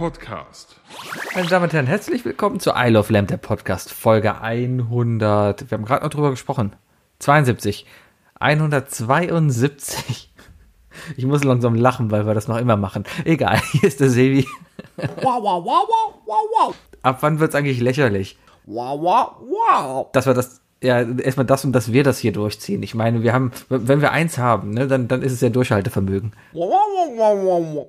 Podcast. Meine Damen und Herren, herzlich willkommen zu I Love Lamb, der Podcast, Folge 100. Wir haben gerade noch drüber gesprochen. 72. 172. Ich muss langsam lachen, weil wir das noch immer machen. Egal, hier ist der Sevi. Wow, wow, wow, wow, wow, wow. Ab wann wird's eigentlich lächerlich? Wow, wow, wow. Dass wir das, ja, erstmal das und dass wir das hier durchziehen. Ich meine, wir haben, wenn wir eins haben, ne, dann, dann ist es ja Durchhaltevermögen. Wow, wow, wow, wow, wow. Wow, wow, wow.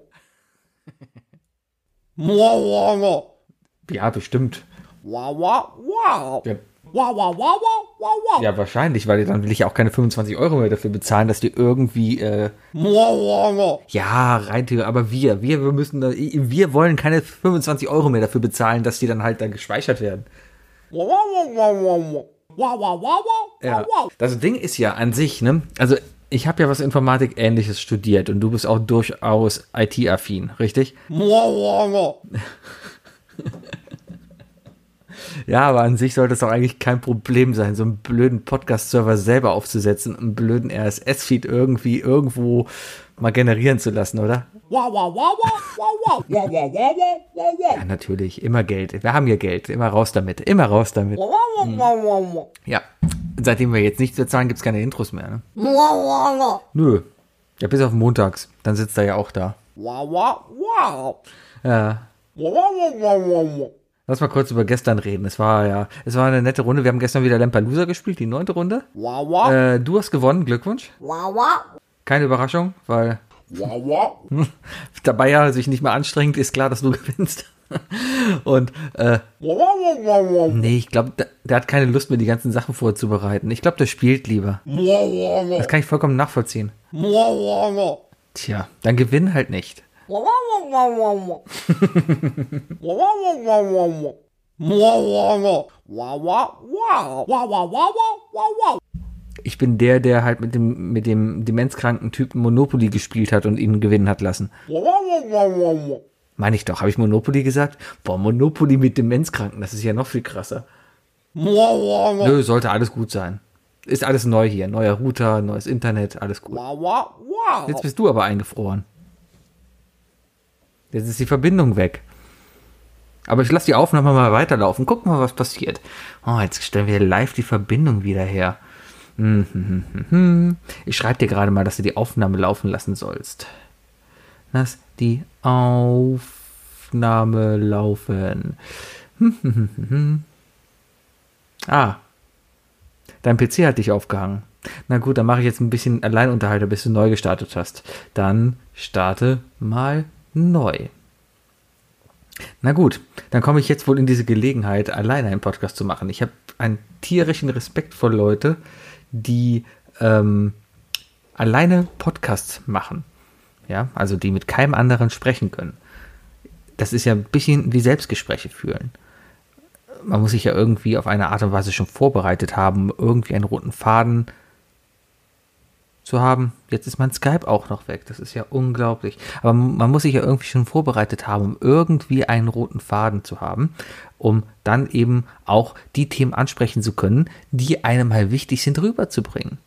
Ja, bestimmt. Wow, wow, wow. Ja, Wow, wow, wow, wow, wow, wow. ja wahrscheinlich, weil dann will ich ja auch keine 25 Euro mehr dafür bezahlen, dass die irgendwie, äh, Wow, wow, wow. Ja, rein theoretisch, aber wir, wir, wir müssen, da, wir wollen keine 25 Euro mehr dafür bezahlen, dass die dann halt da gespeichert werden. Wow, wow, wow, wow, wow. Wow, wow, wow, wow, Ja. wow. Das Ding ist ja an sich, ne, also ich habe ja was Informatik ähnliches studiert und du bist auch durchaus IT-affin, richtig? Ja, aber an sich sollte es doch eigentlich kein Problem sein, so einen blöden Podcast-Server selber aufzusetzen, einen blöden RSS-Feed irgendwie irgendwo mal generieren zu lassen, oder? Ja, natürlich, immer Geld. Wir haben ja Geld, immer raus damit, immer raus damit. Wow. Ja, seitdem wir jetzt nichts bezahlen, gibt's keine Intros mehr, ne? Nö. Ja, bis auf montags. Dann sitzt er ja auch da. Ja. Lass mal kurz über gestern reden. Es war ja, es war eine nette Runde. Wir haben gestern wieder Lampelusa gespielt, die neunte Runde. Äh, du hast gewonnen, Glückwunsch. Keine Überraschung, weil dabei ja sich nicht mehr anstrengt, ist klar, dass du gewinnst. Und äh, nee, ich glaube, der, der hat keine Lust mehr, die ganzen Sachen vorzubereiten. Ich glaube, der spielt lieber. Das kann ich vollkommen nachvollziehen. Tja, dann gewinn halt nicht. Ich bin der, der halt mit dem, mit dem demenzkranken Typen Monopoly gespielt hat und ihn gewinnen hat lassen. Meine ich doch. Habe ich Monopoly gesagt? Boah, Monopoly mit Demenzkranken, das ist ja noch viel krasser. Nö, sollte alles gut sein. Ist alles neu hier. Neuer Router, neues Internet, alles gut. Jetzt bist du aber eingefroren. Jetzt ist die Verbindung weg. Aber ich lasse die Aufnahme mal weiterlaufen. Guck mal, was passiert. Oh, jetzt stellen wir live die Verbindung wieder her. Hm, hm, hm. Ich schreibe dir gerade mal, dass du die Aufnahme laufen lassen sollst. Lass die Aufnahme laufen. Hm, hm, hm. Ah, dein PC hat dich aufgehangen. Na gut, dann mache ich jetzt ein bisschen Alleinunterhalter, bis du neu gestartet hast. Dann starte mal neu. Na gut, dann komme ich jetzt wohl in diese Gelegenheit, alleine einen Podcast zu machen. Ich habe einen tierischen Respekt vor Leute, die ähm, alleine Podcasts machen. Ja, also die mit keinem anderen sprechen können. Das ist ja ein bisschen wie Selbstgespräche führen. Man muss sich ja irgendwie auf eine Art und Weise schon vorbereitet haben, irgendwie einen roten Faden zu haben. Jetzt ist mein Skype auch noch weg. Das ist ja unglaublich. Aber man muss sich ja irgendwie schon vorbereitet haben, um irgendwie einen roten Faden zu haben, um dann eben auch die Themen ansprechen zu können, die einem halt wichtig sind, rüberzubringen.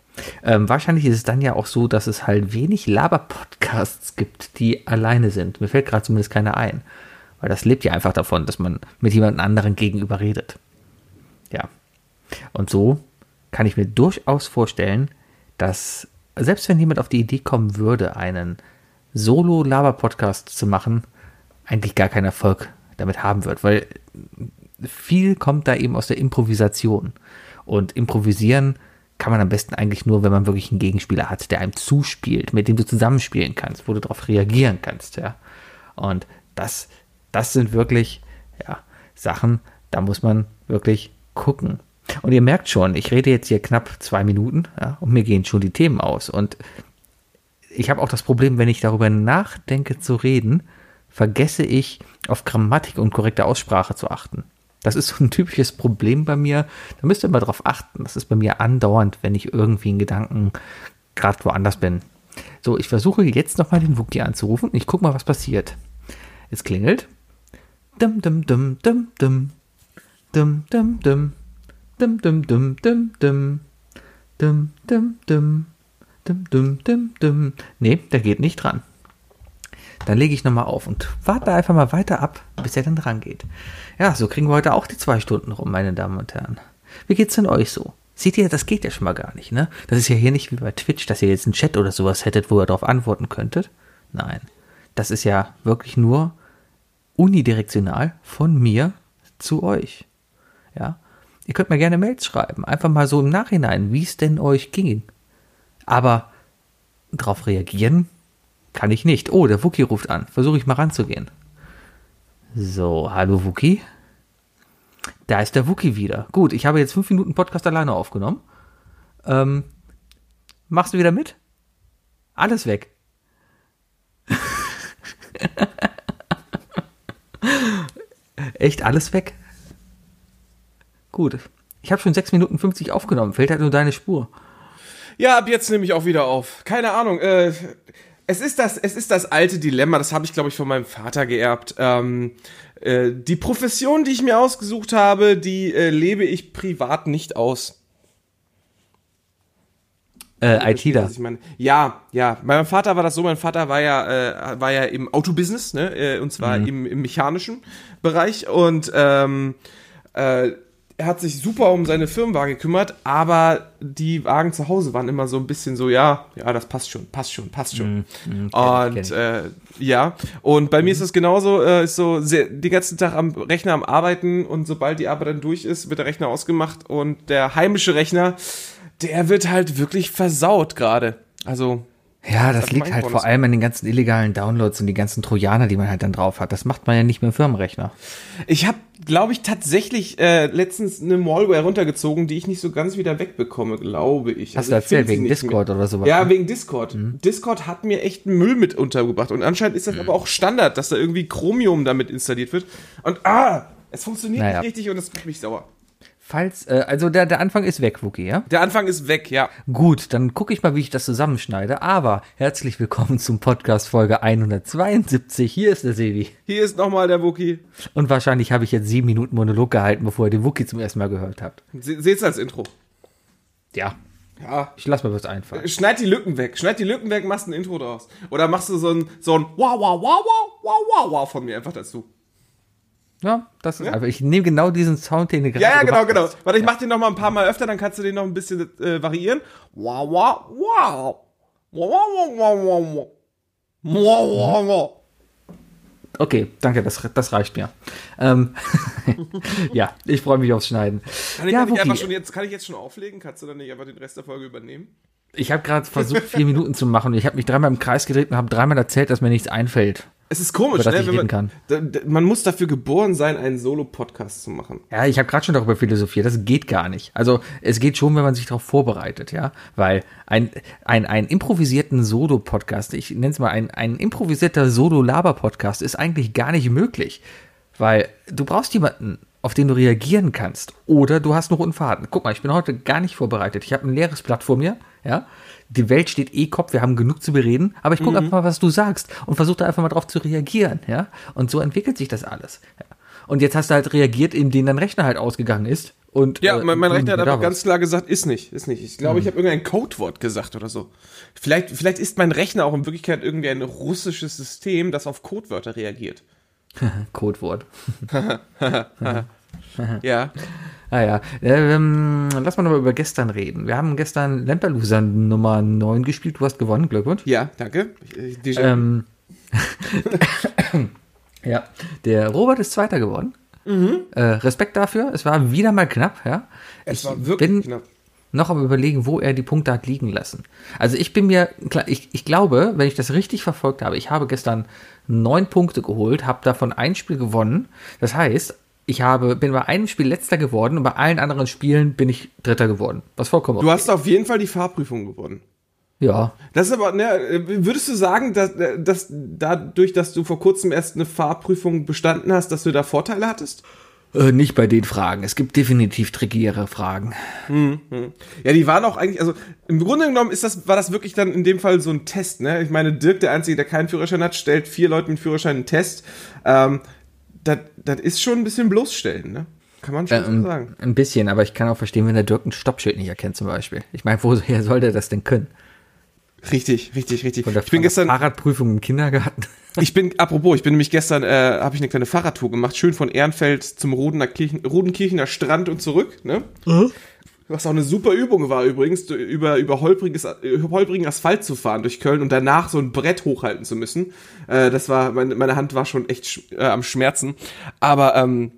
Ähm, wahrscheinlich ist es dann ja auch so, dass es halt wenig Laber-Podcasts gibt, die alleine sind. Mir fällt gerade zumindest keiner ein. Weil das lebt ja einfach davon, dass man mit jemand anderen gegenüber redet. Ja. Und so kann ich mir durchaus vorstellen, dass selbst wenn jemand auf die Idee kommen würde, einen Solo-Laber-Podcast zu machen, eigentlich gar keinen Erfolg damit haben wird, weil viel kommt da eben aus der Improvisation. Und improvisieren kann man am besten eigentlich nur, wenn man wirklich einen Gegenspieler hat, der einem zuspielt, mit dem du zusammenspielen kannst, wo du darauf reagieren kannst, ja. Und das, das sind wirklich, ja, Sachen, da muss man wirklich gucken. Und ihr merkt schon, ich rede jetzt hier knapp zwei Minuten ja, und mir gehen schon die Themen aus. Und ich habe auch das Problem, wenn ich darüber nachdenke zu reden, vergesse ich auf Grammatik und korrekte Aussprache zu achten. Das ist so ein typisches Problem bei mir. Da müsst ihr mal drauf achten. Das ist bei mir andauernd, wenn ich irgendwie in Gedanken gerade woanders bin. So, ich versuche jetzt nochmal den Wookie anzurufen. Ich gucke mal, was passiert. Es klingelt. Dum, dum, dum, dum, dum. Dum, dum, dum. Dum, dum, dum, dum, dum. Dum, dum, dum. Dum, dum, dum, dum. Nee, der geht nicht dran. dann lege ich nochmal auf und warte einfach mal weiter ab, bis er dann dran geht. Ja, so kriegen wir heute auch die zwei Stunden rum, meine Damen und Herren. Wie geht's denn euch so? Seht ihr, das geht ja schon mal gar nicht, ne? Das ist ja hier nicht wie bei Twitch, dass ihr jetzt einen Chat oder sowas hättet, wo ihr darauf antworten könntet. Nein. Das ist ja wirklich nur unidirektional von mir zu euch. Ja? Ihr könnt mir gerne Mails schreiben, einfach mal so im Nachhinein, wie es denn euch ging. Aber darauf reagieren kann ich nicht. Oh, der Wookie ruft an. Versuche ich mal ranzugehen. So, hallo Wookie. Da ist der Wookie wieder. Gut, ich habe jetzt fünf Minuten Podcast alleine aufgenommen. Ähm, machst du wieder mit? Alles weg. Echt alles weg? Gut. Ich habe schon 6 Minuten 50 aufgenommen. Fällt halt nur deine Spur. Ja, ab jetzt nehme ich auch wieder auf. Keine Ahnung. Äh, es ist das, es ist das alte Dilemma. Das habe ich, glaube ich, von meinem Vater geerbt. Ähm, äh, die Profession, die ich mir ausgesucht habe, die äh, lebe ich privat nicht aus. Äh, du, ITler. ja, ja. Bei meinem Vater war das so. Mein Vater war ja, äh, war ja im Autobusiness, ne, äh, und zwar im, im mechanischen Bereich und ähm, äh, er hat sich super um seine Firmenwagen gekümmert, aber die Wagen zu Hause waren immer so ein bisschen so, ja, ja, das passt schon, passt schon, passt schon. kenn ich, und kenn ich. äh, ja, und bei mir ist es genauso, äh, ist so sehr, den ganzen Tag am Rechner am Arbeiten und sobald die Arbeit dann durch ist, wird der Rechner ausgemacht und der heimische Rechner, der wird halt wirklich versaut gerade. Also Ja, das hat liegt halt vor allem an den ganzen illegalen Downloads und die ganzen Trojaner, die man halt dann drauf hat. Das macht man ja nicht mehr im Firmenrechner. Ich habe, glaube ich, tatsächlich äh, letztens eine Malware runtergezogen, die ich nicht so ganz wieder wegbekomme, glaube ich. Hast Also du erzählt, wegen Discord mehr. oder sowas? Ja, ne? wegen Discord. Discord hat mir echt Müll mit untergebracht. Und anscheinend ist das aber auch Standard, dass da irgendwie Chromium damit installiert wird. Und ah, es funktioniert Naja. nicht richtig und das macht mich sauer. Falls, äh, also der, der Anfang ist weg, Wookie, ja? Der Anfang ist weg, ja. Gut, dann gucke ich mal, wie ich das zusammenschneide. Aber herzlich willkommen zum Podcast Folge 172. Hier ist der Sevi. Hier ist nochmal der Wookie. Und wahrscheinlich habe ich jetzt sieben Minuten Monolog gehalten, bevor ihr den Wookie zum ersten Mal gehört habt. Se Seht's als Intro. Ja, Ja. ich lasse mir was einfallen. Schneid die Lücken weg. Schneid die Lücken weg, machst ein Intro draus. Oder machst du so ein, so ein wow, wow, wow, wow, wow, wow, wow von mir einfach dazu. Ja, das ist einfach. Ich nehme genau diesen Sound, den du gerade Ja, ja, genau, genau. hast. Warte, ich mach den noch mal ein paar Mal öfter, dann kannst du den noch ein bisschen äh, variieren. Wow, wow, wow. Wow, wow, wow, wow, wow. Wow, wow, wow. Okay, danke, das, das reicht mir. Ähm, ja, ich freue mich aufs Schneiden. Kann ich, ja, ja, nicht einfach schon jetzt, kann ich jetzt schon auflegen? Kannst du dann nicht einfach den Rest der Folge übernehmen? ich habe gerade versucht, vier Minuten zu machen ich habe mich dreimal im Kreis gedreht und habe dreimal erzählt, dass mir nichts einfällt. Es ist komisch, ne? man, kann. Man muss dafür geboren sein, einen Solo-Podcast zu machen. Ja, ich habe gerade schon darüber philosophiert. Das geht gar nicht. Also es geht schon, wenn man sich darauf vorbereitet, ja. Weil ein, ein, ein improvisierten Solo-Podcast, ich nenne es mal ein, ein improvisierter Solo-Laber-Podcast, ist eigentlich gar nicht möglich. Weil du brauchst jemanden, auf den du reagieren kannst. Oder du hast noch einen Faden. Guck mal, ich bin heute gar nicht vorbereitet. Ich habe ein leeres Blatt vor mir, ja. Die Welt steht eh Kopf, wir haben genug zu bereden, aber ich gucke einfach mal, was du sagst und versuche da einfach mal drauf zu reagieren, ja. Und so entwickelt sich das alles. Ja. Und jetzt hast du halt reagiert, indem dein Rechner halt ausgegangen ist. Und, Ja, äh, mein, mein Rechner hat aber ganz klar gesagt, ist nicht, ist nicht. Ich glaube, ich habe irgendein Codewort gesagt oder so. Vielleicht, vielleicht ist mein Rechner auch in Wirklichkeit irgendwie ein russisches System, das auf Codewörter reagiert. Codewort. Ja. Ah ja, ähm, lass mal nochmal über gestern reden. Wir haben gestern Lamperloser Nummer 9 gespielt. Du hast gewonnen, Glückwunsch. Ja, danke. Ich, Ähm, ja, der Robert ist Zweiter geworden. Äh, Respekt dafür. Es war wieder mal knapp, ja. Mhm. es ich war wirklich bin knapp. noch am überlegen, wo er die Punkte hat liegen lassen. Also ich bin mir, klar, ich, ich glaube, wenn ich das richtig verfolgt habe, ich habe gestern neun Punkte geholt, habe davon ein Spiel gewonnen. Das heißt, ich habe, bin bei einem Spiel letzter geworden und bei allen anderen Spielen bin ich Dritter geworden. Was vollkommen Du hast auf jeden Fall die Fahrprüfung gewonnen. Ja, Das ist aber, ne, würdest du sagen, dass, dass dadurch, dass du vor kurzem erst eine Fahrprüfung bestanden hast, dass du da Vorteile hattest? äh, nicht bei den Fragen. Es gibt definitiv trickigere Fragen. Ja, die waren auch eigentlich, also im Grunde genommen ist das, war das wirklich dann in dem Fall so ein Test, ne? Ich meine, Dirk, der Einzige, der keinen Führerschein hat, stellt vier Leuten mit Führerschein einen Test. Ähm, das das ist schon ein bisschen bloßstellen, ne? Kann man schon so Ähm, sagen. ein bisschen, aber ich kann auch verstehen, wenn der Dirk ein Stoppschild nicht erkennt zum Beispiel. Ich meine, woher soll der das denn können? Richtig, richtig, richtig. Von der, Ich bin von der gestern, Fahrradprüfung im Kindergarten. Ich bin, apropos, ich bin nämlich gestern, äh, habe ich eine kleine Fahrradtour gemacht, schön von Ehrenfeld zum Rodener Kirchen, Rodenkirchener Strand und zurück, ne? Mhm. Was auch eine super Übung war übrigens, über, über holpriges, holprigen Asphalt zu fahren durch Köln und danach so ein Brett hochhalten zu müssen. Äh, das war, meine, meine Hand war schon echt äh, am Schmerzen. Aber ähm,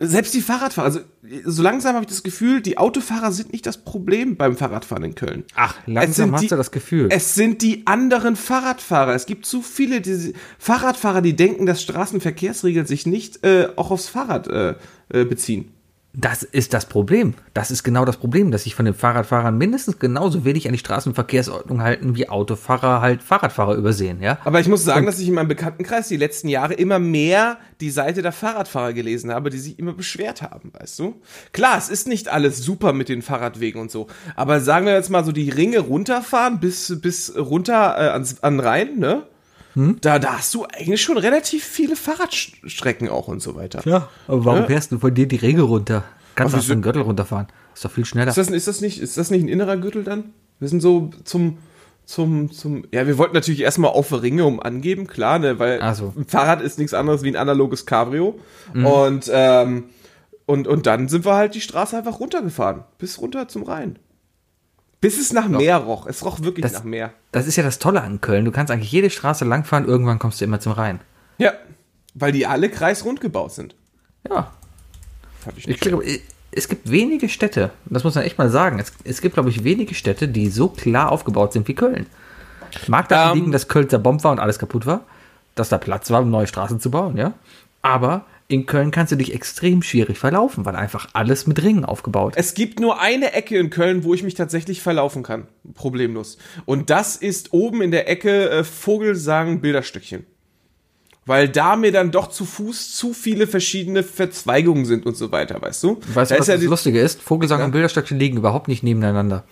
selbst die Fahrradfahrer, also so langsam habe ich das Gefühl, die Autofahrer sind nicht das Problem beim Fahrradfahren in Köln. Ach, langsam hast die, du das Gefühl. Es sind die anderen Fahrradfahrer. Es gibt zu viele diese Fahrradfahrer, die denken, dass Straßenverkehrsregeln sich nicht äh, auch aufs Fahrrad äh, äh beziehen. Das ist das Problem. Das ist genau das Problem, dass sich von den Fahrradfahrern mindestens genauso wenig an die Straßenverkehrsordnung halten, wie Autofahrer halt Fahrradfahrer übersehen, ja. Aber ich muss sagen, Und dass ich in meinem Bekanntenkreis die letzten Jahre immer mehr die Seite der Fahrradfahrer gelesen habe, die sich immer beschwert haben, weißt du? Klar, es ist nicht alles super mit den Fahrradwegen und so. Aber sagen wir jetzt mal so die Ringe runterfahren bis, bis runter äh, ans, an Rhein, ne? Hm? Da, da hast du eigentlich schon relativ viele Fahrradstrecken auch und so weiter. Ja, aber warum ja? fährst du von dir die Regel runter? Kannst du den Gürtel runterfahren. Ist doch viel schneller. Ist das, ist, das nicht, ist das nicht ein innerer Gürtel dann? Wir sind so zum, zum, zum, ja, wir wollten natürlich erstmal auf Ringe um angeben, klar, ne, weil so. ein Fahrrad ist nichts anderes wie ein analoges Cabrio. Mhm. Und, ähm, und, und dann sind wir halt die Straße einfach runtergefahren. Bis runter zum Rhein. Bis es nach Meer roch. Es roch wirklich das, nach Meer. Das ist ja das Tolle an Köln. Du kannst eigentlich jede Straße langfahren, irgendwann kommst du immer zum Rhein. Ja, weil die alle kreisrund gebaut sind. Ja. Ich, ich glaube, es gibt wenige Städte, das muss man echt mal sagen, es, es gibt, glaube ich, wenige Städte, die so klar aufgebaut sind wie Köln. Mag daran um, ähm. liegen, dass Köln zerbombt war und alles kaputt war, dass da Platz war, um neue Straßen zu bauen, ja. Aber in Köln kannst du dich extrem schwierig verlaufen, weil einfach alles mit Ringen aufgebaut ist. Es gibt nur eine Ecke in Köln, wo ich mich tatsächlich verlaufen kann. Problemlos. Und das ist oben in der Ecke äh, Vogelsang Bilderstückchen. Weil da mir dann doch zu Fuß zu viele verschiedene Verzweigungen sind und so weiter, weißt du? Weißt du, was ja das Lustige ist? Vogelsang ja? und Bilderstöckchen liegen überhaupt nicht nebeneinander.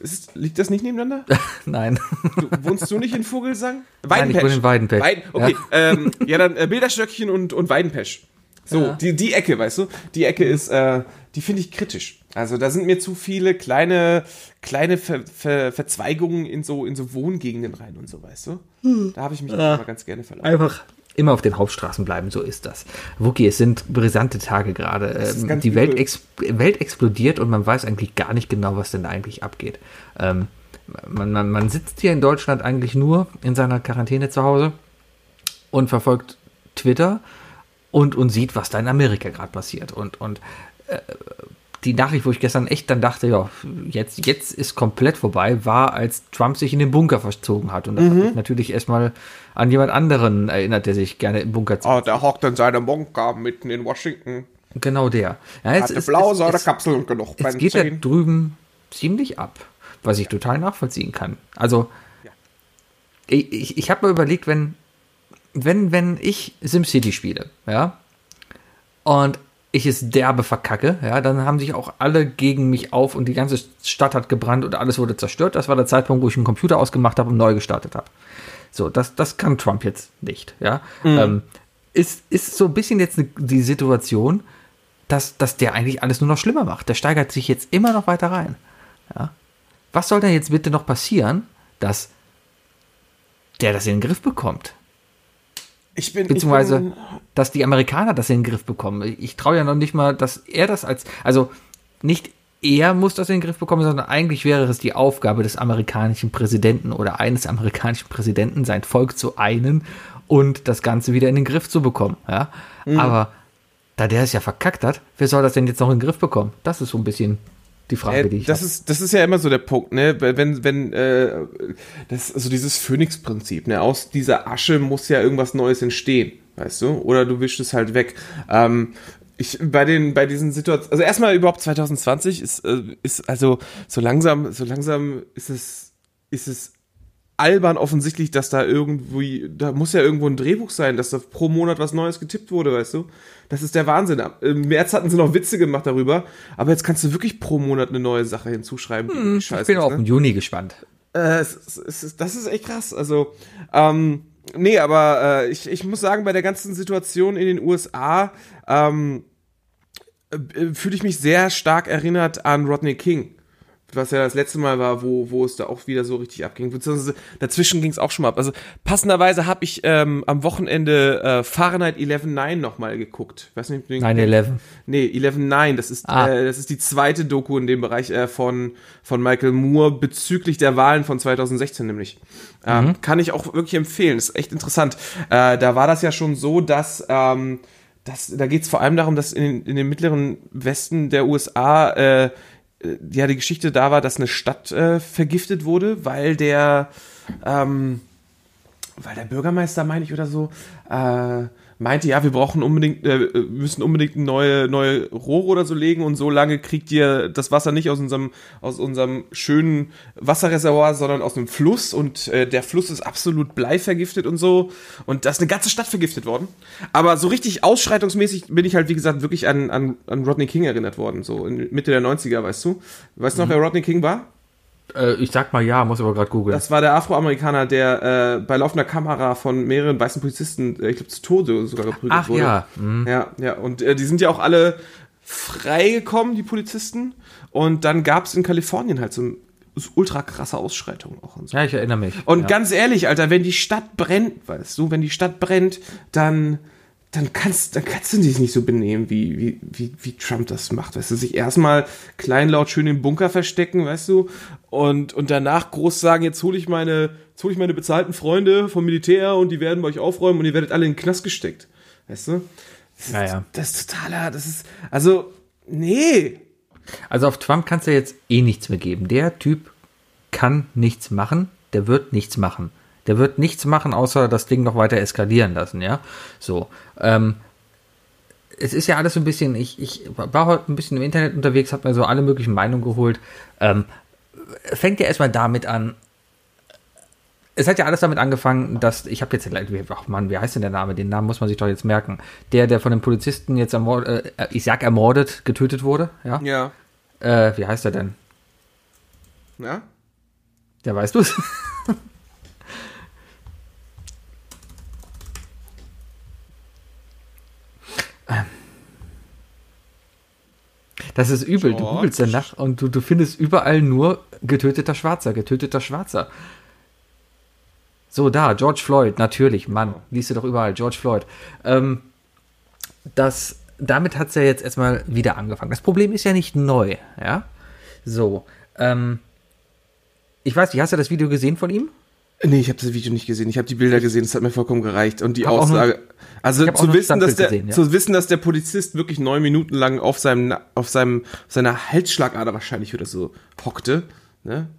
Ist, liegt das nicht nebeneinander? Nein. Du, wohnst du nicht in Vogelsang? Weidenpesch. Nein, ich wohne in Weidenpesch. Weiden, okay, ja, ähm, ja dann äh, Bilderstöckchen und, und Weidenpesch. So, ja. die, die Ecke, weißt du? Die Ecke ist, äh, die finde ich kritisch. Also da sind mir zu viele kleine, kleine Ver, Ver, Verzweigungen in so, in so Wohngegenden rein und so, weißt du? Hm. Da habe ich mich ja. immer ganz gerne verlassen. Einfach immer auf den Hauptstraßen bleiben, so ist das. Wookie, es sind brisante Tage gerade. Ähm, die Welt, ex Welt, explodiert und man weiß eigentlich gar nicht genau, was denn da eigentlich abgeht. Ähm, man, man, man sitzt hier in Deutschland eigentlich nur in seiner Quarantäne zu Hause und verfolgt Twitter und, und sieht, was da in Amerika gerade passiert. Und, und äh, die Nachricht, wo ich gestern echt dann dachte, ja, jetzt, jetzt ist komplett vorbei, war, als Trump sich in den Bunker verzogen hat. Und da mhm. habe ich natürlich erstmal an jemand anderen erinnert, der sich gerne im Bunker zieht. Oh, der hockt in seinem Bunker mitten in Washington. Genau der. Ja, jetzt Hat blaue Säurekapsel und genug Es geht da drüben ziemlich ab, was ich ja. total nachvollziehen kann. Also, ja. ich, ich, ich habe mir überlegt, wenn, wenn, wenn ich SimCity spiele, ja, und ich es derbe verkacke, ja, dann haben sich auch alle gegen mich auf und die ganze Stadt hat gebrannt und alles wurde zerstört. Das war der Zeitpunkt, wo ich einen Computer ausgemacht habe und neu gestartet habe. So, das, das kann Trump jetzt nicht, ja. Mhm. Ähm, ist, ist so ein bisschen jetzt die Situation, dass, dass der eigentlich alles nur noch schlimmer macht. Der steigert sich jetzt immer noch weiter rein. Ja. Was soll denn jetzt bitte noch passieren, dass der das in den Griff bekommt? Ich bin, Beziehungsweise, ich bin, dass die Amerikaner das in den Griff bekommen. Ich traue ja noch nicht mal, dass er das als, also nicht er muss das in den Griff bekommen, sondern eigentlich wäre es die Aufgabe des amerikanischen Präsidenten oder eines amerikanischen Präsidenten, sein Volk zu einen und das Ganze wieder in den Griff zu bekommen. Ja? Mhm. Aber da der es ja verkackt hat, wer soll das denn jetzt noch in den Griff bekommen? Das ist so ein bisschen die Frage, äh, die ich das hab. ist das ist ja immer so der Punkt, ne? Wenn wenn äh, das also dieses Phönix-Prinzip, ne? Aus dieser Asche muss ja irgendwas Neues entstehen, weißt du? Oder du wischst es halt weg. Ähm, ich bei den bei diesen Situationen, also erstmal überhaupt 2020 ist äh, ist also so langsam so langsam ist es ist es albern offensichtlich, dass da irgendwie, da muss ja irgendwo ein Drehbuch sein, dass da pro Monat was Neues getippt wurde, weißt du? Das ist der Wahnsinn. Im März hatten sie noch Witze gemacht darüber, aber jetzt kannst du wirklich pro Monat eine neue Sache hinzuschreiben. Hm, ich bin auf ne? den Juni gespannt. Äh, es, es, es, das ist echt krass. Also, ähm, nee, aber äh, ich, ich muss sagen, bei der ganzen Situation in den USA ähm, äh, fühle ich mich sehr stark erinnert an Rodney King was ja das letzte Mal war, wo, wo es da auch wieder so richtig abging. Beziehungsweise dazwischen ging es auch schon mal ab. Also passenderweise habe ich ähm, am Wochenende äh, Fahrenheit 11.9 nochmal geguckt. Weiß nicht, 9-11. Nee, 11.9, das ist Ah. äh, das ist die zweite Doku in dem Bereich äh, von, von Michael Moore bezüglich der Wahlen von 2016 nämlich. Ähm, Kann ich auch wirklich empfehlen, ist echt interessant. Äh, da war das ja schon so, dass ähm, das, da geht es vor allem darum, dass in, in dem mittleren Westen der USA äh, ja die Geschichte da war, dass eine Stadt äh, vergiftet wurde, weil der ähm, weil der Bürgermeister, meine ich, oder so, äh, meinte, ja, wir brauchen unbedingt, äh, wir müssen unbedingt neue, neue Rohre oder so legen und so lange kriegt ihr das Wasser nicht aus unserem, aus unserem schönen Wasserreservoir, sondern aus einem Fluss und äh, der Fluss ist absolut bleivergiftet und so und da ist eine ganze Stadt vergiftet worden. Aber so richtig ausschreitungsmäßig bin ich halt, wie gesagt, wirklich an, an, an Rodney King erinnert worden, so in Mitte der 90er, weißt du? Weißt du noch, wer Rodney King war? Äh, ich sag mal ja, muss aber gerade googeln. Das war der Afroamerikaner, der äh, bei laufender Kamera von mehreren weißen Polizisten, äh, ich glaube, zu Tode sogar geprügelt Ach wurde. ja. Mhm. Ja, ja. Und äh, die sind ja auch alle freigekommen, die Polizisten. Und dann gab es in Kalifornien halt so ultra krasse Ausschreitung auch und so. Ja, ich erinnere mich. Und ja. ganz ehrlich, Alter, wenn die Stadt brennt, weißt du, wenn die Stadt brennt, dann, dann kannst, dann kannst du dich nicht so benehmen, wie, wie, wie, wie Trump das macht. Weißt du, sich erstmal kleinlaut schön im Bunker verstecken, weißt du, und, und danach groß sagen, jetzt hole ich meine, jetzt hole ich meine bezahlten Freunde vom Militär und die werden bei euch aufräumen und ihr werdet alle in den Knast gesteckt. Weißt du? Das, Ja, ja. das ist totaler, das ist, also, nee. Also auf Trump kannst du jetzt eh nichts mehr geben. Der Typ kann nichts machen, der wird nichts machen. Der wird nichts machen, außer das Ding noch weiter eskalieren lassen, ja. So. Ähm, es ist ja alles so ein bisschen, ich, ich war heute ein bisschen im Internet unterwegs, habe mir so alle möglichen Meinungen geholt. Ähm, fängt ja erstmal damit an, es hat ja alles damit angefangen, dass, ich habe jetzt, ach Mann, wie heißt denn der Name? Den Namen muss man sich doch jetzt merken. Der, der von den Polizisten jetzt ermordet, äh, ich sag ermordet, getötet wurde, ja. Ja. Äh, wie heißt er denn? Ja? Ja, weißt du es? Das ist übel. Du George. googelst danach und du, du findest überall nur getöteter Schwarzer, getöteter Schwarzer. So, da, George Floyd, natürlich, Mann, liest du doch überall, George Floyd. Ähm, das, damit hat es ja jetzt erstmal wieder angefangen. Das Problem ist ja nicht neu, ja. So, ähm, ich weiß nicht, hast du das Video gesehen von ihm? Nee, ich habe das Video nicht gesehen. Ich habe die Bilder gesehen, das hat mir vollkommen gereicht. Und die Hab Aussage. Also zu wissen, dass der, gesehen, ja. zu wissen, dass der Polizist wirklich neun Minuten lang auf seinem, auf seinem, auf seiner Halsschlagader wahrscheinlich oder so hockte. Ne?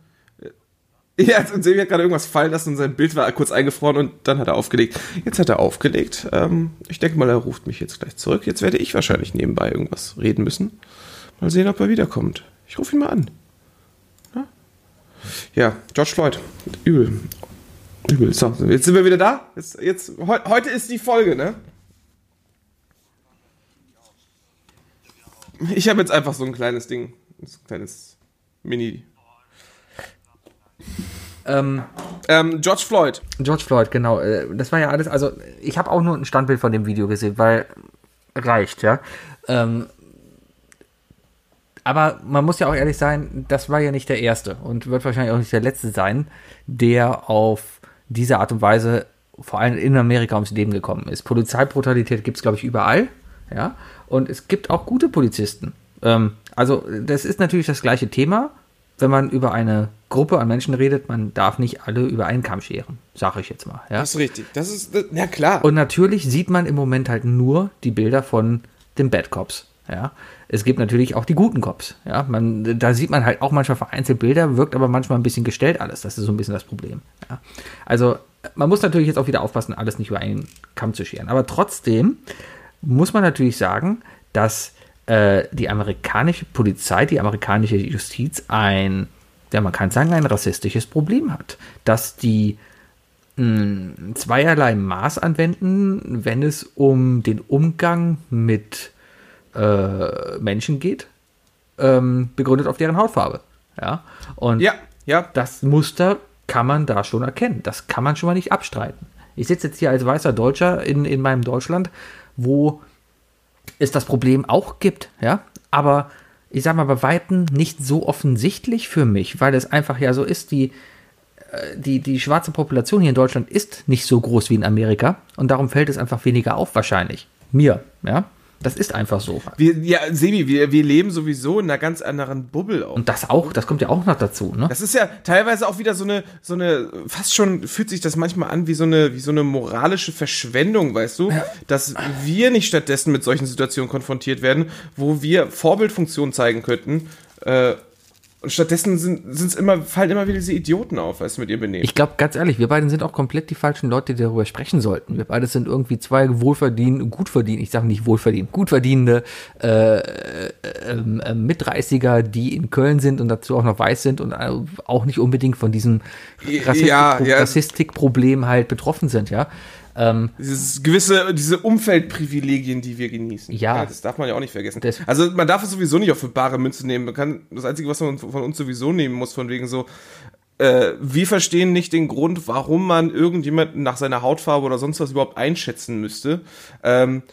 Ja, und Sebi hat gerade irgendwas fallen lassen und sein Bild war kurz eingefroren und dann hat er aufgelegt. Jetzt hat er aufgelegt. Ähm, ich denke mal, er ruft mich jetzt gleich zurück. Jetzt werde ich wahrscheinlich nebenbei irgendwas reden müssen. Mal sehen, ob er wiederkommt. Ich rufe ihn mal an. Ja, ja George Floyd. Übel. Übel. So, jetzt sind wir wieder da. Jetzt, jetzt, heu, heute ist die Folge, ne? Ich habe jetzt einfach so ein kleines Ding. So ein kleines Mini. Ähm, Ähm, George Floyd. George Floyd, genau. äh, Das war ja alles, also ich habe auch nur ein Standbild von dem Video gesehen, weil reicht, ja. Ähm, aber man muss ja auch ehrlich sein, das war ja nicht der erste und wird wahrscheinlich auch nicht der letzte sein, der auf diese Art und Weise vor allem in Amerika ums Leben gekommen ist. Polizeibrutalität gibt es, glaube ich, überall, ja. Und es gibt auch gute Polizisten. Ähm, also das ist natürlich das gleiche Thema, wenn man über eine Gruppe an Menschen redet, man darf nicht alle über einen Kamm scheren, sage ich jetzt mal. Ja? Das ist richtig. Das ist, ja klar. Und natürlich sieht man im Moment halt nur die Bilder von den Bad Cops. Ja, es gibt natürlich auch die guten Cops. Ja, man, da sieht man halt auch manchmal vereinzelt Bilder, wirkt aber manchmal ein bisschen gestellt alles. Das ist so ein bisschen das Problem. Ja, also man muss natürlich jetzt auch wieder aufpassen, alles nicht über einen Kamm zu scheren. Aber trotzdem muss man natürlich sagen, dass äh, die amerikanische Polizei, die amerikanische Justiz ein, ja, man kann sagen, ein rassistisches Problem hat. Dass die mh, zweierlei Maß anwenden, wenn es um den Umgang mit äh, Menschen geht, ähm, begründet auf deren Hautfarbe. Ja, und ja, ja. das Muster kann man da schon erkennen. Das kann man schon mal nicht abstreiten. Ich sitze jetzt hier als weißer Deutscher in, in meinem Deutschland, wo es das Problem auch gibt, ja, aber ich sag mal, bei Weitem nicht so offensichtlich für mich, weil es einfach ja so ist, die, äh, die, die schwarze Population hier in Deutschland ist nicht so groß wie in Amerika und darum fällt es einfach weniger auf wahrscheinlich. Mir, ja. Das ist einfach so. Wir, ja, Sebi, wir, wir leben sowieso in einer ganz anderen Bubble auch. Und das auch, das kommt ja auch noch dazu, ne? Das ist ja teilweise auch wieder so eine, so eine, fast schon fühlt sich das manchmal an wie so eine, wie so eine moralische Verschwendung, weißt du? Ja. Dass wir nicht stattdessen mit solchen Situationen konfrontiert werden, wo wir Vorbildfunktion zeigen könnten, äh, und stattdessen sind es immer, fallen immer wieder diese Idioten auf, weißt du, mit ihr benehmen. Ich glaube, ganz ehrlich, wir beide sind auch komplett die falschen Leute, die darüber sprechen sollten. Wir beide sind irgendwie zwei wohlverdienende, gut verdienende, ich sage nicht wohlverdient, gut verdienende äh, äh, äh, Mitreißiger, die in Köln sind und dazu auch noch weiß sind und auch nicht unbedingt von diesem Rassistik ja, ja. Rassistikproblem halt betroffen sind, ja. Ähm, Dieses gewisse, diese Umfeldprivilegien, die wir genießen. Ja. ja das darf man ja auch nicht vergessen. Also man darf es sowieso nicht auf für bare Münze nehmen. Man kann, das Einzige, was man von uns sowieso nehmen muss, von wegen so, äh, wir verstehen nicht den Grund, warum man irgendjemanden nach seiner Hautfarbe oder sonst was überhaupt einschätzen müsste. Ähm,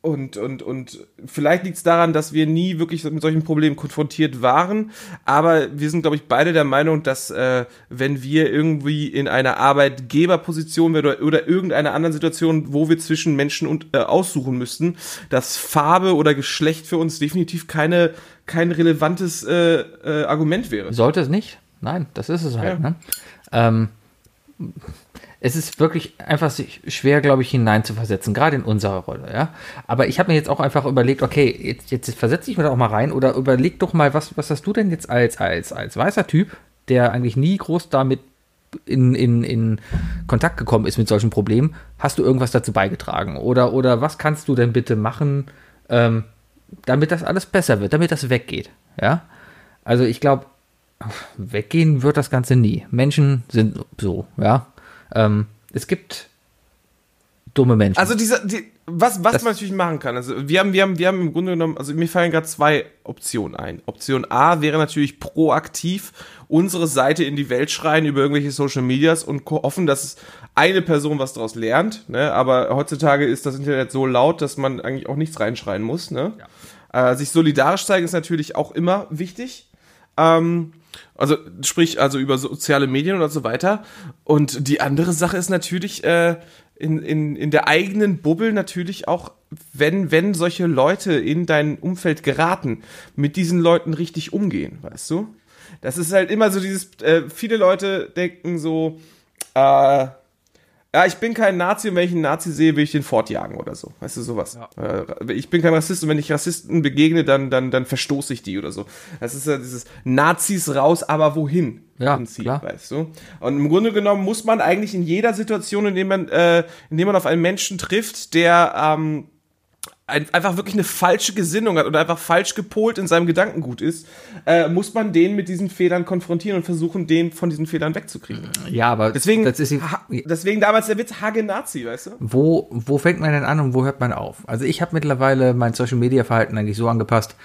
und, und, und vielleicht liegt es daran, dass wir nie wirklich mit solchen Problemen konfrontiert waren. Aber wir sind, glaube ich, beide der Meinung, dass äh, wenn wir irgendwie in einer Arbeitgeberposition oder, oder irgendeiner anderen Situation, wo wir zwischen Menschen und, äh, aussuchen müssten, dass Farbe oder Geschlecht für uns definitiv keine, kein relevantes äh, äh, Argument wäre. Sollte es nicht? Nein, das ist es halt. Ja. Ne? Ähm, es ist wirklich einfach schwer, glaube ich, hineinzuversetzen, gerade in unserer Rolle, ja. Aber ich habe mir jetzt auch einfach überlegt, okay, jetzt, jetzt versetze ich mir da auch mal rein oder überleg doch mal, was, was hast du denn jetzt als, als, als weißer Typ, der eigentlich nie groß damit in, in, in Kontakt gekommen ist mit solchen Problemen, hast du irgendwas dazu beigetragen? Oder, oder was kannst du denn bitte machen, ähm, damit das alles besser wird, damit das weggeht, ja? Also ich glaube, weggehen wird das Ganze nie. Menschen sind so, ja. Ähm, es gibt dumme Menschen. Also diese, die, was, was man natürlich machen kann. Also wir haben, wir haben, wir haben im Grunde genommen, also mir fallen gerade zwei Optionen ein. Option A wäre natürlich proaktiv unsere Seite in die Welt schreien über irgendwelche Social Medias und hoffen, dass eine Person was daraus lernt. Ne? Aber heutzutage ist das Internet so laut, dass man eigentlich auch nichts reinschreien muss. Ne? Ja. Äh, sich solidarisch zeigen ist natürlich auch immer wichtig. Ähm, also sprich also über soziale Medien oder so weiter. Und die andere Sache ist natürlich äh, in, in, in der eigenen Bubble natürlich auch, wenn, wenn solche Leute in dein Umfeld geraten, mit diesen Leuten richtig umgehen, weißt du? Das ist halt immer so dieses, äh, viele Leute denken so, äh, ja, ich bin kein Nazi und wenn ich einen Nazi sehe, will ich den fortjagen oder so. Weißt du, sowas. Ja. Äh, ich bin kein Rassist und wenn ich Rassisten begegne, dann, dann, dann verstoße ich die oder so. Das ist ja dieses Nazis raus, aber wohin? Ja, Prinzip, klar. weißt du? Und im Grunde genommen muss man eigentlich in jeder Situation, in der man, äh, in dem man auf einen Menschen trifft, der, ähm, ein, einfach wirklich eine falsche Gesinnung hat oder einfach falsch gepolt in seinem Gedankengut ist, äh, muss man den mit diesen Fehlern konfrontieren und versuchen, den von diesen Fehlern wegzukriegen. Ja, aber deswegen, deswegen damals der Witz Hage Nazi, weißt du? Wo, wo fängt man denn an und wo hört man auf? Also ich habe mittlerweile mein Social Media Verhalten eigentlich so angepasst,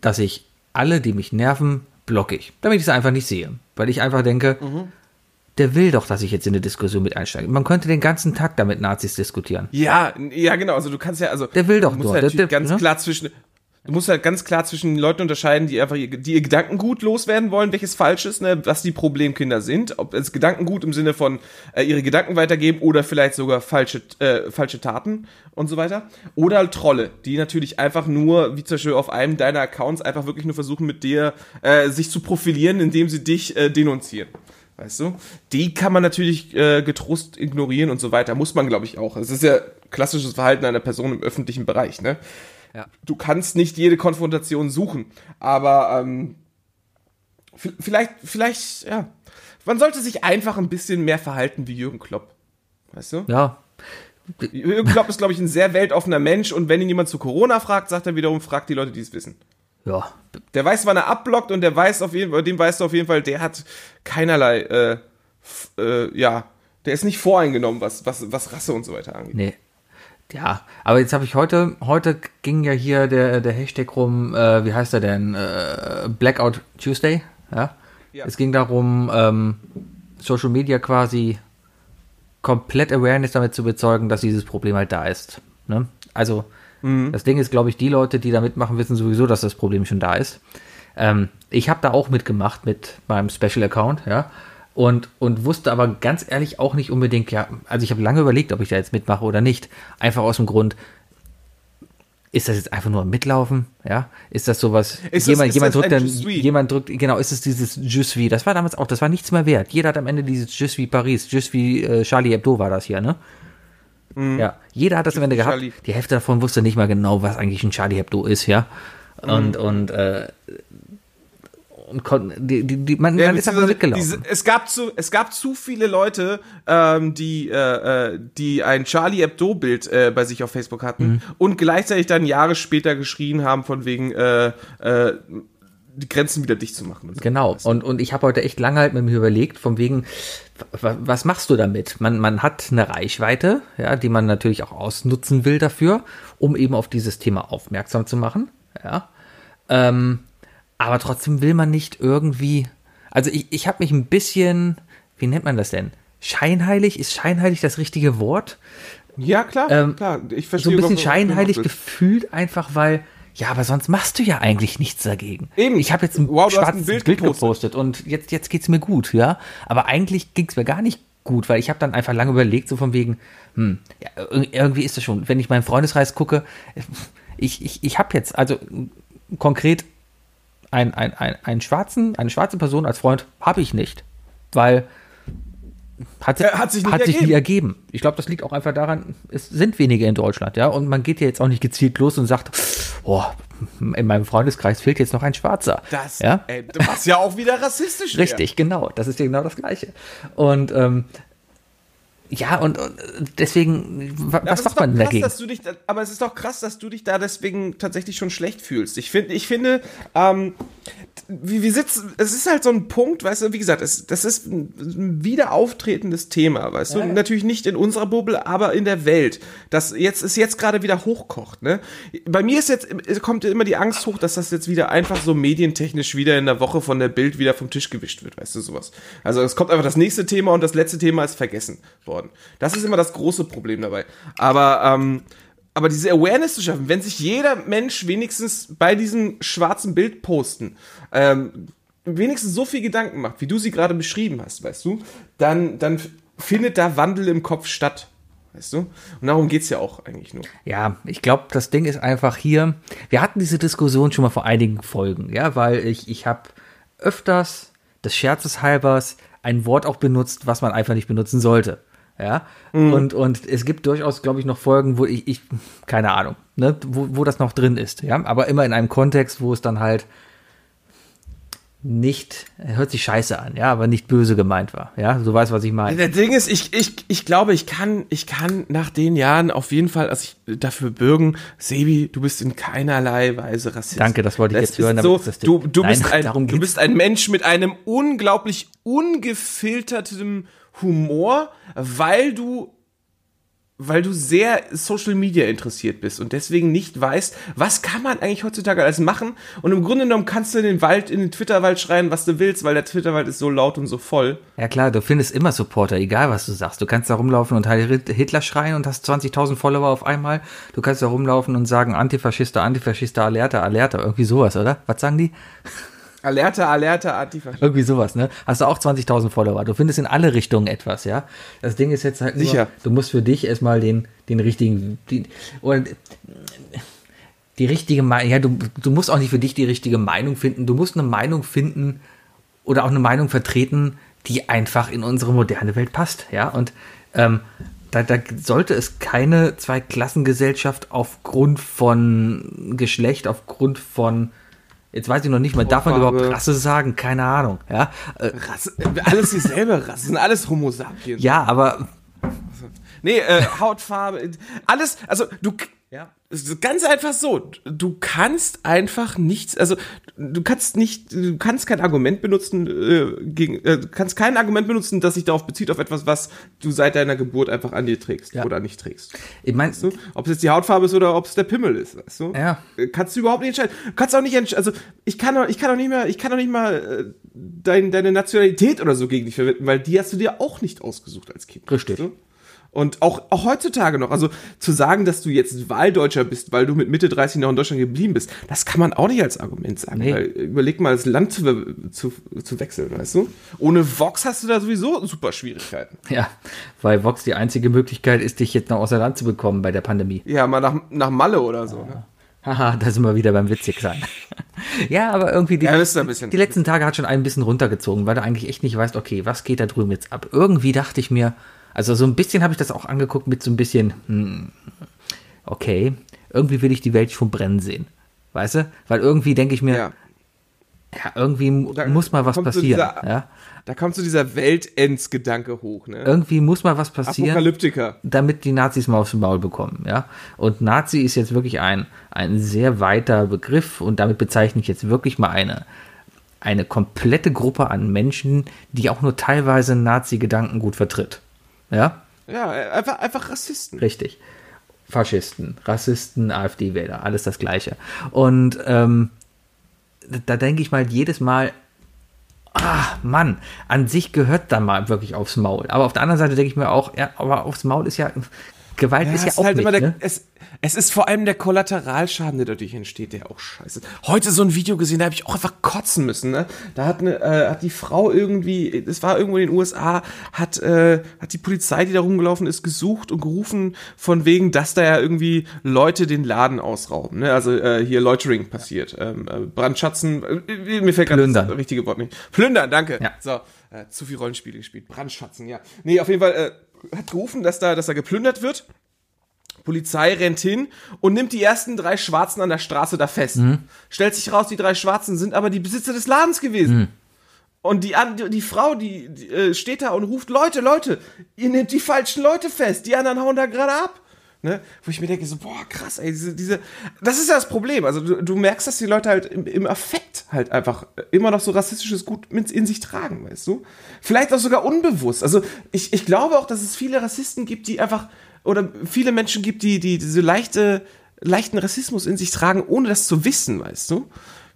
dass ich alle, die mich nerven, blocke ich, damit ich es einfach nicht sehe, weil ich einfach denke, mhm der will doch, dass ich jetzt in eine Diskussion mit einsteige. Man könnte den ganzen Tag damit Nazis diskutieren. Ja, ja, genau. Also du kannst ja, also der will doch nur. Halt der, ganz ne? klar zwischen, du musst halt ganz klar zwischen Leuten unterscheiden, die einfach ihr, die ihr Gedankengut loswerden wollen, welches falsch ist, ne, was die Problemkinder sind, ob es Gedankengut im Sinne von äh, ihre Gedanken weitergeben oder vielleicht sogar falsche äh, falsche Taten und so weiter, oder Trolle, die natürlich einfach nur, wie zum Beispiel auf einem deiner Accounts einfach wirklich nur versuchen mit dir äh, sich zu profilieren, indem sie dich äh, denunzieren. Weißt du? Die kann man natürlich äh, getrost ignorieren und so weiter. Muss man, glaube ich, auch. Es ist ja klassisches Verhalten einer Person im öffentlichen Bereich, ne? Ja. Du kannst nicht jede Konfrontation suchen, aber ähm, vielleicht, vielleicht, ja. Man sollte sich einfach ein bisschen mehr verhalten wie Jürgen Klopp. Weißt du? Ja. Jürgen Klopp ist, glaube ich, ein sehr weltoffener Mensch und wenn ihn jemand zu Corona fragt, sagt er wiederum, fragt die Leute, die es wissen. Ja. Der weiß, wann er abblockt und der weiß auf jeden Fall, dem weißt du auf jeden Fall, der hat keinerlei, äh, äh, ja, der ist nicht voreingenommen, was, was, was Rasse und so weiter angeht. Nee. Ja, aber jetzt habe ich heute, heute ging ja hier der, der Hashtag rum, äh, wie heißt er denn? Äh, Blackout Tuesday, ja? ja. Es ging darum, ähm, Social Media quasi komplett Awareness damit zu bezeugen, dass dieses Problem halt da ist. Ne? Also Das Ding ist, glaube ich, die Leute, die da mitmachen, wissen sowieso, dass das Problem schon da ist. Ähm, ich habe da auch mitgemacht mit meinem Special Account, ja. Und, und wusste aber ganz ehrlich auch nicht unbedingt, ja, also ich habe lange überlegt, ob ich da jetzt mitmache oder nicht. Einfach aus dem Grund, ist das jetzt einfach nur ein Mitlaufen? Ja? Ist das sowas? Ist das- jemand, ist jemand das drückt dann, jemand drückt, genau, ist es dieses Je suis? Das war damals auch, das war nichts mehr wert. Jeder hat am Ende dieses Je suis Paris, Je suis äh, Charlie Hebdo war das hier, ne? Ja, jeder hat das am Ende gehabt. Charlie. Die Hälfte davon wusste nicht mal genau, was eigentlich ein Charlie Hebdo ist, ja. Und, und, äh, und kon, die, die, die, man, Ja, man ist einfach mitgelaufen. diese, es, gab zu, es gab zu viele Leute, ähm, die, äh, äh, die ein Charlie Hebdo-Bild äh, bei sich auf Facebook hatten Mhm. und gleichzeitig dann Jahre später geschrien haben, von wegen äh, äh, die Grenzen wieder dicht zu machen. Und so. Genau. Und, und ich habe heute echt lange halt mit mir überlegt, von wegen, was machst du damit? Man, man hat eine Reichweite, ja, die man natürlich auch ausnutzen will dafür, um eben auf dieses Thema aufmerksam zu machen. Ja. Ähm, aber trotzdem will man nicht irgendwie. Also ich, ich habe mich ein bisschen, wie nennt man das denn? Scheinheilig? Ist scheinheilig das richtige Wort? Ja, klar, Ähm, klar. Ich So verstehe ein bisschen scheinheilig gefühlt, einfach weil, ja, aber sonst machst du ja eigentlich nichts dagegen. Eben. Ich habe jetzt ein Wow, schwarzes ein Bild Bild, gepostet. gepostet und jetzt, jetzt geht's mir gut, ja. Aber eigentlich ging's mir gar nicht gut, weil ich habe dann einfach lange überlegt, so von wegen, hm, ja, ir- irgendwie ist das schon, wenn ich meinen Freundeskreis gucke, ich, ich, ich habe jetzt, also konkret ein, ein, ein, einen schwarzen, eine schwarze Person als Freund habe ich nicht, weil hat, hat sich nicht hat sich ergeben. nie ergeben. Ich glaube, das liegt auch einfach daran, es sind wenige in Deutschland, ja, und man geht ja jetzt auch nicht gezielt los und sagt, oh, in meinem Freundeskreis fehlt jetzt noch ein Schwarzer. Das, ja, ey, was ja auch wieder rassistisch wäre. richtig, genau, das ist ja genau das Gleiche. Und ähm, ja, und, und deswegen, was es macht ist man krass, dagegen? Dass du dich, da- aber es ist doch krass, dass du dich da deswegen tatsächlich schon schlecht fühlst. Ich finde, ich finde, ähm, wie wir sitzen, es ist halt so ein Punkt, weißt du, wie gesagt, es, das ist ein, wieder auftretendes Thema, weißt du, natürlich nicht in unserer Bubble, aber in der Welt, das jetzt ist jetzt gerade wieder hochkocht, ne? Bei mir ist jetzt es kommt immer die Angst hoch, dass das jetzt wieder einfach so medientechnisch wieder in der Woche von der Bild wieder vom Tisch gewischt wird, weißt du, sowas. Also es kommt einfach das nächste Thema und das letzte Thema ist vergessen worden. Das ist immer das große Problem dabei. Aber ähm, aber diese Awareness zu schaffen, wenn sich jeder Mensch wenigstens bei diesem schwarzen Bild posten, ähm, wenigstens so viel Gedanken macht, wie du sie gerade beschrieben hast, weißt du, dann, dann findet da Wandel im Kopf statt. Weißt du? Und darum geht's ja auch eigentlich nur. Ja, ich glaube, das Ding ist einfach hier. Wir hatten diese Diskussion schon mal vor einigen Folgen, ja, weil ich, ich habe öfters des Scherzes halbers ein Wort auch benutzt, was man einfach nicht benutzen sollte. Ja, und, und es gibt durchaus, glaube ich, noch Folgen, wo ich, ich keine Ahnung, ne, wo, wo das noch drin ist, ja, aber immer in einem Kontext, wo es dann halt nicht, hört sich scheiße an, ja, aber nicht böse gemeint war, ja, so weißt, was ich meine. Der Ding ist, ich, ich, ich glaube, ich kann, ich kann nach den Jahren auf jeden Fall, also ich dafür bürgen, Sebi, du bist in keinerlei Weise Rassist. Danke, das wollte ich Das jetzt hören, so, du, du, Nein, bist ein, du bist ein Mensch mit einem unglaublich ungefiltertem Humor, weil du weil du sehr Social Media interessiert bist und deswegen nicht weißt, was kann man eigentlich heutzutage alles machen und im Grunde genommen kannst du in den Wald, in den Twitterwald schreien, was du willst, weil der Twitterwald ist so laut und so voll. Ja klar, du findest immer Supporter, egal was du sagst. Du kannst da rumlaufen und Hitler schreien und hast 20.000 Follower auf einmal. Du kannst da rumlaufen und sagen Antifaschista, Antifaschista, Alerta, Alerta, irgendwie sowas, oder? Was sagen die? Alerta, Alerta, Antifaschist. Irgendwie sowas, ne? Hast du auch 20.000 Follower. Du findest in alle Richtungen etwas, ja? Das Ding ist jetzt halt nur, Sicher. du musst für dich erstmal den, den richtigen, die, oder die richtige Meinung, ja, du, du musst auch nicht für dich die richtige Meinung finden. Du musst eine Meinung finden oder auch eine Meinung vertreten, die einfach in unsere moderne Welt passt, ja? Und, ähm, da, da sollte es keine Zweiklassengesellschaft aufgrund von Geschlecht, aufgrund von Jetzt weiß ich noch nicht mal, darf man überhaupt Rasse sagen? Keine Ahnung, ja. Äh, Rasse, alles dieselbe Rasse, sind alles Homo sapiens. ja, aber Nee, äh, Hautfarbe, alles, also du, Ja. es ist ganz einfach so, du kannst einfach nichts, also du kannst nicht, du kannst kein Argument benutzen, äh, gegen, äh, du kannst kein Argument benutzen, das sich darauf bezieht, auf etwas, was du seit deiner Geburt einfach an dir trägst Ja. oder nicht trägst. ich meine, Weißt du? Ob es jetzt die Hautfarbe ist oder ob es der Pimmel ist, weißt du? Ja. Äh, Kannst du überhaupt nicht entscheiden. Du kannst auch nicht entscheiden, also ich kann doch, ich kann doch nicht mehr, ich kann doch nicht mal äh, dein, deine Nationalität oder so gegen dich verwenden, weil die hast du dir auch nicht ausgesucht als Kind. Richtig. weißt du? Und auch, auch heutzutage noch, also zu sagen, dass du jetzt Wahldeutscher bist, weil du mit Mitte 30 noch in Deutschland geblieben bist, das kann man auch nicht als Argument sagen. Nee. Weil, überleg mal, das Land zu, zu, zu wechseln, weißt du? Ohne Vox hast du da sowieso super Schwierigkeiten. Ja, weil Vox die einzige Möglichkeit ist, dich jetzt noch außer Land zu bekommen bei der Pandemie. Ja, mal nach, nach Malle oder so. Ne? Haha, da sind wir wieder beim witzig sein. ja, aber irgendwie die, Ja, die letzten Tage hat schon ein bisschen runtergezogen, weil du eigentlich echt nicht weißt, okay, was geht da drüben jetzt ab? Irgendwie dachte ich mir, also so ein bisschen habe ich das auch angeguckt mit so ein bisschen, hm, okay, irgendwie will ich die Welt schon brennen sehen. Weißt du? Weil irgendwie denke ich mir, Ja. ja, irgendwie Da muss mal was passieren. dieser- ja? Da kommt so dieser Weltendsgedanke hoch, ne? Irgendwie muss mal was passieren. Apokalyptiker. damit die Nazis mal aufs Maul bekommen, ja. Und Nazi ist jetzt wirklich ein, ein sehr weiter Begriff und damit bezeichne ich jetzt wirklich mal eine, eine komplette Gruppe an Menschen, die auch nur teilweise Nazi-Gedanken gut vertritt. Ja, Ja, einfach, einfach Rassisten. richtig. Faschisten, Rassisten, AfD-Wähler, alles das Gleiche. Und ähm, da denke ich mal jedes Mal, ah, Mann, an sich gehört da mal wirklich aufs Maul. Aber auf der anderen Seite denke ich mir auch, ja, aber aufs Maul ist ja, Gewalt ist ja es auch halt nicht, immer der, ne? es, es ist vor allem der Kollateralschaden, der dadurch entsteht, der auch scheiße. ist. Heute so ein Video gesehen, da habe ich auch einfach kotzen müssen. Ne? Da hat, eine, äh, hat die Frau irgendwie, das war irgendwo in den USA, hat, äh, hat die Polizei, die da rumgelaufen ist, gesucht und gerufen von wegen, dass da ja irgendwie Leute den Laden ausrauben. Ne? Also äh, hier Loitering passiert. Ähm, äh, Brandschatzen, äh, mir fällt gerade das richtige Wort nicht. Plündern, danke. Ja. So, äh, zu viel Rollenspiele gespielt. Brandschatzen, ja. Nee, auf jeden Fall äh, hat gerufen, dass da, dass da geplündert wird. Polizei rennt hin und nimmt die ersten drei Schwarzen an der Straße da fest. Stellt sich raus, die drei Schwarzen sind aber die Besitzer des Ladens gewesen. Und die, an- die, die Frau, die, die äh, steht da und ruft, Leute, Leute, ihr nehmt die falschen Leute fest, die anderen hauen da gerade ab. Ne? Wo ich mir denke, so, boah, krass, ey, diese, diese, das ist ja das Problem. Also du, du merkst, dass die Leute halt im, im Affekt halt einfach immer noch so rassistisches Gut mit in sich tragen, weißt du? Vielleicht auch sogar unbewusst. Also ich, ich glaube auch, dass es viele Rassisten gibt, die einfach, oder viele Menschen gibt, die, die diese leichte, leichten Rassismus in sich tragen, ohne das zu wissen, weißt du?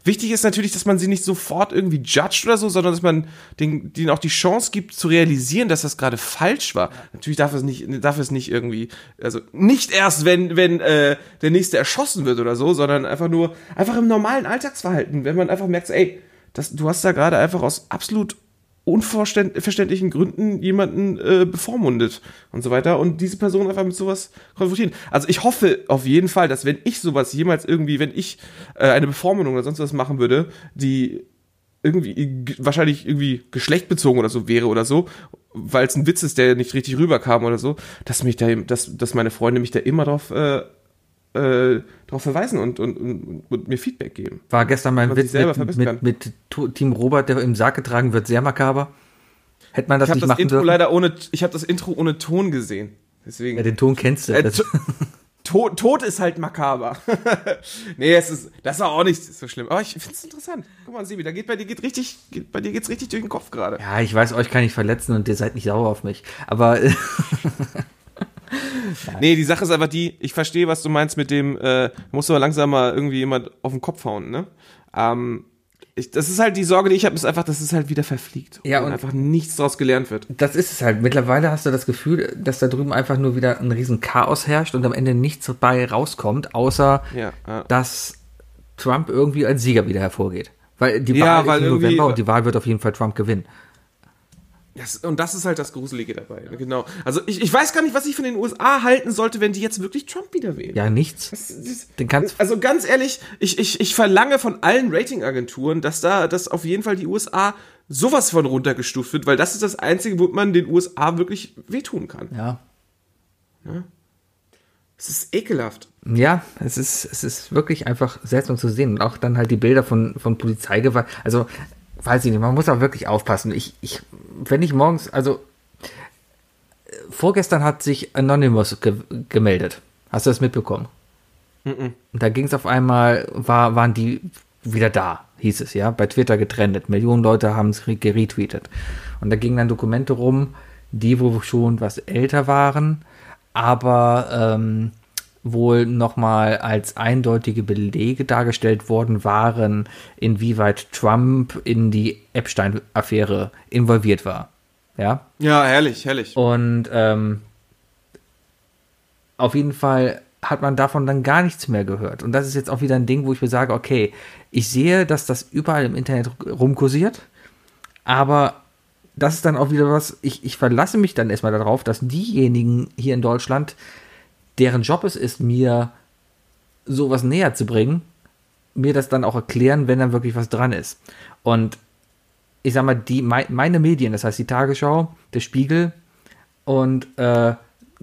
Wichtig ist natürlich, dass man sie nicht sofort irgendwie judgt oder so, sondern dass man den, denen auch die Chance gibt zu realisieren, dass das gerade falsch war. Natürlich darf es nicht, darf es nicht irgendwie, also nicht erst, wenn, wenn äh, der nächste erschossen wird oder so, sondern einfach nur, einfach im normalen Alltagsverhalten, wenn man einfach merkt, ey, das, du hast da gerade einfach aus absolut unverständlichen Gründen jemanden äh, bevormundet und so weiter und diese Person einfach mit sowas konfrontieren. Also ich hoffe auf jeden Fall, dass wenn ich sowas jemals irgendwie, wenn ich äh, eine Bevormundung oder sonst was machen würde, die irgendwie wahrscheinlich irgendwie geschlechtbezogen oder so wäre oder so, weil es ein Witz ist, der nicht richtig rüberkam oder so, dass mich da, dass, dass meine Freunde mich da immer drauf äh, äh, darauf verweisen und, und, und, und mir Feedback geben. War gestern mein Witz selber mit, mit, mit Team Robert, der im Sarg getragen wird, sehr makaber. Hätte man das Ich nicht das machen Intro dürfen? leider ohne, ich habe das Intro ohne Ton gesehen. Deswegen. Ja, den Ton kennst du. Äh, Tod, Tod ist halt makaber. nee, es ist, das war auch nicht so schlimm. Aber ich finde es interessant. Guck mal, Sibi, da geht bei dir geht richtig, geht, bei dir geht's richtig durch den Kopf gerade. ja, ich weiß, euch kann ich verletzen und ihr seid nicht sauer auf mich. Aber Nee, die Sache ist einfach die, ich verstehe, was du meinst mit dem, äh, musst du aber langsam mal irgendwie jemand auf den Kopf hauen, ne? Ähm, ich, das ist halt die Sorge, die ich habe, ist einfach, dass es halt wieder verfliegt. Ja, und, und- einfach nichts draus gelernt wird. das ist es halt. Mittlerweile hast du das Gefühl, dass da drüben einfach nur wieder ein riesen Chaos herrscht und am Ende nichts dabei rauskommt, außer Ja, ja. dass Trump irgendwie als Sieger wieder hervorgeht. Weil die Ja, Wahl weil ist im November und die Wahl wird auf jeden Fall Trump gewinnen. Das, und das ist halt das Gruselige dabei. ne? Genau. Also ich, ich weiß gar nicht, was ich von den USA halten sollte, wenn die jetzt wirklich Trump wieder wählen. Ja, nichts. Das- das- Den kannst- also ganz ehrlich, ich, ich, ich verlange von allen Ratingagenturen, dass da, dass auf jeden Fall die USA sowas von runtergestuft wird, weil das ist das Einzige, wo man den USA wirklich wehtun kann. Ja. Es ist ekelhaft. Ja, es ist, es ist wirklich einfach seltsam zu sehen. Und auch dann halt die Bilder von, von Polizeigewalt. Also, weiß ich nicht, man muss auch wirklich aufpassen. Ich, ich, wenn ich morgens, also, vorgestern hat sich Anonymous ge gemeldet. Hast du das mitbekommen? Und da ging es auf einmal, war, waren die wieder da, hieß es, ja, bei Twitter getrennt. Millionen Leute haben es re- geretweetet. Und da gingen dann Dokumente rum, die wohl schon was älter waren, aber ähm, wohl nochmal als eindeutige Belege dargestellt worden waren, inwieweit Trump in die Epstein-Affäre involviert war. Ja, Ja, herrlich, herrlich. und ähm, auf jeden Fall hat man davon dann gar nichts mehr gehört. Und das ist jetzt auch wieder ein Ding, wo ich mir sage, okay, ich sehe, dass das überall im Internet rumkursiert, aber das ist dann auch wieder was, ich, ich verlasse mich dann erstmal darauf, dass diejenigen hier in Deutschland, deren Job es ist, mir sowas näher zu bringen, mir das dann auch erklären, wenn dann wirklich was dran ist. Und ich sag mal, die, meine Medien, das heißt die Tagesschau, der Spiegel und äh,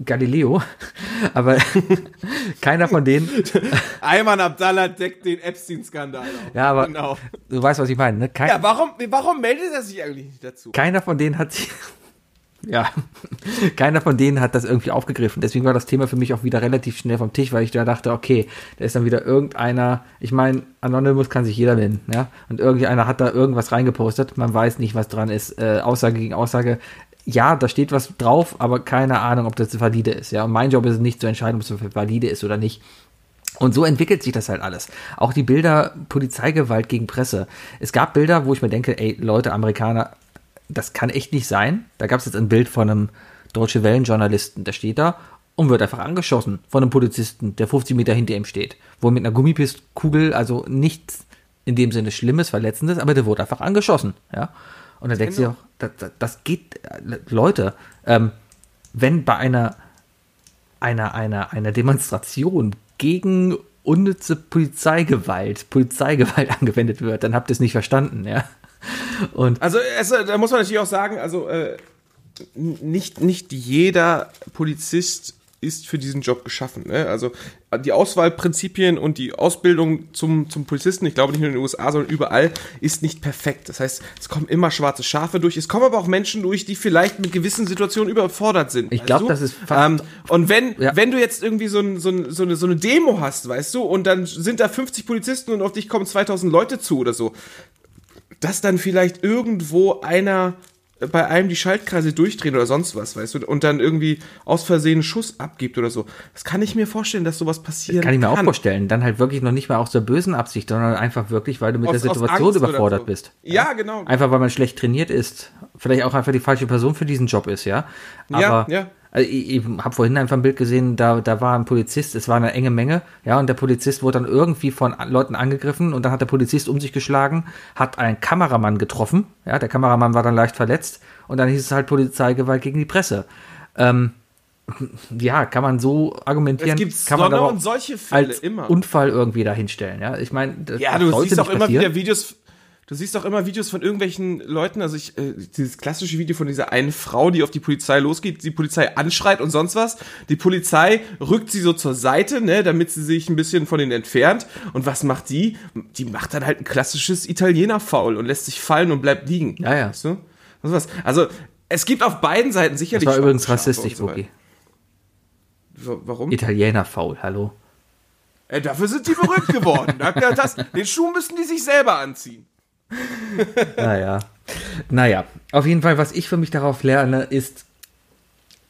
Galileo, aber keiner von denen. Ayman Abdallah deckt den Epstein-Skandal auf. Ja, aber genau. du weißt, was ich meine. Ne? Kein, ja, warum, warum meldet er sich eigentlich nicht dazu? Keiner von denen hat sich. Ja, keiner von denen hat das irgendwie aufgegriffen. Deswegen war das Thema für mich auch wieder relativ schnell vom Tisch, weil ich da dachte, okay, da ist dann wieder irgendeiner, ich meine, Anonymous kann sich jeder nennen, ja, und irgendeiner hat da irgendwas reingepostet, man weiß nicht, was dran ist, äh, Aussage gegen Aussage, ja, da steht was drauf, aber keine Ahnung, ob das valide ist. Ja, und mein Job ist es nicht zu entscheiden, ob es valide ist oder nicht. Und so entwickelt sich das halt alles. Auch die Bilder Polizeigewalt gegen Presse. Es gab Bilder, wo ich mir denke, ey, Leute, Amerikaner, das kann echt nicht sein. Da gab es jetzt ein Bild von einem Deutsche Wellen-Journalisten, der steht da und wird einfach angeschossen von einem Polizisten, der 50 Meter hinter ihm steht. Wo mit einer Gummipistkugel, also nichts in dem Sinne Schlimmes, Verletzendes, aber der wurde einfach angeschossen. Ja. Und dann denkt genau. sie auch, das, das, geht, Leute, ähm, wenn bei einer, einer, einer, einer Demonstration gegen unnütze Polizeigewalt, Polizeigewalt angewendet wird, dann habt ihr es nicht verstanden, ja. Und also es, da muss man natürlich auch sagen, also äh, nicht, nicht jeder Polizist ist für diesen Job geschaffen. Ne? Also die Auswahlprinzipien und die Ausbildung zum, zum Polizisten, ich glaube nicht nur in den USA, sondern überall, ist nicht perfekt. Das heißt, es kommen immer schwarze Schafe durch. Es kommen aber auch Menschen durch, die vielleicht mit gewissen Situationen überfordert sind. Ich glaube, das ist ähm, Und wenn, ja. wenn du jetzt irgendwie so, ein, so, ein, so, eine, so eine Demo hast, weißt du, und dann sind da 50 Polizisten und auf dich kommen 2000 Leute zu oder so, dass dann vielleicht irgendwo einer bei einem die Schaltkreise durchdrehen oder sonst was, weißt du, und dann irgendwie aus Versehen einen Schuss abgibt oder so. Das kann ich mir vorstellen, dass sowas passiert. Kann ich mir auch vorstellen. Dann halt wirklich noch nicht mal aus der bösen Absicht, sondern einfach wirklich, weil du mit aus, der Situation überfordert so. bist. Ja, ja, genau. Einfach, weil man schlecht trainiert ist. Vielleicht auch einfach die falsche Person für diesen Job ist, ja. Aber ja, ja. Also ich, ich habe vorhin einfach ein Bild gesehen, da, da war ein Polizist, es war eine enge Menge, ja, und der Polizist wurde dann irgendwie von Leuten angegriffen und dann hat der Polizist um sich geschlagen, hat einen Kameramann getroffen, ja, der Kameramann war dann leicht verletzt und dann hieß es halt Polizeigewalt gegen die Presse. Ähm, ja, kann man so argumentieren. Es gibt kann man und solche Fälle als immer. Unfall irgendwie dahinstellen. Ja, ich meine, ja, du siehst auch immer wieder Videos Du siehst auch immer Videos von irgendwelchen Leuten, also ich, äh, dieses klassische Video von dieser einen Frau, die auf die Polizei losgeht, die Polizei anschreit und sonst was. Die Polizei rückt sie so zur Seite, ne, damit sie sich ein bisschen von denen entfernt. Und was macht die? Die macht dann halt ein klassisches Italiener-Foul und lässt sich fallen und bleibt liegen. Ja, ja. Weißt du? Was? Also, es gibt auf beiden Seiten sicherlich. Das war übrigens rassistisch, Bookie. Warum? Italiener-Foul, hallo. Äh, dafür sind die verrückt geworden. das, den Schuh müssen die sich selber anziehen. Naja. Naja, auf jeden Fall, was ich für mich darauf lerne, ist,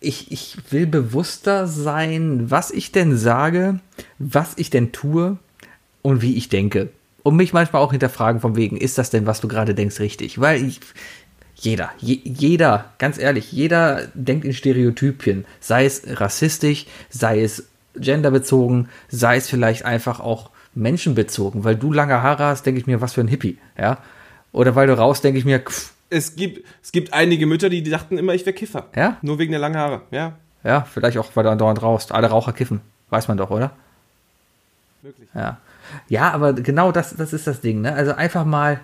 ich, ich will bewusster sein, was ich denn sage, was ich denn tue und wie ich denke. Und mich manchmal auch hinterfragen von wegen, ist das denn, was du gerade denkst, richtig? Weil ich, jeder, je, jeder, ganz ehrlich, jeder denkt in Stereotypien, sei es rassistisch, sei es genderbezogen, sei es vielleicht einfach auch menschenbezogen, weil du lange Haare hast, denke ich mir, was für ein Hippie, ja. Oder weil du raus, denke ich mir, pff. Es gibt, es gibt einige Mütter, die dachten immer, ich wäre Kiffer. Ja? Nur wegen der langen Haare, ja. Ja, vielleicht auch, weil du andauernd rauchst. Alle Raucher kiffen. Weiß man doch, oder? Möglich. Ja. Ja, aber genau das, das ist das Ding, ne? Also einfach mal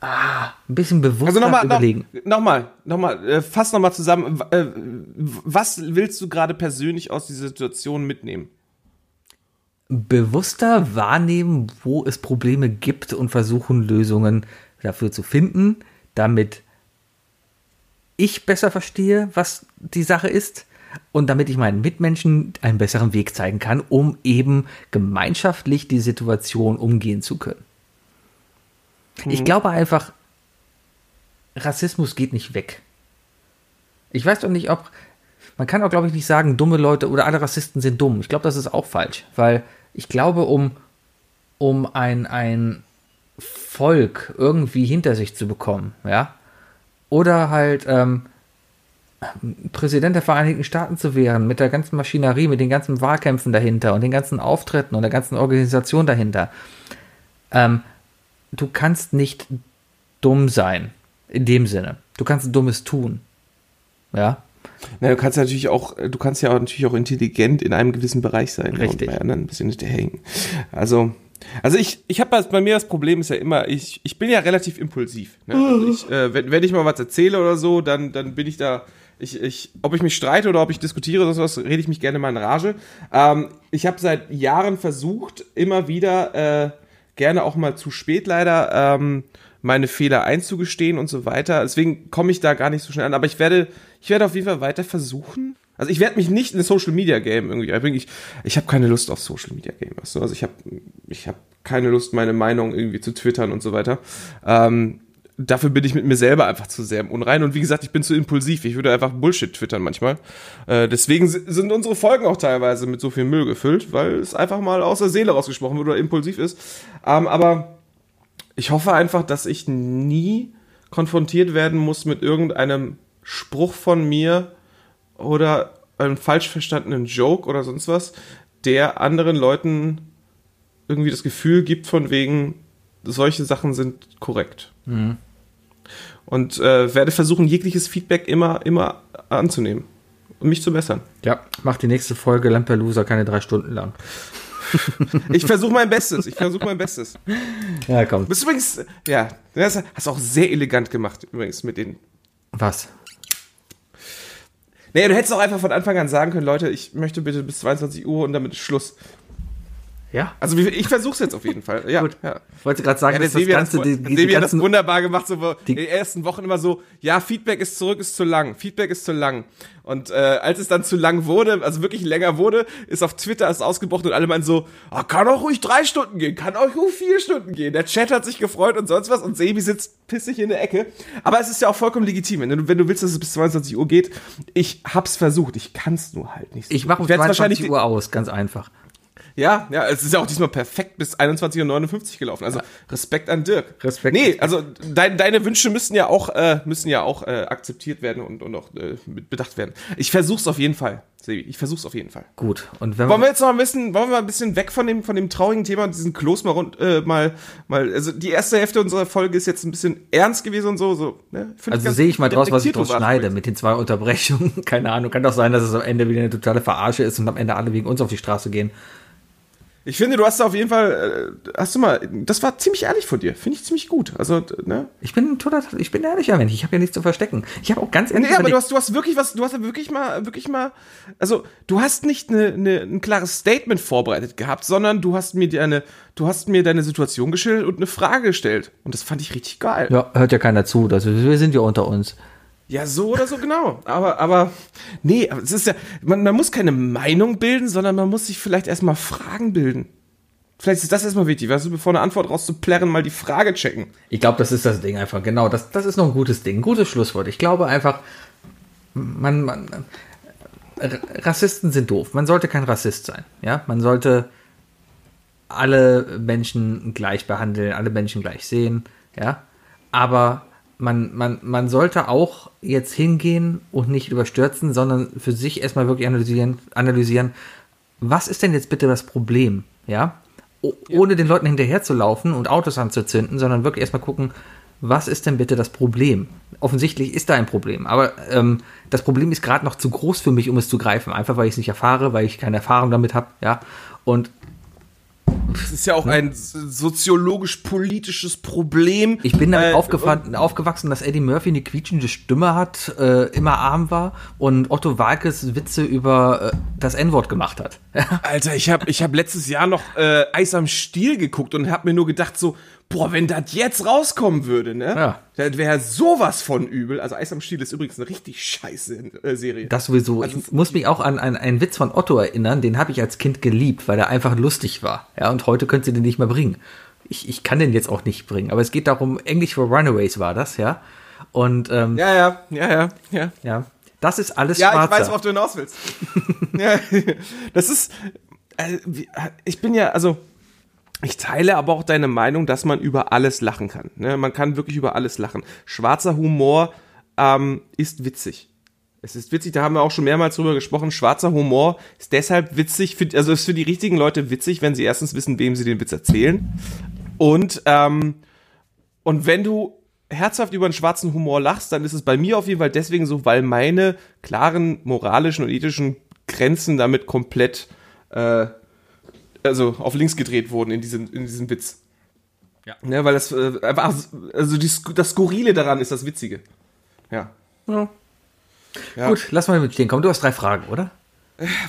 ah, ein bisschen bewusster also noch mal, überlegen. Nochmal, nochmal, äh, fass nochmal zusammen. Äh, was willst du gerade persönlich aus dieser Situation mitnehmen? Bewusster wahrnehmen, wo es Probleme gibt und versuchen, Lösungen dafür zu finden, damit ich besser verstehe, was die Sache ist und damit ich meinen Mitmenschen einen besseren Weg zeigen kann, um eben gemeinschaftlich die Situation umgehen zu können. Mhm. Ich glaube einfach, Rassismus geht nicht weg. Ich weiß doch nicht, ob man kann auch, glaube ich, nicht sagen, dumme Leute oder alle Rassisten sind dumm. Ich glaube, das ist auch falsch, weil ich glaube, um, um ein, ein Volk irgendwie hinter sich zu bekommen, ja, oder halt ähm, Präsident der Vereinigten Staaten zu werden, mit der ganzen Maschinerie, mit den ganzen Wahlkämpfen dahinter und den ganzen Auftritten und der ganzen Organisation dahinter. Ähm, du kannst nicht dumm sein, in dem Sinne. Du kannst Dummes tun. Ja. Na, du kannst natürlich auch, du kannst ja auch natürlich auch intelligent in einem gewissen Bereich sein. Richtig. Und bei anderen ein bisschen hinterhängen. Also, also ich, ich habe bei mir das Problem ist ja immer, ich, ich bin ja relativ impulsiv. Ne? Also ich, äh, wenn, wenn ich mal was erzähle oder so, dann, dann bin ich da, ich, ich, ob ich mich streite oder ob ich diskutiere oder sowas, rede ich mich gerne mal in Rage. Ähm, ich habe seit Jahren versucht, immer wieder, äh, gerne auch mal zu spät leider, ähm, meine Fehler einzugestehen und so weiter. Deswegen komme ich da gar nicht so schnell an. Aber ich werde, ich werde auf jeden Fall weiter versuchen. Also ich werde mich nicht in ein Social Media Game irgendwie einbringen. Ich, ich habe keine Lust auf Social Media Game. Also ich habe, ich habe keine Lust, meine Meinung irgendwie zu twittern und so weiter. Ähm, dafür bin ich mit mir selber einfach zu sehr im Unrein. Und wie gesagt, ich bin zu impulsiv. Ich würde einfach Bullshit twittern manchmal. Äh, deswegen sind unsere Folgen auch teilweise mit so viel Müll gefüllt, weil es einfach mal aus der Seele rausgesprochen wird oder impulsiv ist. Ähm, aber ich hoffe einfach, dass ich nie konfrontiert werden muss mit irgendeinem Spruch von mir oder einem falsch verstandenen Joke oder sonst was, der anderen Leuten irgendwie das Gefühl gibt von wegen, solche Sachen sind korrekt. Mhm. Und äh, werde versuchen, jegliches Feedback immer, immer anzunehmen und mich zu bessern. Ja, mach die nächste Folge Lampelusa keine drei Stunden lang. ich versuche mein Bestes. Ich versuche mein Bestes. Ja, komm. Bist übrigens, ja, das hast du auch sehr elegant gemacht, übrigens, mit den. Was? Naja, du hättest auch einfach von Anfang an sagen können, Leute, ich möchte bitte bis 22 Uhr und damit ist Schluss. Ja. Also ich versuch's jetzt auf jeden Fall. Ja, Gut. Ja. Ich wollte gerade sagen, ja, dass das Ganze, die, die, die hat das wunderbar gemacht, so die, in den ersten Wochen immer so, ja, Feedback ist zurück, ist zu lang, Feedback ist zu lang. Und äh, als es dann zu lang wurde, also wirklich länger wurde, ist auf Twitter es ausgebrochen und alle meinen so, oh, kann auch ruhig drei Stunden gehen, kann auch ruhig vier Stunden gehen. Der Chat hat sich gefreut und sonst was und Sebi sitzt pissig in der Ecke. Aber es ist ja auch vollkommen legitim, wenn du, wenn du willst, dass es bis 22 Uhr geht. Ich hab's versucht, ich kann's nur halt nicht. So. Ich mache um 22 Uhr aus, ganz einfach. Ja, ja, es ist ja auch diesmal perfekt bis 21.59 Uhr gelaufen. Also Respekt an Dirk. Respekt. Nee, also dein, deine Wünsche müssen ja auch, äh, müssen ja auch äh, akzeptiert werden und, und auch äh, bedacht werden. Ich versuch's auf jeden Fall, Sebi. Ich versuch's auf jeden Fall. Gut. Und wenn wollen wir jetzt noch ein bisschen, wollen wir mal ein bisschen weg von dem, von dem traurigen Thema und diesen Klos mal rund, äh, mal, mal, also die erste Hälfte unserer Folge ist jetzt ein bisschen ernst gewesen und so, so. Ne? Also sehe ich mal draus, was ich draus schneide mit den zwei Unterbrechungen. Keine Ahnung. Kann doch sein, dass es am Ende wieder eine totale Verarsche ist und am Ende alle wegen uns auf die Straße gehen. Ich finde, du hast auf jeden Fall, äh, hast du mal, das war ziemlich ehrlich von dir. Finde ich ziemlich gut. Also, ne? Ich bin total, ich bin ehrlicher Mensch. Ich habe ja nichts zu verstecken. Ich habe auch ganz ehrlich. Nee, aber du hast, du hast wirklich was, du hast ja wirklich mal, wirklich mal, also, du hast nicht eine, eine, ein klares Statement vorbereitet gehabt, sondern du hast mir deine, du hast mir deine Situation geschildert und eine Frage gestellt. Und das fand ich richtig geil. Ja, hört ja keiner zu. Also, wir sind ja unter uns. Ja, so oder so genau. Aber, aber, nee, es ist ja, man, man muss keine Meinung bilden, sondern man muss sich vielleicht erstmal Fragen bilden. Vielleicht ist das erstmal wichtig, weißt du, bevor eine Antwort rauszuplärren, mal die Frage checken. Ich glaube, das ist das Ding einfach, genau. Das, das ist noch ein gutes Ding, ein gutes Schlusswort. Ich glaube einfach, man, man, Rassisten sind doof. Man sollte kein Rassist sein. Ja, man sollte alle Menschen gleich behandeln, alle Menschen gleich sehen. Ja, aber man, man, man sollte auch jetzt hingehen und nicht überstürzen, sondern für sich erstmal wirklich analysieren, analysieren, was ist denn jetzt bitte das Problem? Ja, ohne den Leuten hinterherzulaufen und Autos anzuzünden, sondern wirklich erstmal gucken, was ist denn bitte das Problem? Offensichtlich ist da ein Problem, aber ähm, das Problem ist gerade noch zu groß für mich, um es zu greifen, einfach weil ich es nicht erfahre, weil ich keine Erfahrung damit habe, ja. Und das ist ja auch ein soziologisch-politisches Problem. Ich bin damit äh, aufgewachsen, dass Eddie Murphy eine quietschende Stimme hat, äh, immer arm war und Otto Walkes Witze über äh, das N-Wort gemacht hat. Alter, ich habe ich hab letztes Jahr noch äh, Eis am Stiel geguckt und habe mir nur gedacht so, boah, wenn das jetzt rauskommen würde, ne? Ja. Das wäre sowas von übel. Also Eis am Stiel ist übrigens eine richtig scheiße äh, Serie. Das sowieso. Also, ich muss mich auch an, an einen Witz von Otto erinnern, den habe ich als Kind geliebt, weil er einfach lustig war. Ja, und heute könnt ihr den nicht mehr bringen. Ich, ich kann den jetzt auch nicht bringen, aber es geht darum, English for Runaways war das, ja. Und ähm, ja, ja, ja, ja, ja. Ja, das ist alles Ja, Schwarzer. ich weiß, worauf du hinaus willst. ja, das ist, äh, ich bin ja, also ich teile aber auch deine Meinung, dass man über alles lachen kann. Ne? Man kann wirklich über alles lachen. Schwarzer Humor ähm, ist witzig. Es ist witzig, da haben wir auch schon mehrmals drüber gesprochen. Schwarzer Humor ist deshalb witzig, für, also ist für die richtigen Leute witzig, wenn sie erstens wissen, wem sie den Witz erzählen. Und, ähm, und wenn du herzhaft über einen schwarzen Humor lachst, dann ist es bei mir auf jeden Fall deswegen so, weil meine klaren moralischen und ethischen Grenzen damit komplett äh, also auf links gedreht wurden in diesem, in diesem Witz. Ja. ja weil das äh, einfach, also die, das Skurrile daran ist das Witzige. Ja. ja. ja. Gut, lass mal mit stehen kommen. Du hast drei Fragen, oder?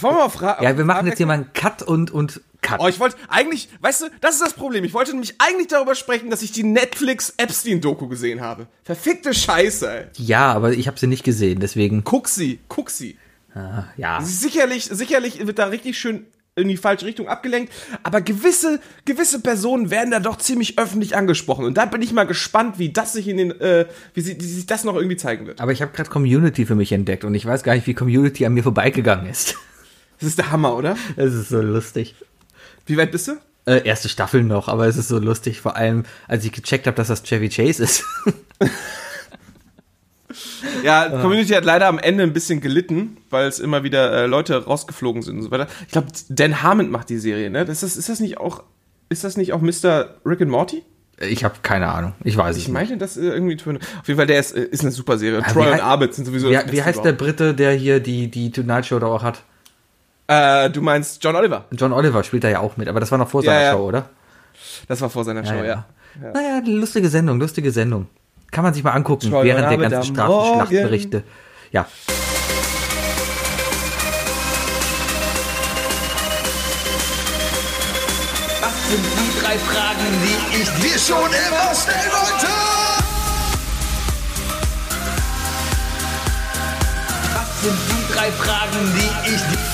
Wollen wir mal fragen? Ja, wir machen jetzt hier mal einen Cut und, und Cut. Oh, ich wollte eigentlich, weißt du, das ist das Problem. Ich wollte nämlich eigentlich darüber sprechen, dass ich die Netflix Epstein-Doku gesehen habe. Verfickte Scheiße, ey. Ja, aber ich habe sie nicht gesehen, deswegen. Guck sie, guck sie. Ah, ja. Sicherlich, sicherlich wird da richtig schön in die falsche Richtung abgelenkt, aber gewisse, gewisse Personen werden da doch ziemlich öffentlich angesprochen. Und da bin ich mal gespannt, wie das sich in den, äh, wie, sie, wie sich das noch irgendwie zeigen wird. Aber ich habe gerade Community für mich entdeckt und ich weiß gar nicht, wie Community an mir vorbeigegangen ist. Das ist der Hammer, oder? Es ist so lustig. Wie weit bist du? Äh, erste Staffel noch, aber es ist so lustig, vor allem als ich gecheckt habe, dass das Chevy Chase ist. ja, Community hat leider am Ende ein bisschen gelitten, weil es immer wieder äh, Leute rausgeflogen sind und so weiter. Ich glaube, Dan Harmon macht die Serie, ne? Das ist, ist das nicht auch, ist das nicht auch Mr. Rick and Morty? Ich habe keine Ahnung. Ich weiß ich es nicht. Ich meine, das äh, irgendwie. Auf jeden Fall, der ist, ist eine super Serie. Ja, Troy und Arbit sind sowieso. Wie, wie heißt der Brite, der hier die, die Tonight Show da auch hat? Äh, du meinst John Oliver? John Oliver spielt da ja auch mit, aber das war noch vor seiner ja, Show, oder? Das war vor seiner Show, ja. ja. Naja, lustige Sendung, lustige Sendung. Kann man sich mal angucken, Troy während der ganzen Strafenschlachtberichte. Ja. Was sind die drei Fragen, die ich dir schon immer stellen wollte? Was sind die drei Fragen, die ich dir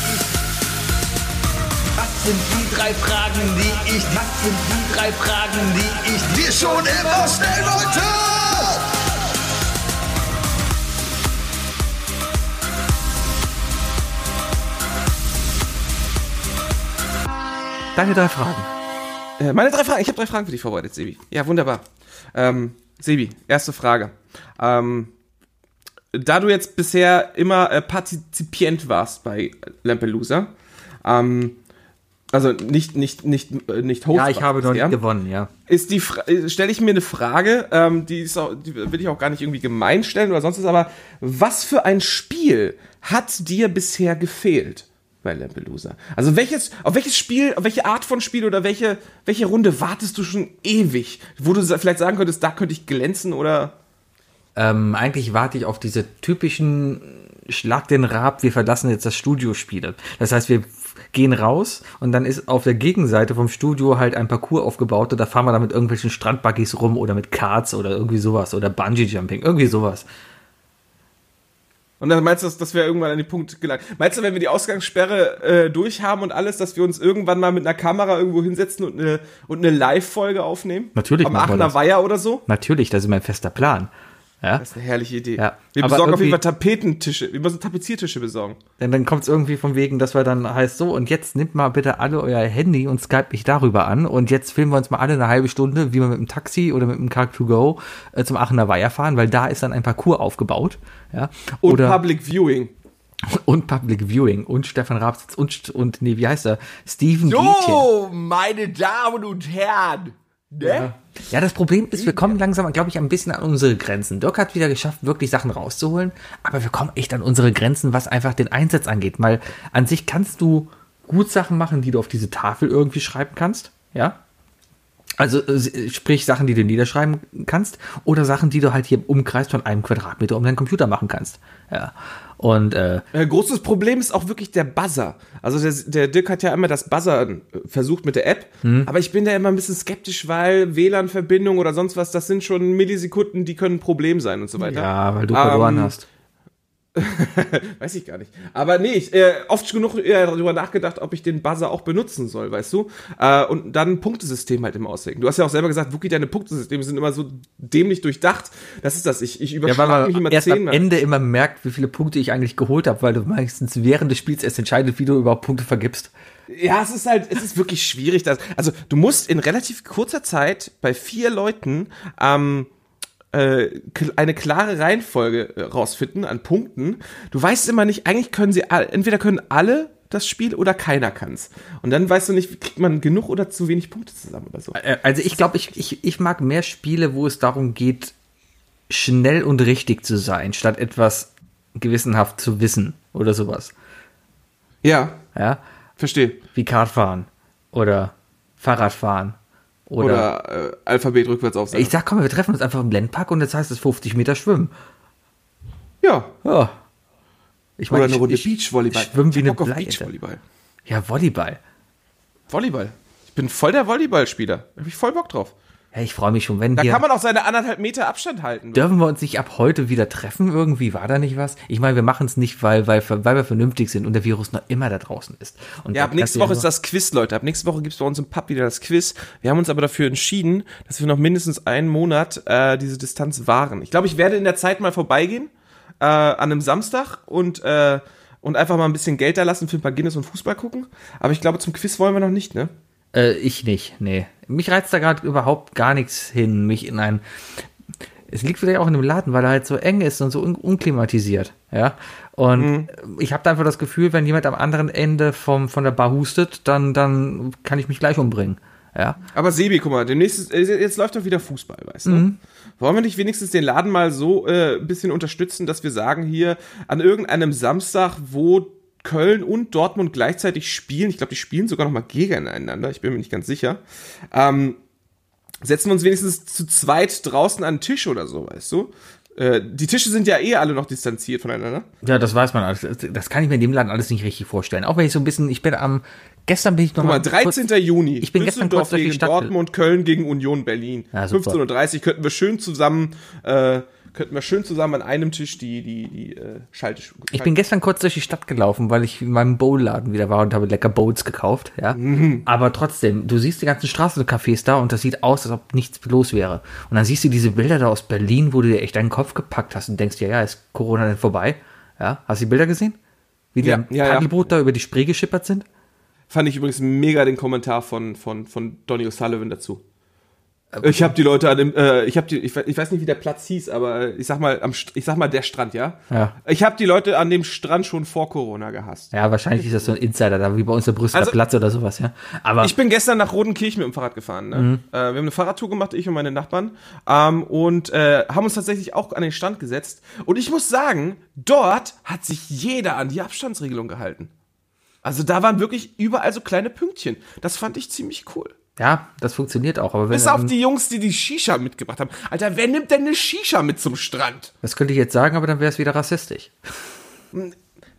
sind die drei Fragen, die ich, was sind die drei Fragen, die ich dir schon immer stellen wollte? Deine drei Fragen. Äh, meine drei Fragen. Ich habe drei Fragen für dich vorbereitet, Sebi. Ja, wunderbar. Ähm, Sebi, erste Frage. Ähm, da du jetzt bisher immer äh, Partizipient warst bei Lampelusa, ähm, also nicht, nicht, nicht, äh, nicht Host. Ja, ich habe noch nicht gewonnen, ja. Ist die äh, stelle ich mir eine Frage, ähm, die, ist auch, die will ich auch gar nicht irgendwie gemein stellen oder sonst was, aber was für ein Spiel hat dir bisher gefehlt bei Lampelusa? Also welches, auf welches Spiel, auf welche Art von Spiel oder welche, welche Runde wartest du schon ewig, wo du vielleicht sagen könntest, da könnte ich glänzen oder? Ähm, eigentlich warte ich auf diese typischen Schlag den Rab, wir verlassen jetzt das Studio Spiele. Das heißt, wir gehen raus und dann ist auf der Gegenseite vom Studio halt ein Parcours aufgebaut und da fahren wir dann mit irgendwelchen Strandbuggies rum oder mit Karts oder irgendwie sowas oder Bungee Jumping, irgendwie sowas. Und dann meinst du, dass wir irgendwann an den Punkt gelangt? Meinst du, wenn wir die Ausgangssperre äh, durchhaben und alles, dass wir uns irgendwann mal mit einer Kamera irgendwo hinsetzen und eine, und eine Live-Folge aufnehmen? Natürlich. Am Aachener Weiher oder so? Natürlich, das ist mein fester Plan. Ja? Das ist eine herrliche Idee. Ja. Wir besorgen auf jeden Fall Tapetentische. Wir müssen Tapeziertische besorgen. Denn dann kommt es irgendwie vom Wegen, dass wir dann heißt so, und jetzt nimmt mal bitte alle euer Handy und Skype mich darüber an. Und jetzt filmen wir uns mal alle eine halbe Stunde, wie wir mit dem Taxi oder mit dem Car to go äh, zum Aachener Weiher fahren, weil da ist dann ein Parcours aufgebaut. Ja? Oder, und Public Viewing. Und Public Viewing und Stefan Rabsitz und, und nee, wie heißt er? Steven So, Gietchen. meine Damen und Herren. Ne? Ja. das Problem ist, wir kommen langsam, glaube ich, ein bisschen an unsere Grenzen. Dirk hat wieder geschafft, wirklich Sachen rauszuholen, aber wir kommen echt an unsere Grenzen, was einfach den Einsatz angeht. Weil an sich kannst du gut Sachen machen, die du auf diese Tafel irgendwie schreiben kannst, ja. Also äh, sprich Sachen, die du niederschreiben kannst oder Sachen, die du halt hier im Umkreis von einem Quadratmeter um deinen Computer machen kannst. Ja. Und äh, äh, großes Problem ist auch wirklich der Buzzer. Also der, der Dirk hat ja immer das Buzzer äh, versucht mit der App, hm. aber ich bin da immer ein bisschen skeptisch, weil WLAN-Verbindung oder sonst was, das sind schon Millisekunden, die können ein Problem sein und so weiter. Ja, weil du verloren ähm, hast. Weiß ich gar nicht. Aber nee, ich äh, oft genug eher darüber nachgedacht, ob ich den Buzzer auch benutzen soll, weißt du? Äh, und dann ein Punktesystem halt immer auslegen. Du hast ja auch selber gesagt, Wookie, deine Punktesysteme sind immer so dämlich durchdacht. Das ist das. Ich, ich überschlage ja, mich immer erst zehnmal. am Ende immer merkt, wie viele Punkte ich eigentlich geholt habe, weil du meistens während des Spiels erst entscheidest, wie du überhaupt Punkte vergibst. Ja, es ist halt, es ist wirklich schwierig. Dass, also du musst in relativ kurzer Zeit bei vier Leuten ähm, äh, eine klare Reihenfolge äh, rausfinden an Punkten. Du weißt immer nicht, eigentlich können sie alle, entweder können alle das Spiel oder keiner kann's. Und dann weißt du nicht, kriegt man genug oder zu wenig Punkte zusammen oder so. Äh, Also ich glaube, ich, ich, ich mag mehr Spiele, wo es darum geht, schnell und richtig zu sein, statt etwas gewissenhaft zu wissen oder sowas. Ja, Ja, verstehe. wie Kartfahren oder Fahrradfahren oder, Oder, äh, Alphabet rückwärts aufsetzen. ich sag, komm, wir treffen uns einfach im Blendpark und jetzt heißt es 50 Meter schwimmen. ja. Ja. Ich Oder mein, eine Runde ich- Beachvolleyball. Ich schwimme wie eine Bock. Beachvolleyball. Ja, Volleyball. Volleyball. Ich bin voll der Volleyballspieler. Da hab ich voll Bock drauf. Ja, ich freue mich schon, wenn Da hier. kann man auch seine anderthalb Meter Abstand halten. Dürfen wir uns nicht ab heute wieder treffen irgendwie? War da nicht was? Ich meine, wir machen es nicht, weil, weil, weil wir vernünftig sind und der Virus noch immer da draußen ist. Und Ja, ab nächste Woche ist das Quiz, Leute. Ab nächste Woche gibt's bei uns im Pub wieder das Quiz. Wir haben uns aber dafür entschieden, dass wir noch mindestens einen Monat äh, diese Distanz wahren. Ich glaube, ich werde in der Zeit mal vorbeigehen, äh, an einem Samstag und, äh, und einfach mal ein bisschen Geld da lassen für ein paar Guinness und Fußball gucken. Aber ich glaube, zum Quiz wollen wir noch nicht, ne? Äh, ich nicht, nee. Mich reizt da gerade überhaupt gar nichts hin, mich in ein. Es liegt vielleicht auch in dem Laden, weil er halt so eng ist und so un unklimatisiert, ja. Und ich habe da einfach das Gefühl, wenn jemand am anderen Ende vom, von der Bar hustet, dann, dann kann ich mich gleich umbringen, ja. Aber Sebi, guck mal, demnächst äh, jetzt läuft doch wieder Fußball, weißt du? Wollen wir nicht wenigstens den Laden mal so äh, ein bisschen unterstützen, dass wir sagen, hier an irgendeinem Samstag, wo Köln und Dortmund gleichzeitig spielen, ich glaube, die spielen sogar noch mal gegeneinander, ich bin mir nicht ganz sicher, ähm, setzen wir uns wenigstens zu zweit draußen an den Tisch oder so, weißt du? Äh, die Tische sind ja eh alle noch distanziert voneinander. Ja, das weiß man alles. Das kann ich mir in dem Laden alles nicht richtig vorstellen. Auch wenn ich so ein bisschen, ich bin am, gestern bin ich noch Guck mal, 13. Juni. Ich bin gestern kurz durch die gegen Stadt- Dortmund, Köln gegen Union Berlin. Ja, super. 15.30 Uhr könnten wir schön zusammen, äh, könnten wir schön zusammen an einem Tisch die, die, die äh, Schalte. Ich bin gestern kurz durch die Stadt gelaufen, weil ich in meinem Bowl-Laden wieder war und habe lecker Bowls gekauft, ja. Mhm. Aber trotzdem, du siehst die ganzen Straßencafés da und das sieht aus, als ob nichts los wäre. Und dann siehst du diese Bilder da aus Berlin, wo du dir echt deinen Kopf gepackt hast und denkst dir, ja, ist Corona denn vorbei? Ja, hast du die Bilder gesehen? Wie die Ja, am ja, ja. Partyboot da über die Spree geschippert sind? Fand ich übrigens mega den Kommentar von, von, von Donny O'Sullivan dazu. Ich habe die Leute an dem, äh, ich habe die, ich, ich weiß nicht, wie der Platz hieß, aber ich sag mal, am, ich sag mal der Strand, ja. Ja. Ich habe die Leute an dem Strand schon vor Corona gehasst. Ja, wahrscheinlich ist das so ein Insider da, wie bei uns der Brüsseler Also- Platz oder sowas, ja. Aber Ich bin gestern nach Rodenkirchen mit dem Fahrrad gefahren. Ne? Mhm. Äh, wir haben eine Fahrradtour gemacht, ich und meine Nachbarn, ähm, und äh, haben uns tatsächlich auch an den Stand gesetzt. Und ich muss sagen, dort hat sich jeder an die Abstandsregelung gehalten. Also da waren wirklich überall so kleine Pünktchen. Das fand ich ziemlich cool. Ja, das funktioniert auch. Aber wenn Bis auf die Jungs, die die Shisha mitgebracht haben. Alter, wer nimmt denn eine Shisha mit zum Strand? das könnte ich jetzt sagen, aber dann wäre es wieder rassistisch.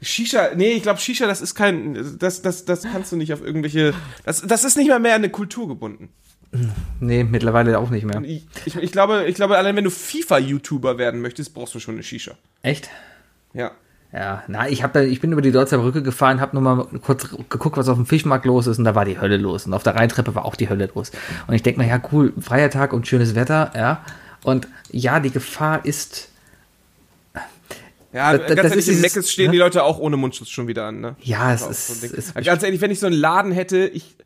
Shisha, nee, ich glaube Shisha, das ist kein, das, das, das kannst du nicht auf irgendwelche, das, das ist nicht mal mehr an eine Kultur gebunden. Nee, mittlerweile auch nicht mehr. Ich, ich, ich glaube, ich glaube, allein wenn du FIFA-YouTuber werden möchtest, brauchst du schon eine Shisha. Echt? Ja. Ja, na, ich hab da, ich bin über die Deutzer Brücke gefahren, habe nur mal kurz geguckt, was auf dem Fischmarkt los ist und da war die Hölle los und auf der Rheintreppe war auch die Hölle los. Und ich denke mir, ja cool, freier Tag und schönes Wetter, ja. Und ja, die Gefahr ist, Ja, Das- ganz ehrlich, ist in Meckes stehen ne? die Leute auch ohne Mundschutz schon wieder an, ne? ja, es ist, so ist Ganz ehrlich, wenn ich so einen Laden hätte, ich.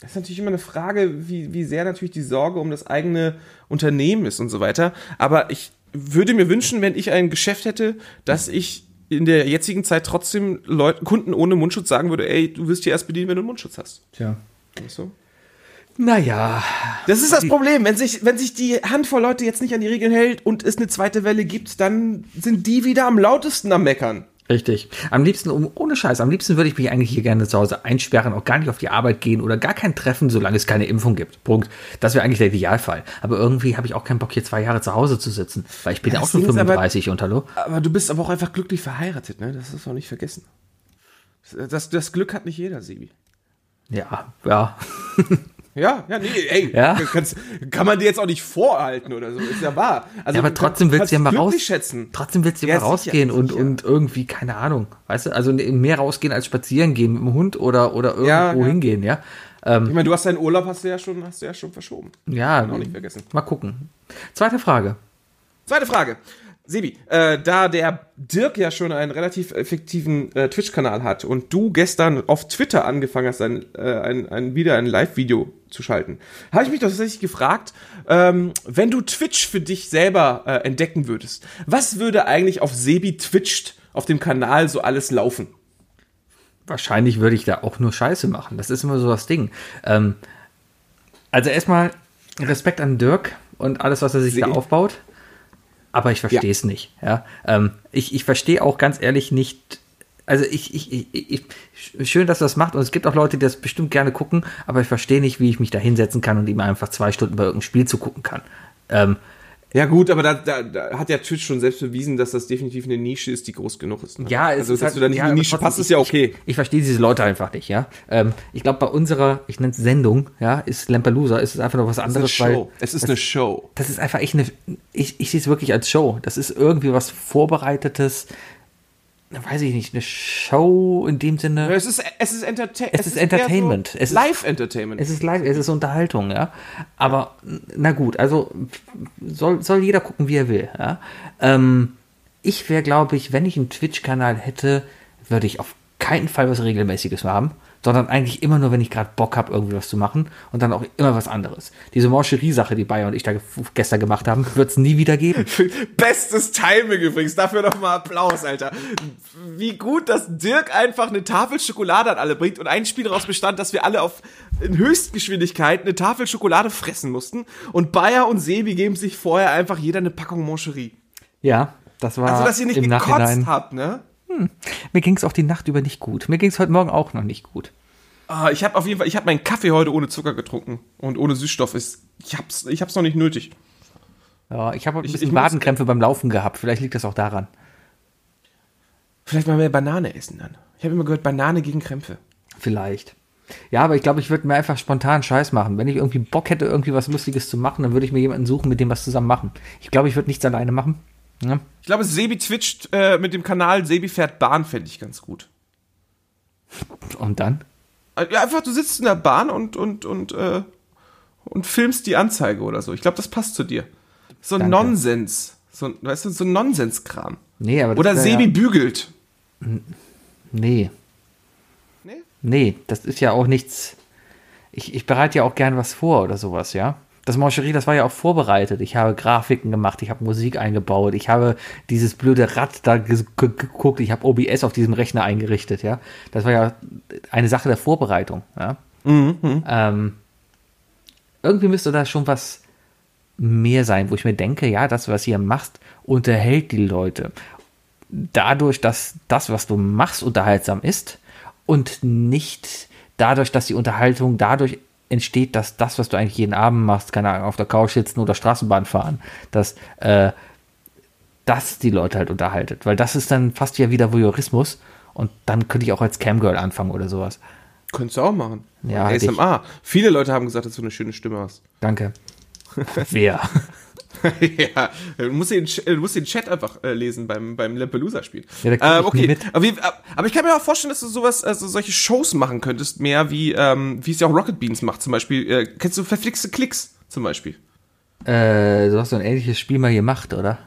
Das ist natürlich immer eine Frage, wie, wie sehr natürlich die Sorge um das eigene Unternehmen ist und so weiter. Aber ich würde mir wünschen, wenn ich ein Geschäft hätte, dass ich in der jetzigen Zeit trotzdem Leuten, Kunden ohne Mundschutz sagen würde, ey, du wirst hier erst bedienen, wenn du einen Mundschutz hast. Tja. Weißt du? Naja, Das ist das Problem. Wenn sich, wenn sich die Handvoll Leute jetzt nicht an die Regeln hält und es eine zweite Welle gibt, dann sind die wieder am lautesten am Meckern. Richtig. Am liebsten, um, ohne Scheiß, am liebsten würde ich mich eigentlich hier gerne zu Hause einsperren, auch gar nicht auf die Arbeit gehen oder gar kein Treffen, solange es keine Impfung gibt. Punkt. Das wäre eigentlich der Idealfall. Aber irgendwie habe ich auch keinen Bock, hier zwei Jahre zu Hause zu sitzen, weil ich bin ja, auch schon Ding ist aber- 35 und hallo. Aber du bist aber auch einfach glücklich verheiratet, ne? Das ist auch nicht vergessen. Das, das Glück hat nicht jeder, Sebi. Ja, ja. Ja, ja, nee, ey, Ja. Kannst, kann man dir jetzt auch nicht vorhalten oder so, ist ja wahr. Also, Ja, aber trotzdem willst du ja mal raus. schätzen. Trotzdem willst du Ja, mal sicher, rausgehen und, sicher. und irgendwie, keine Ahnung, weißt du, also mehr rausgehen als spazieren gehen mit dem Hund oder, oder irgendwo Ja, ja. hingehen, ja. Ich meine, du hast deinen Urlaub hast du ja schon, hast du ja schon verschoben. Ja, Auch nicht vergessen. mal gucken. Zweite Frage. Zweite Frage. Sebi, äh, da der Dirk ja schon einen relativ effektiven äh, Twitch-Kanal hat und du gestern auf Twitter angefangen hast, ein, äh, ein, ein, wieder ein Live-Video zu schalten, habe ich mich doch tatsächlich gefragt, ähm, wenn du Twitch für dich selber äh, entdecken würdest, was würde eigentlich auf Sebi Twitcht auf dem Kanal so alles laufen? Wahrscheinlich würde ich da auch nur Scheiße machen. Das ist immer so das Ding. Ähm, also erstmal Respekt an Dirk und alles, was er sich See. da aufbaut. Aber ich verstehe es nicht. Ja? Ähm, ich ich verstehe auch ganz ehrlich nicht. Also ich, ich, ich, ich, schön, dass er das macht und es gibt auch Leute, die das bestimmt gerne gucken, aber ich verstehe nicht, wie ich mich da hinsetzen kann und ihm einfach zwei Stunden bei irgendeinem Spiel zu gucken kann. Ähm, Ja gut, aber da, da, da hat ja Twitch schon selbst bewiesen, dass das definitiv eine Nische ist, die groß genug ist. Ne? Ja, es also ist dass halt- du da nicht ja, in die Nische passt, ist ja ich- okay. Ich, ich verstehe diese Leute einfach nicht, ja. Ähm, ich glaube, bei unserer, ich nenne es Sendung, ja, ist Lampelusa, ist es einfach noch was Es ist eine anderes, Show. Es ist eine Show. das ist einfach echt eine, ich, ich sehe es wirklich als Show. Das ist irgendwie was Vorbereitetes, weiß ich nicht, eine Show in dem Sinne. Es ist, es ist, Entertain Es ist Entertainment. So Es ist- Live-Entertainment. Es ist live, es ist Unterhaltung, ja. Aber na gut, also soll, soll jeder gucken, wie er will, ja. Ähm, ich wäre, glaube ich, wenn ich einen Twitch-Kanal hätte, würde ich auf keinen Fall was Regelmäßiges haben, sondern eigentlich immer nur, wenn ich gerade Bock habe, irgendwie was zu machen und dann auch immer was anderes. Diese Mancherie-Sache, die Bayer und ich da ge- gestern gemacht haben, wird es nie wieder geben. Bestes Timing übrigens. Dafür nochmal Applaus, Alter. Wie gut, dass Dirk einfach eine Tafel Schokolade an alle bringt und ein Spiel daraus bestand, dass wir alle auf in Höchstgeschwindigkeit eine Tafel Schokolade fressen mussten. Und Bayer und Sebi geben sich vorher einfach jeder eine Packung Moncherie. Ja, das war Also, dass ihr nicht im gekotzt Nachhinein. habt, ne? Mir ging es auch die Nacht über nicht gut. Mir ging es heute Morgen auch noch nicht gut. Ah, ich habe auf jeden Fall, ich habe meinen Kaffee heute ohne Zucker getrunken und ohne Süßstoff. Ist, ich hab's, ich hab's noch nicht nötig. Ja, ich habe ein bisschen ich Wadenkrämpfe beim Laufen gehabt. Vielleicht liegt das auch daran. Vielleicht mal mehr Banane essen dann. Ich habe immer gehört, Banane gegen Krämpfe. Vielleicht. Ja, aber ich glaube, ich würde mir einfach spontan Scheiß machen. Wenn ich irgendwie Bock hätte, irgendwie was Lustiges zu machen, dann würde ich mir jemanden suchen, mit dem was zusammen machen. Ich glaube, ich würde nichts alleine machen. Ja. Ich glaube, Sebi twitcht äh, mit dem Kanal Sebi fährt Bahn, fände ich ganz gut. Und dann? Äh, Ja, einfach, du sitzt in der Bahn und, und, und, äh, und filmst die Anzeige oder so. Ich glaube, das passt zu dir. So ein. Nonsens. So, ein- weißt du, so ein Nonsenskram. Nee, aber Oder Sebi Ja, bügelt. nee. Nee? Nee, das ist ja auch nichts. Ich, ich bereite ja auch gern was vor oder sowas, ja. Das Mancherie, das war ja auch vorbereitet. Ich habe Grafiken gemacht, ich habe Musik eingebaut, ich habe dieses blöde Rad da ge- ge- geguckt, ich habe OBS auf diesem Rechner eingerichtet, ja. Das war ja eine Sache der Vorbereitung, ja. Ähm, irgendwie müsste da schon was mehr sein, wo ich mir denke, ja, das, was ihr machst, unterhält die Leute. Dadurch, dass das, was du machst, unterhaltsam ist und nicht dadurch, dass die Unterhaltung dadurch entsteht, dass das, was du eigentlich jeden Abend machst, keine Ahnung, auf der Couch sitzen oder Straßenbahn fahren, dass äh, das die Leute halt unterhaltet. Weil das ist dann fast ja wieder Voyeurismus und dann könnte ich auch als Camgirl anfangen oder sowas. Könntest du auch machen. Ja, hätte ich. ASMR. Viele Leute haben gesagt, dass du eine schöne Stimme hast. Danke. Wer? ja, du musst den, du musst den Chat einfach äh, lesen beim, beim Lampelusa-Spiel. Ja, nie okay, aber, wie, aber ich kann mir auch vorstellen, dass du sowas, also solche Shows machen könntest, mehr wie, ähm, wie es ja auch Rocket Beans macht, zum Beispiel. Äh, kennst du verflixte Klicks, zum Beispiel? Äh, du hast so ein ähnliches Spiel mal gemacht, oder?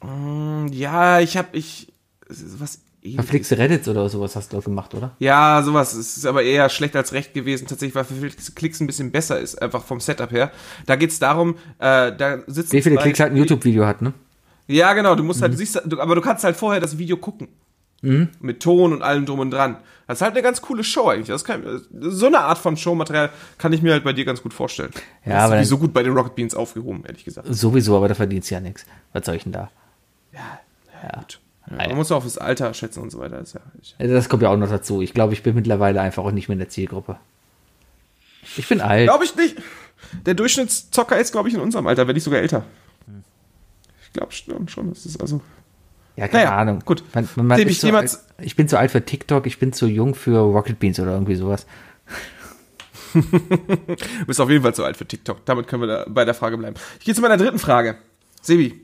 Hm, Ja, ich hab, ich, was. Verflixte Reddits oder sowas hast du gemacht, oder? Ja, sowas. Es ist aber eher schlecht als recht gewesen. Tatsächlich, weil verflixte Klicks ein bisschen besser ist, einfach vom Setup her. Da geht's darum, äh, da sitzen Wie viele Klicks halt ein YouTube-Video hat, ne? Ja, genau, du musst halt, du siehst, du, aber du kannst halt vorher das Video gucken. Mit Ton und allem drum und dran. Das ist halt eine ganz coole Show eigentlich. Das kann, so eine Art von Showmaterial kann ich mir halt bei dir ganz gut vorstellen. Ja, das aber ist so gut bei den Rocket Beans aufgehoben, ehrlich gesagt. Sowieso, aber da verdienst du ja nichts. Was soll ich denn da? Gut. Ja, man muss auch aufs Alter schätzen und so weiter. Das ja, Also Das kommt ja auch noch dazu. Ich glaube, ich bin mittlerweile einfach auch nicht mehr in der Zielgruppe. Ich bin alt. glaube ich nicht. Der Durchschnittszocker ist, glaube ich, in unserem Alter, wenn nicht sogar älter. Ich glaube schon, schon. Das ist also. Ja, keine Naja, Ahnung. gut. Man, man, man ich so alt, ich bin zu alt für TikTok, ich bin zu jung für Rocket Beans oder irgendwie sowas. Du bist auf jeden Fall zu alt für TikTok. Damit können wir bei der Frage bleiben. Ich gehe zu meiner dritten Frage. Sebi,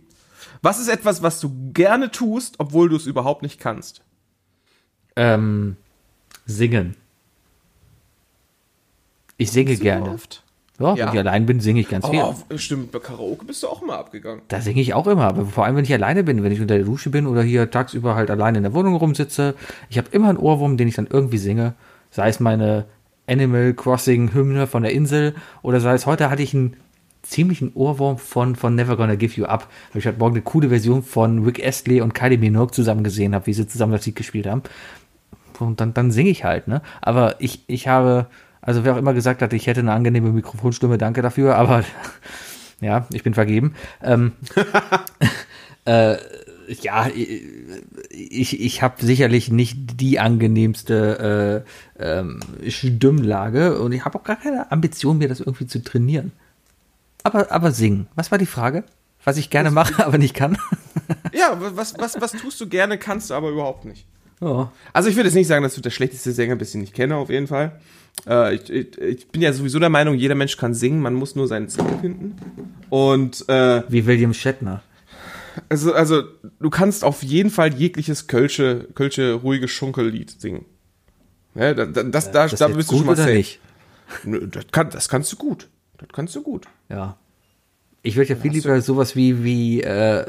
was ist etwas, was du gerne tust, obwohl du es überhaupt nicht kannst? Ähm, singen. Ich singe So gerne. oft? Ja, Ja. wenn ich allein bin, singe ich ganz viel. Oh, stimmt, bei Karaoke bist du auch immer abgegangen. Da singe ich auch immer, aber vor allem, wenn ich alleine bin, wenn ich unter der Dusche bin oder hier tagsüber halt alleine in der Wohnung rumsitze. Ich habe immer einen Ohrwurm, den ich dann irgendwie singe. Sei es meine Animal Crossing Hymne von der Insel oder sei es heute hatte ich einen ziemlichen Ohrwurm von, von Never Gonna Give You Up, weil ich heute Morgen eine coole Version von Rick Astley und Kylie Minogue zusammen gesehen habe, wie sie zusammen das Lied gespielt haben. Und dann, dann singe ich halt, ne? Aber ich, ich habe, also wer auch immer gesagt hat, ich hätte eine angenehme Mikrofonstimme, danke dafür, aber ja, ich bin vergeben. Ähm, äh, ja, ich, ich habe sicherlich nicht die angenehmste äh, ähm, Stimmlage und ich habe auch gar keine Ambition, mir das irgendwie zu trainieren. Aber, aber singen. Was war die Frage? Was ich gerne mache, aber nicht kann? Ja, was, was, was tust du gerne, kannst du aber überhaupt nicht. Ja. Also ich würde jetzt nicht sagen, dass du der schlechteste Sänger bist, den ich kenne, auf jeden Fall. Äh, ich, ich, ich bin ja sowieso der Meinung, jeder Mensch kann singen, man muss nur seinen Song finden. Und äh, Wie William Shatner. also, also du kannst auf jeden Fall jegliches Kölsche, Kölsche ruhige Schunkellied singen. Ja, da, da, das, da, Das da bist du schon mal safe. Das, kann, das kannst du gut. Das kannst du gut. Ja. Ich würde ja viel lieber sowas wie, wie äh,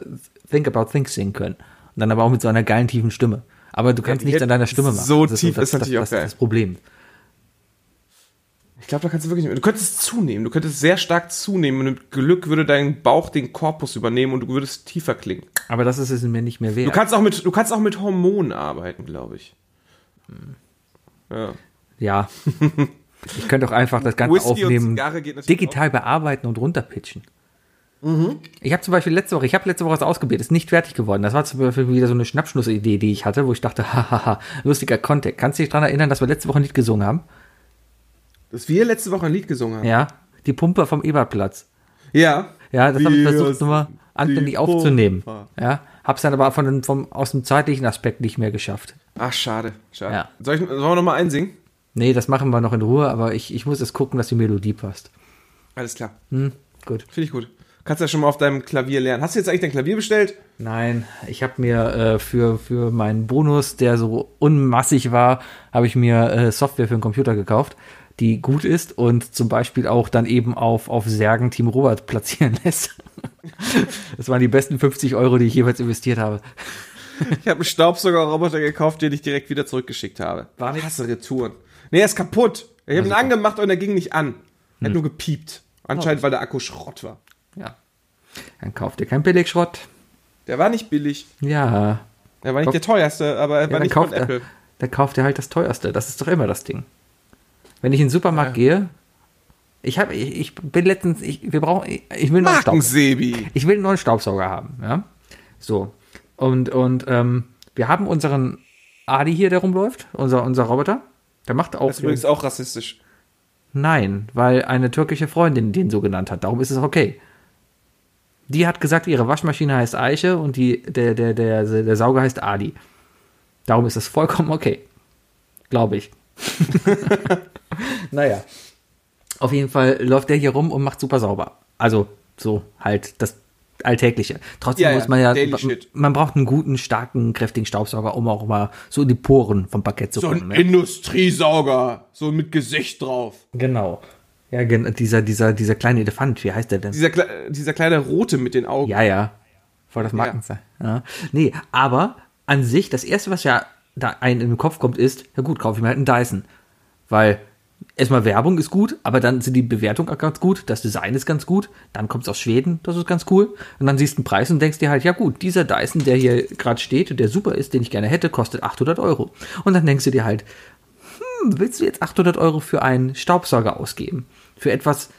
Think About Things singen können. Und dann aber auch mit so einer geilen, tiefen Stimme. Aber du kannst die nichts an deiner Stimme machen. so Das tief das, ist natürlich das, auch geil. Das ist das Problem. Ich glaube, da kannst du wirklich nicht mehr. Du könntest zunehmen. Du könntest sehr stark zunehmen und mit Glück würde dein Bauch den Korpus übernehmen und du würdest tiefer klingen. Aber das ist es mir nicht mehr wert. Du kannst auch mit, du kannst auch mit Hormonen arbeiten, glaube ich. Hm. Ja. ja. Ich könnte auch einfach das Ganze Whisky aufnehmen, digital bearbeiten und runterpitchen. Ich habe zum Beispiel letzte Woche, ich habe letzte Woche was ausgebildet, ist nicht fertig geworden. Das war zum Beispiel wieder so eine Schnappschnussidee, die ich hatte, wo ich dachte, hahaha, lustiger Content. Kannst du dich daran erinnern, dass wir letzte Woche ein Lied gesungen haben? Dass wir letzte Woche ein Lied gesungen haben. Ja, die Pumpe vom Ebertplatz. Ja. Ja, das habe ich Wir versucht, nochmal anständig aufzunehmen. Pumper. Ja, hab's dann aber von, vom, aus dem zeitlichen Aspekt nicht mehr geschafft. Ach, schade. Schade. Ja. Soll ich, sollen wir nochmal einsingen? Nee, das machen wir noch in Ruhe, aber ich, ich muss es gucken, dass die Melodie passt. Alles klar. Hm, gut. Finde ich gut. Kannst ja schon mal auf deinem Klavier lernen. Hast du jetzt eigentlich dein Klavier bestellt? Nein, ich habe mir äh, für, für meinen Bonus, der so unmassig war, habe ich mir äh, Software für den Computer gekauft, die gut ist und zum Beispiel auch dann eben auf, auf Särgen Team Robert platzieren lässt. das waren die besten 50 Euro, die ich jeweils investiert habe. Ich habe einen Staubsaugerroboter gekauft, den ich direkt wieder zurückgeschickt habe. War nicht- Hasse Retouren. Nee, er ist kaputt. Ich habe ihn angemacht und er ging nicht an. Er hat nur gepiept. Anscheinend, weil der Akku Schrott war. Ja. Dann kauft ihr keinen Billigschrott. Der war nicht billig. Ja. Er war nicht der teuerste, aber er Ja, war nicht von kauft, er, Apple. dann kauft er halt das teuerste. Das ist doch immer das Ding. Wenn ich in den Supermarkt gehe, ich habe, ich, ich bin letztens, ich, wir brauchen, ich, ich will einen neuen Staubsauger. Ich will einen neuen Staubsauger haben, ja. So. Und, und ähm, wir haben unseren Adi hier, der rumläuft, unser, unser Roboter. Der macht auch. Das ist übrigens auch rassistisch. Nein, weil eine türkische Freundin den so genannt hat. Darum ist es okay. Die hat gesagt, ihre Waschmaschine heißt Eiche und die, der, der, der, der Sauger heißt Adi. Darum ist das vollkommen okay. Glaube ich. naja. Auf jeden Fall läuft der hier rum und macht super sauber. Also so halt das Alltägliche. Trotzdem Ja, ja, muss man ja, man braucht einen guten, starken, kräftigen Staubsauger, um auch mal so in die Poren vom Parkett zu So kommen. ein ne? Industriesauger. So mit Gesicht drauf. Genau. Ja, dieser, dieser, dieser kleine Elefant, wie heißt der denn? Dieser, dieser kleine Rote mit den Augen. Ja, ja. Voll das Markenzeichen. Ja. Nee, aber an sich, das erste, was ja da einem in den Kopf kommt, ist, ja gut, kaufe ich mir halt einen Dyson. Weil erstmal Werbung ist gut, aber dann sind die Bewertungen auch ganz gut, das Design ist ganz gut, dann kommt es aus Schweden, das ist ganz cool. Und dann siehst du einen Preis und denkst dir halt, ja gut, dieser Dyson, der hier gerade steht, der super ist, den ich gerne hätte, kostet 800 Euro. Und dann denkst du dir halt, hm, willst du jetzt 800 Euro für einen Staubsauger ausgeben? Für etwas,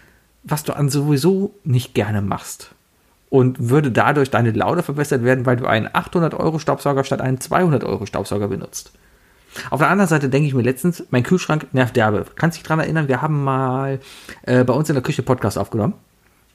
was du an sowieso nicht gerne machst. Und würde dadurch deine Laune verbessert werden, weil du einen 800 Euro Staubsauger statt einen 200 Euro Staubsauger benutzt. Auf der anderen Seite denke ich mir letztens, mein Kühlschrank nervt derbe. Kannst dich dran erinnern, wir haben mal äh, bei uns in der Küche Podcast aufgenommen.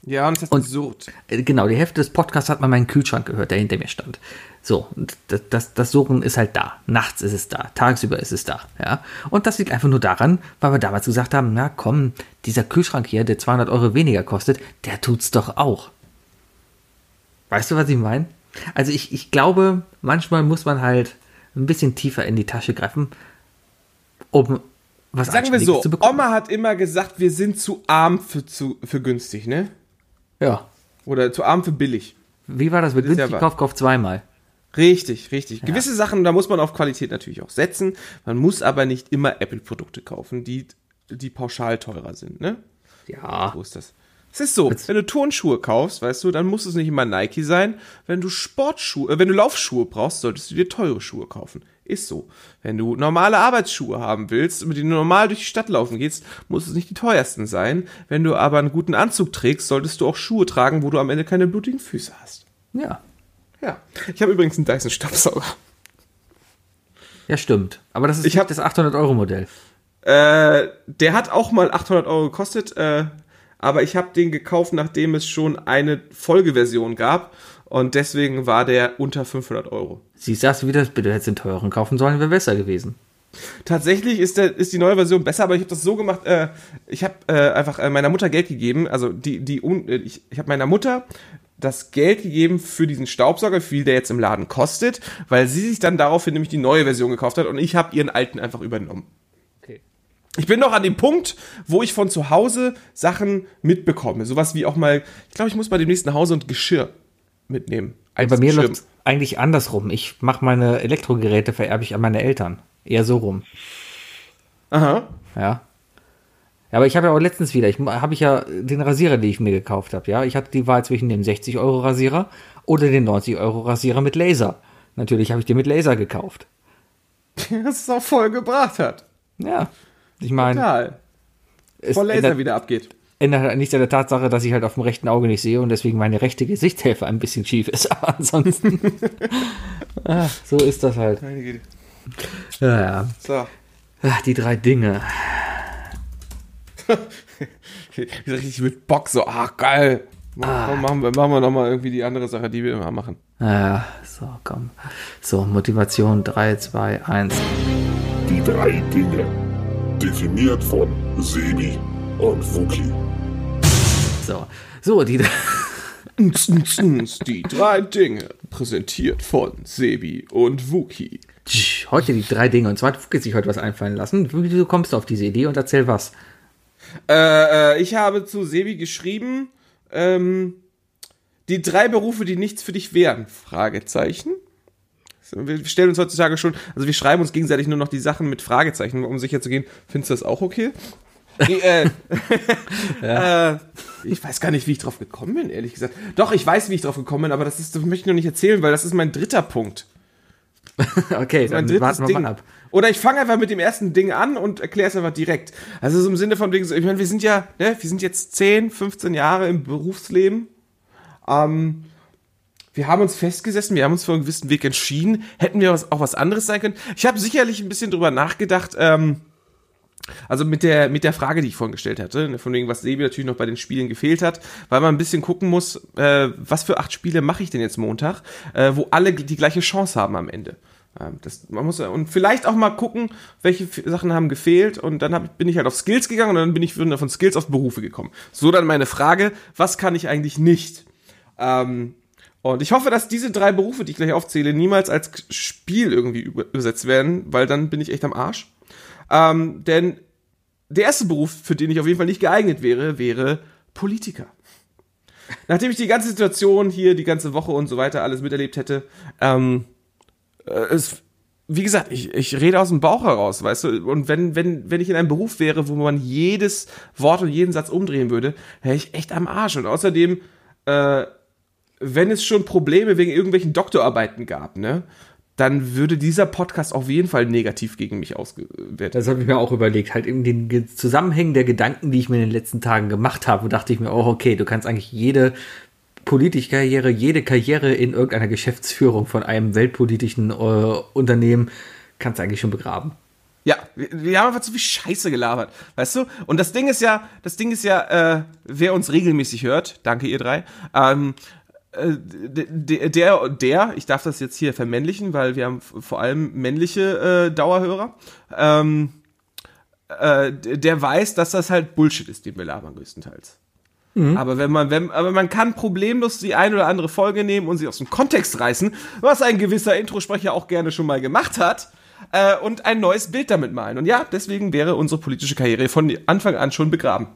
Ja, und das ist Und- absurd. Äh, Genau, die Hälfte des Podcasts hat man meinen Kühlschrank gehört, der hinter mir stand. So, das, das, das Suchen ist halt da. Nachts ist es da, tagsüber ist es da. Ja? Und das liegt einfach nur daran, weil wir damals gesagt haben, na komm, dieser Kühlschrank hier, der 200 Euro weniger kostet, der tut's doch auch. Weißt du, was ich meine? Also ich, ich glaube, manchmal muss man halt ein bisschen tiefer in die Tasche greifen, um was Sagen wir so, zu bekommen. Oma hat immer gesagt, wir sind zu arm für, zu, für günstig, ne? Ja. Oder zu arm für billig. Wie war das mit Das ja günstig wahr. Kauf, Kauf zweimal? Richtig, richtig. Gewisse Sachen, da muss man auf Qualität natürlich auch setzen. Man muss aber nicht immer Apple-Produkte kaufen, die, die pauschal teurer sind, ne? Ja. Wo ist das? Es ist so, wenn du Turnschuhe kaufst, weißt du, dann muss es nicht immer Nike sein. Wenn du Sportschuhe, äh, wenn du Laufschuhe brauchst, solltest du dir teure Schuhe kaufen. Ist so. Wenn du normale Arbeitsschuhe haben willst, mit denen du normal durch die Stadt laufen gehst, muss es nicht die teuersten sein. Wenn du aber einen guten Anzug trägst, solltest du auch Schuhe tragen, wo du am Ende keine blutigen Füße hast. Ja. Ja. Ich habe übrigens einen Dyson Staubsauger. Ja, stimmt. Aber das ist Ich hab- das 800-Euro-Modell. Äh, der hat auch mal 800 Euro gekostet, äh, aber ich habe den gekauft, nachdem es schon eine Folgeversion gab und deswegen war der unter 500 Euro. Siehst du, wie das bitte hättest den teuren kaufen sollen, wäre besser gewesen. Tatsächlich ist, der, ist die neue Version besser, aber ich habe das so gemacht, äh, ich habe äh, einfach äh, meiner Mutter Geld gegeben, also die, die, äh, ich, ich habe meiner Mutter das Geld gegeben für diesen Staubsauger, wie viel der jetzt im Laden kostet, weil sie sich dann daraufhin nämlich die neue Version gekauft hat und ich habe ihren alten einfach übernommen. Ich bin noch an dem Punkt, wo ich von zu Hause Sachen mitbekomme. Sowas wie auch mal, ich glaube, ich muss bei dem nächsten Hause und Geschirr mitnehmen. Bei Altes mir läuft eigentlich andersrum. Ich mache meine Elektrogeräte, vererbe ich an meine Eltern. Eher so rum. Aha. Ja. Ja, aber ich habe ja auch letztens wieder, ich habe ich ja den Rasierer, den ich mir gekauft habe, ja. Ich hatte die Wahl zwischen dem 60 Euro Rasierer oder dem 90 Euro Rasierer mit Laser. Natürlich habe ich den mit Laser gekauft. Was es auch voll gebracht hat. Ja. Ich meine, Voll Laser ändert, wieder abgeht. ändert halt nichts an der Tatsache, dass ich halt auf dem rechten Auge nicht sehe und deswegen meine rechte Gesichtshälfte ein bisschen schief ist. Aber ansonsten, ah, so ist das halt. Meine Güte. Ja, ja. So. Ah, die drei Dinge. Richtig mit Bock, so, ach geil. Machen, machen, wir, machen wir nochmal irgendwie die andere Sache, die wir immer machen. Ja, so, komm. So, Motivation 3, 2, 1. Die drei Dinge. Definiert von Sebi und Wookie. So, so, die Die drei Dinge, präsentiert von Sebi und Wookie. heute die drei Dinge. Und zwar hat Fuki sich heute was einfallen lassen. Wie kommst du auf diese Idee und erzähl was? Äh, äh, ich habe zu Sebi geschrieben, ähm, die drei Berufe, die nichts für dich wären, Fragezeichen. Wir stellen uns heutzutage schon, also wir schreiben uns gegenseitig nur noch die Sachen mit Fragezeichen, um sicher zu gehen. Findest du das auch okay? Äh, äh, ich weiß gar nicht, wie ich drauf gekommen bin, ehrlich gesagt. Doch, ich weiß, wie ich drauf gekommen bin, aber das, ist, das möchte ich noch nicht erzählen, weil das ist mein dritter Punkt. Okay, mein dann warten wir Ding. mal ab. Oder ich fange einfach mit dem ersten Ding an und erkläre es einfach direkt. Also so im Sinne von so, ich meine, wir sind ja, ne, wir sind jetzt 10, 15 Jahre im Berufsleben. Ähm, wir haben uns festgesessen, wir haben uns für einen gewissen Weg entschieden. Hätten wir was, auch was anderes sein können? Ich habe sicherlich ein bisschen drüber nachgedacht, ähm, also mit der, mit der Frage, die ich vorhin gestellt hatte, ne, von wegen, was Sebi natürlich noch bei den Spielen gefehlt hat, weil man ein bisschen gucken muss, äh, was für acht Spiele mache ich denn jetzt Montag, äh, wo alle die gleiche Chance haben am Ende. Ähm, das, man muss, und vielleicht auch mal gucken, welche Sachen haben gefehlt und dann hab, bin ich halt auf Skills gegangen und dann bin ich von Skills auf Berufe gekommen. So dann meine Frage, was kann ich eigentlich nicht? Ähm, und ich hoffe, dass diese drei Berufe, die ich gleich aufzähle, niemals als Spiel irgendwie über- übersetzt werden, weil dann bin ich echt am Arsch. Ähm, denn der erste Beruf, für den ich auf jeden Fall nicht geeignet wäre, wäre Politiker. Nachdem ich die ganze Situation hier, die ganze Woche und so weiter alles miterlebt hätte, ähm, äh, es, wie gesagt, ich, ich rede aus dem Bauch heraus, weißt du, und wenn, wenn, wenn ich in einem Beruf wäre, wo man jedes Wort und jeden Satz umdrehen würde, wäre ich echt am Arsch. Und außerdem, äh, wenn es schon Probleme wegen irgendwelchen Doktorarbeiten gab, ne, dann würde dieser Podcast auf jeden Fall negativ gegen mich ausgewertet. Das habe ich mir auch überlegt. Halt in den Ge- Zusammenhängen der Gedanken, die ich mir in den letzten Tagen gemacht habe, dachte ich mir auch, okay, du kannst eigentlich jede politische Karriere, jede Karriere in irgendeiner Geschäftsführung von einem weltpolitischen äh, Unternehmen kannst du eigentlich schon begraben. Ja, wir, haben einfach zu viel Scheiße gelabert, weißt du? Und das Ding ist ja, das Ding ist ja, äh, wer uns regelmäßig hört, danke ihr drei, ähm, äh, der, der, der, ich darf das jetzt hier vermännlichen, weil wir haben vor allem männliche äh, Dauerhörer, ähm, äh, der weiß, dass das halt Bullshit ist, den wir labern größtenteils. Aber wenn man, wenn, aber man kann problemlos die ein oder andere Folge nehmen und sie aus dem Kontext reißen, was ein gewisser Introsprecher auch gerne schon mal gemacht hat. äh, und ein neues Bild damit malen. Und ja, deswegen wäre unsere politische Karriere von Anfang an schon begraben.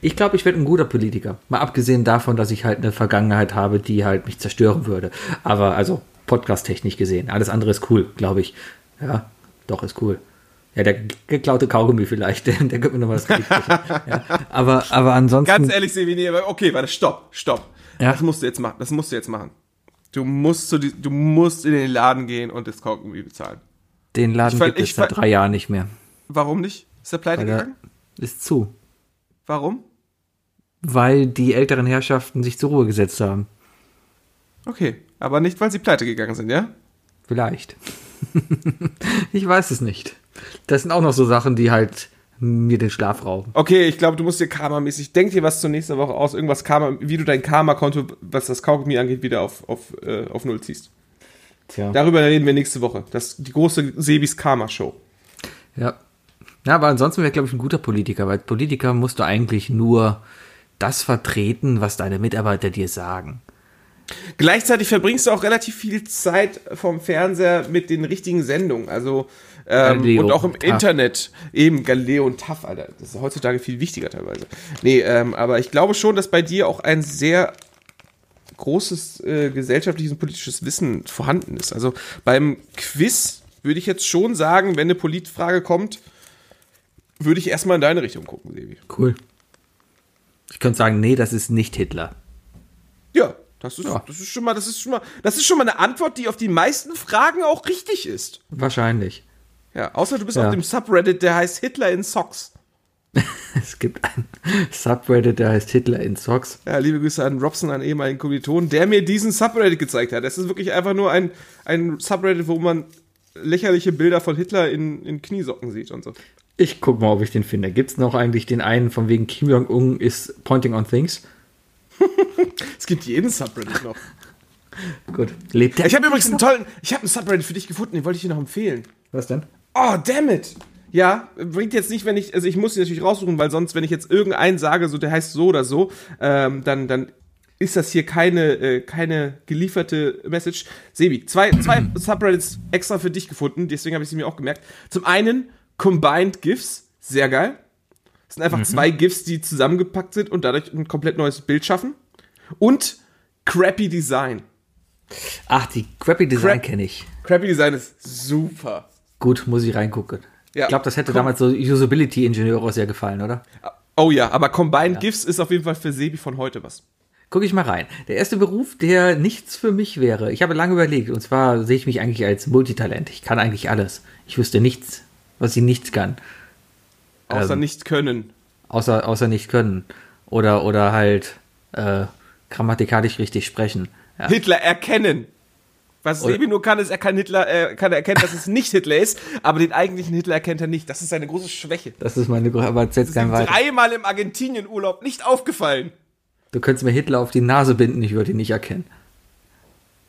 Ich glaube, ich werde ein guter Politiker. Mal abgesehen davon, dass ich halt eine Vergangenheit habe, die halt mich zerstören würde. Aber also podcast-technisch gesehen. Alles andere ist cool, glaube ich. Ja, doch, ist cool. Ja, der geklaute Kaugummi vielleicht, der, der gibt mir noch was ja, aber, aber ansonsten. Ganz ehrlich, Sevi, nee, aber okay, warte, stopp, stopp. Ja. Das musst du jetzt machen. Das musst du jetzt machen. Du musst, zu du musst in den Laden gehen und das Kaugummi bezahlen. den Laden ich gibt es seit drei Jahren nicht mehr. Warum nicht? Ist der pleite Weil gegangen? ist zu. Warum? Weil die älteren Herrschaften sich zur Ruhe gesetzt haben. Okay, aber nicht, weil sie pleite gegangen sind, ja? Vielleicht. ich weiß es nicht. Das sind auch noch so Sachen, die halt mir den Schlaf rauben. Okay, ich glaube, du musst dir Karma-mäßig, denk dir was zur nächsten Woche aus, irgendwas Karma, wie du dein Karma-Konto, was das Kaugummi angeht, wieder auf, auf, äh, auf Null ziehst. Tja. Darüber reden wir nächste Woche. Das die große Sebis Karma-Show. Ja. Ja, aber ansonsten wäre, glaube ich, ein guter Politiker, weil Politiker musst du eigentlich nur das vertreten, was deine Mitarbeiter dir sagen. Gleichzeitig verbringst du auch relativ viel Zeit vom Fernseher mit den richtigen Sendungen. Also ähm, und auch im und TAF. Internet. Eben Galileo und TAF, Alter. Das ist heutzutage viel wichtiger teilweise. Nee, ähm, aber ich glaube schon, dass bei dir auch ein sehr großes äh, gesellschaftliches und politisches Wissen vorhanden ist. Also beim Quiz würde ich jetzt schon sagen, wenn eine Politfrage kommt, würde ich erstmal in deine Richtung gucken, Sebi. Cool. Ich könnte sagen, nee, das ist nicht Hitler. Ja, das ist, Ja. das ist schon mal, das ist schon mal, das ist schon mal eine Antwort, die auf die meisten Fragen auch richtig ist. Wahrscheinlich. Ja, außer du bist Ja. auf dem Subreddit, der heißt Hitler in Socks. Es gibt einen Subreddit, der heißt Hitler in Socks. Ja, liebe Grüße an Robson, einen ehemaligen Kommiliton, der mir diesen Subreddit gezeigt hat. Das ist wirklich einfach nur ein, ein Subreddit, wo man lächerliche Bilder von Hitler in, in Kniesocken sieht und so. Ich guck mal, ob ich den finde. Gibt es noch eigentlich den einen von wegen Kim Jong-un ist pointing on things? Es gibt jeden Subreddit noch. Gut. Lebt der? Ich habe übrigens einen tollen, ich habe einen Subreddit für dich gefunden, den wollte ich dir noch empfehlen. Was denn? Oh, damn it. Ja, bringt jetzt nicht, wenn ich, also ich muss ihn natürlich raussuchen, weil sonst, wenn ich jetzt irgendeinen sage, so der heißt so oder so, ähm, dann, dann ist das hier keine, äh, keine gelieferte Message. Sebi, zwei, zwei Subreddits extra für dich gefunden, deswegen habe ich sie mir auch gemerkt. Zum einen Combined GIFs, sehr geil. Das sind einfach zwei GIFs, die zusammengepackt sind und dadurch ein komplett neues Bild schaffen. Und Crappy Design. Ach, die Crappy Design Crap- kenne ich. Crappy Design ist super. Gut, muss ich reingucken. Ja. Ich glaube, das hätte damals so Usability-Ingenieure sehr gefallen, oder? Oh ja, aber Combined GIFs ist auf jeden Fall für Sebi von heute was. Guck ich mal rein. Der erste Beruf, der nichts für mich wäre. Ich habe lange überlegt. Und zwar sehe ich mich eigentlich als Multitalent. Ich kann eigentlich alles. Ich wüsste nichts, was ich nicht kann. Außer Ähm, nicht können. Außer, außer nicht können. Oder, oder halt äh, grammatikalisch richtig sprechen. Ja. Hitler erkennen. Was Oder- Sebi nur kann, ist, er kann Hitler, äh, kann erkennen, dass es nicht Hitler ist, aber den eigentlichen Hitler erkennt er nicht. Das ist seine große Schwäche. Das ist meine Größe, aber jetzt kein weiter. dreimal im Argentinien-Urlaub nicht aufgefallen. Du könntest mir Hitler auf die Nase binden, ich würde ihn nicht erkennen.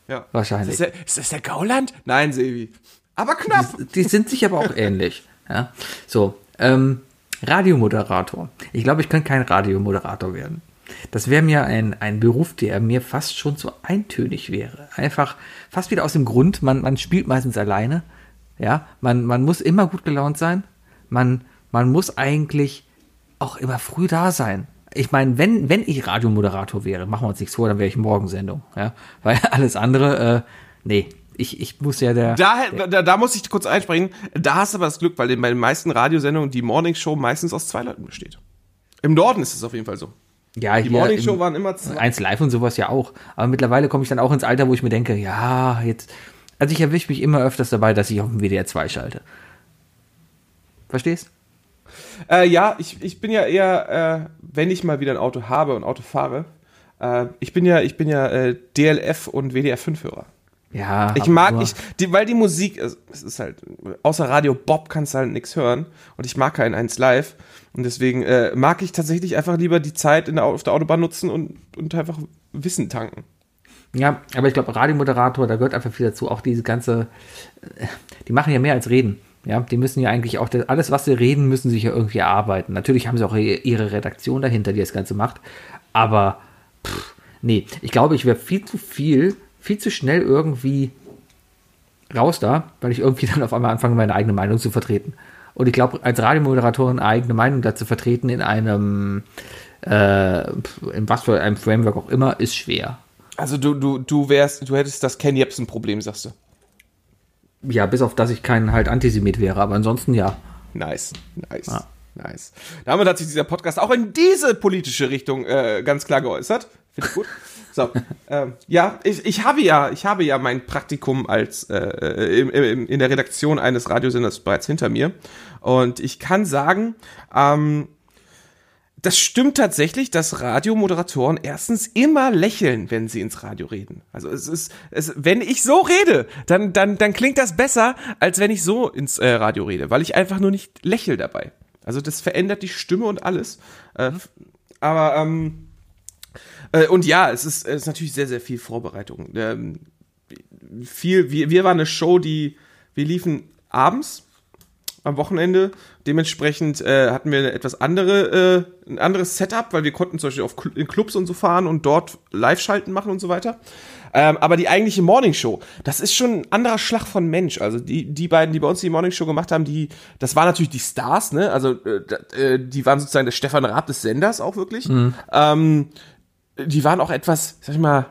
Ja. Wahrscheinlich. Ist das, der, ist das der Gauland? Nein, Sebi. Aber knapp. Die sind sich aber auch ähnlich. Ja? So, ähm, Radiomoderator. Ich glaube, ich könnte kein Radiomoderator werden. Das wäre mir ein, ein Beruf, der mir fast schon zu eintönig wäre. Einfach fast wieder aus dem Grund, man, man spielt meistens alleine. Ja, man, man muss immer gut gelaunt sein. Man, man muss eigentlich auch immer früh da sein. Ich meine, wenn, wenn ich Radiomoderator wäre, machen wir uns nichts vor, dann wäre ich Morgensendung. Ja, weil alles andere, äh, nee, ich, ich muss ja der. Da, da, da muss ich kurz einsprechen. Da hast du aber das Glück, weil in- bei den meisten Radiosendungen die Morningshow meistens aus zwei Leuten besteht. Im Norden ist es auf jeden Fall so. Ja, Die Morningshow waren immer zwei. Eins live und sowas ja auch. Aber mittlerweile komme ich dann auch ins Alter, wo ich mir denke, ja, jetzt. Also ich erwische mich immer öfters dabei, dass ich auf dem WDR 2 schalte. Verstehst? Äh, ja, ich, ich bin ja eher, äh, wenn ich mal wieder ein Auto habe und Auto fahre, äh, ich bin ja, ich bin ja äh, DLF und WDR 5-Hörer. Ja. Ich mag, ich, die, weil die Musik, es es ist halt, außer Radio Bob kannst du halt nichts hören und ich mag keinen 1 live und deswegen äh, mag ich tatsächlich einfach lieber die Zeit in der, Au- auf der Autobahn nutzen und, und einfach Wissen tanken. Ja, aber ich glaube, Radiomoderator, da gehört einfach viel dazu. Auch diese ganze, äh, die machen ja mehr als reden. Ja, die müssen ja eigentlich auch, alles, was sie reden, müssen sich ja irgendwie erarbeiten. Natürlich haben sie auch ihre Redaktion dahinter, die das Ganze macht. Aber, pff, nee, ich glaube, ich wäre viel zu viel, viel zu schnell irgendwie raus da, weil ich irgendwie dann auf einmal anfange, meine eigene Meinung zu vertreten. Und ich glaube, als Radiomoderatorin eigene Meinung dazu vertreten in einem, äh, in was für einem Framework auch immer, ist schwer. Also du, du, du wärst, du hättest das Ken Jebsen-Problem, sagst du. Ja, bis auf dass ich kein halt Antisemit wäre, aber ansonsten ja. Nice, nice, ja. nice. Damit hat sich dieser Podcast auch in diese politische Richtung äh, ganz klar geäußert. Finde ich gut. So, ähm, ja, ich, ich habe ja, ich habe ja mein Praktikum als äh, im, im, in der Redaktion eines Radiosenders bereits hinter mir und ich kann sagen, ähm, das stimmt tatsächlich, dass Radiomoderatoren erstens immer lächeln, wenn sie ins Radio reden. Also es ist, es, wenn ich so rede, dann, dann, dann klingt das besser, als wenn ich so ins äh, Radio rede, weil ich einfach nur nicht lächel dabei. Also das verändert die Stimme und alles. Äh, aber ähm, äh, und ja, es ist, es ist natürlich sehr, sehr viel Vorbereitung. Ähm, viel, wir, wir waren eine Show, die wir liefen abends am Wochenende. Dementsprechend äh, hatten wir etwas andere, äh, ein anderes Setup, weil wir konnten zum Beispiel auf Cl in Clubs und so fahren und dort Live-Schalten machen und so weiter. Ähm, aber die eigentliche Morningshow, das ist schon ein anderer Schlag von Mensch. Also die, die beiden, die bei uns die Morningshow gemacht haben, die, das waren natürlich die Stars, ne? Also äh, äh die waren sozusagen der Stefan Raab des Senders auch wirklich. Mhm. Ähm, die waren auch etwas, sag ich mal,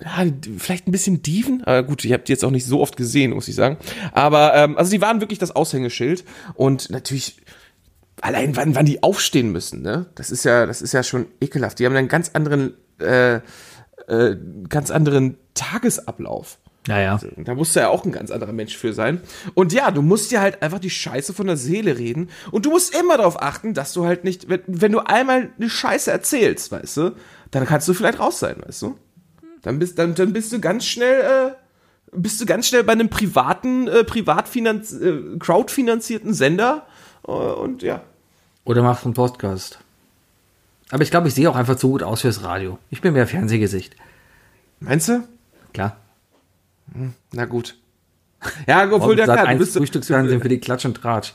ja, vielleicht ein bisschen Dieven, aber gut, ihr habt die jetzt auch nicht so oft gesehen, muss ich sagen. Aber ähm, also die waren wirklich das Aushängeschild und natürlich allein wann, wann die aufstehen müssen, ne? Das ist ja, das ist ja schon ekelhaft. Die haben einen ganz anderen, äh, äh, ganz anderen Tagesablauf. Ja, ja. Also, da musst du ja auch ein ganz anderer Mensch für sein. Und ja, du musst dir halt einfach die Scheiße von der Seele reden. Und du musst immer darauf achten, dass du halt nicht, wenn, wenn du einmal eine Scheiße erzählst, weißt du, dann kannst du vielleicht raus sein, weißt du? Dann bist, dann, dann bist du ganz schnell, äh, bist du ganz schnell bei einem privaten, äh, privatfinanz äh, crowdfinanzierten Sender äh, und ja. Oder machst einen Podcast. Aber ich glaube, ich sehe auch einfach zu gut aus fürs Radio. Ich bin mehr Fernsehgesicht. Meinst du? Klar. Hm, na gut. Ja, obwohl der bist Frühstücksfernsehen für die Klatsch und Tratsch.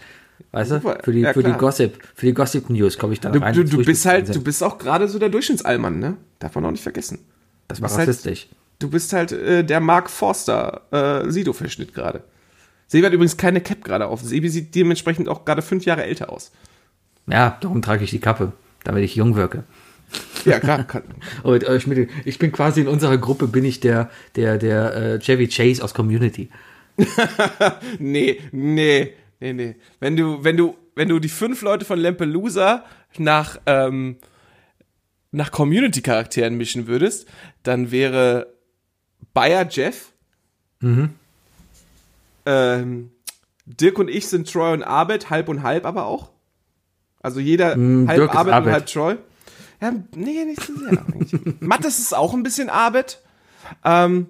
Weißt du? Für die, ja, für die Gossip, für die Gossip News komme ich da rein. Du, du bist halt, du bist auch gerade so der Durchschnittsallmann, ne? Darf man auch nicht vergessen. Das war rassistisch. Halt, du bist halt äh, der Mark Forster äh, Sido-Verschnitt gerade. Sebi hat übrigens keine Cap gerade auf. Sebi sieht dementsprechend auch gerade fünf Jahre älter aus. Ja, darum trage ich die Kappe, damit ich jung wirke. Ja, klar. Und, äh, ich bin quasi in unserer Gruppe, bin ich der, der, der äh, Chevy Chase aus Community. nee, nee, nee, nee. Wenn du, wenn du, wenn du die fünf Leute von Lampelusa nach, ähm, nach Community-Charakteren mischen würdest, dann wäre Bayer Jeff. Mhm. Ähm, Dirk und ich sind Troy und Arbeit, halb und halb aber auch. Also jeder mm, halb Dirk Arbeit und halb Troy. Ja, nee, nicht so sehr. Mattes ist auch ein bisschen Arbeit. Ähm,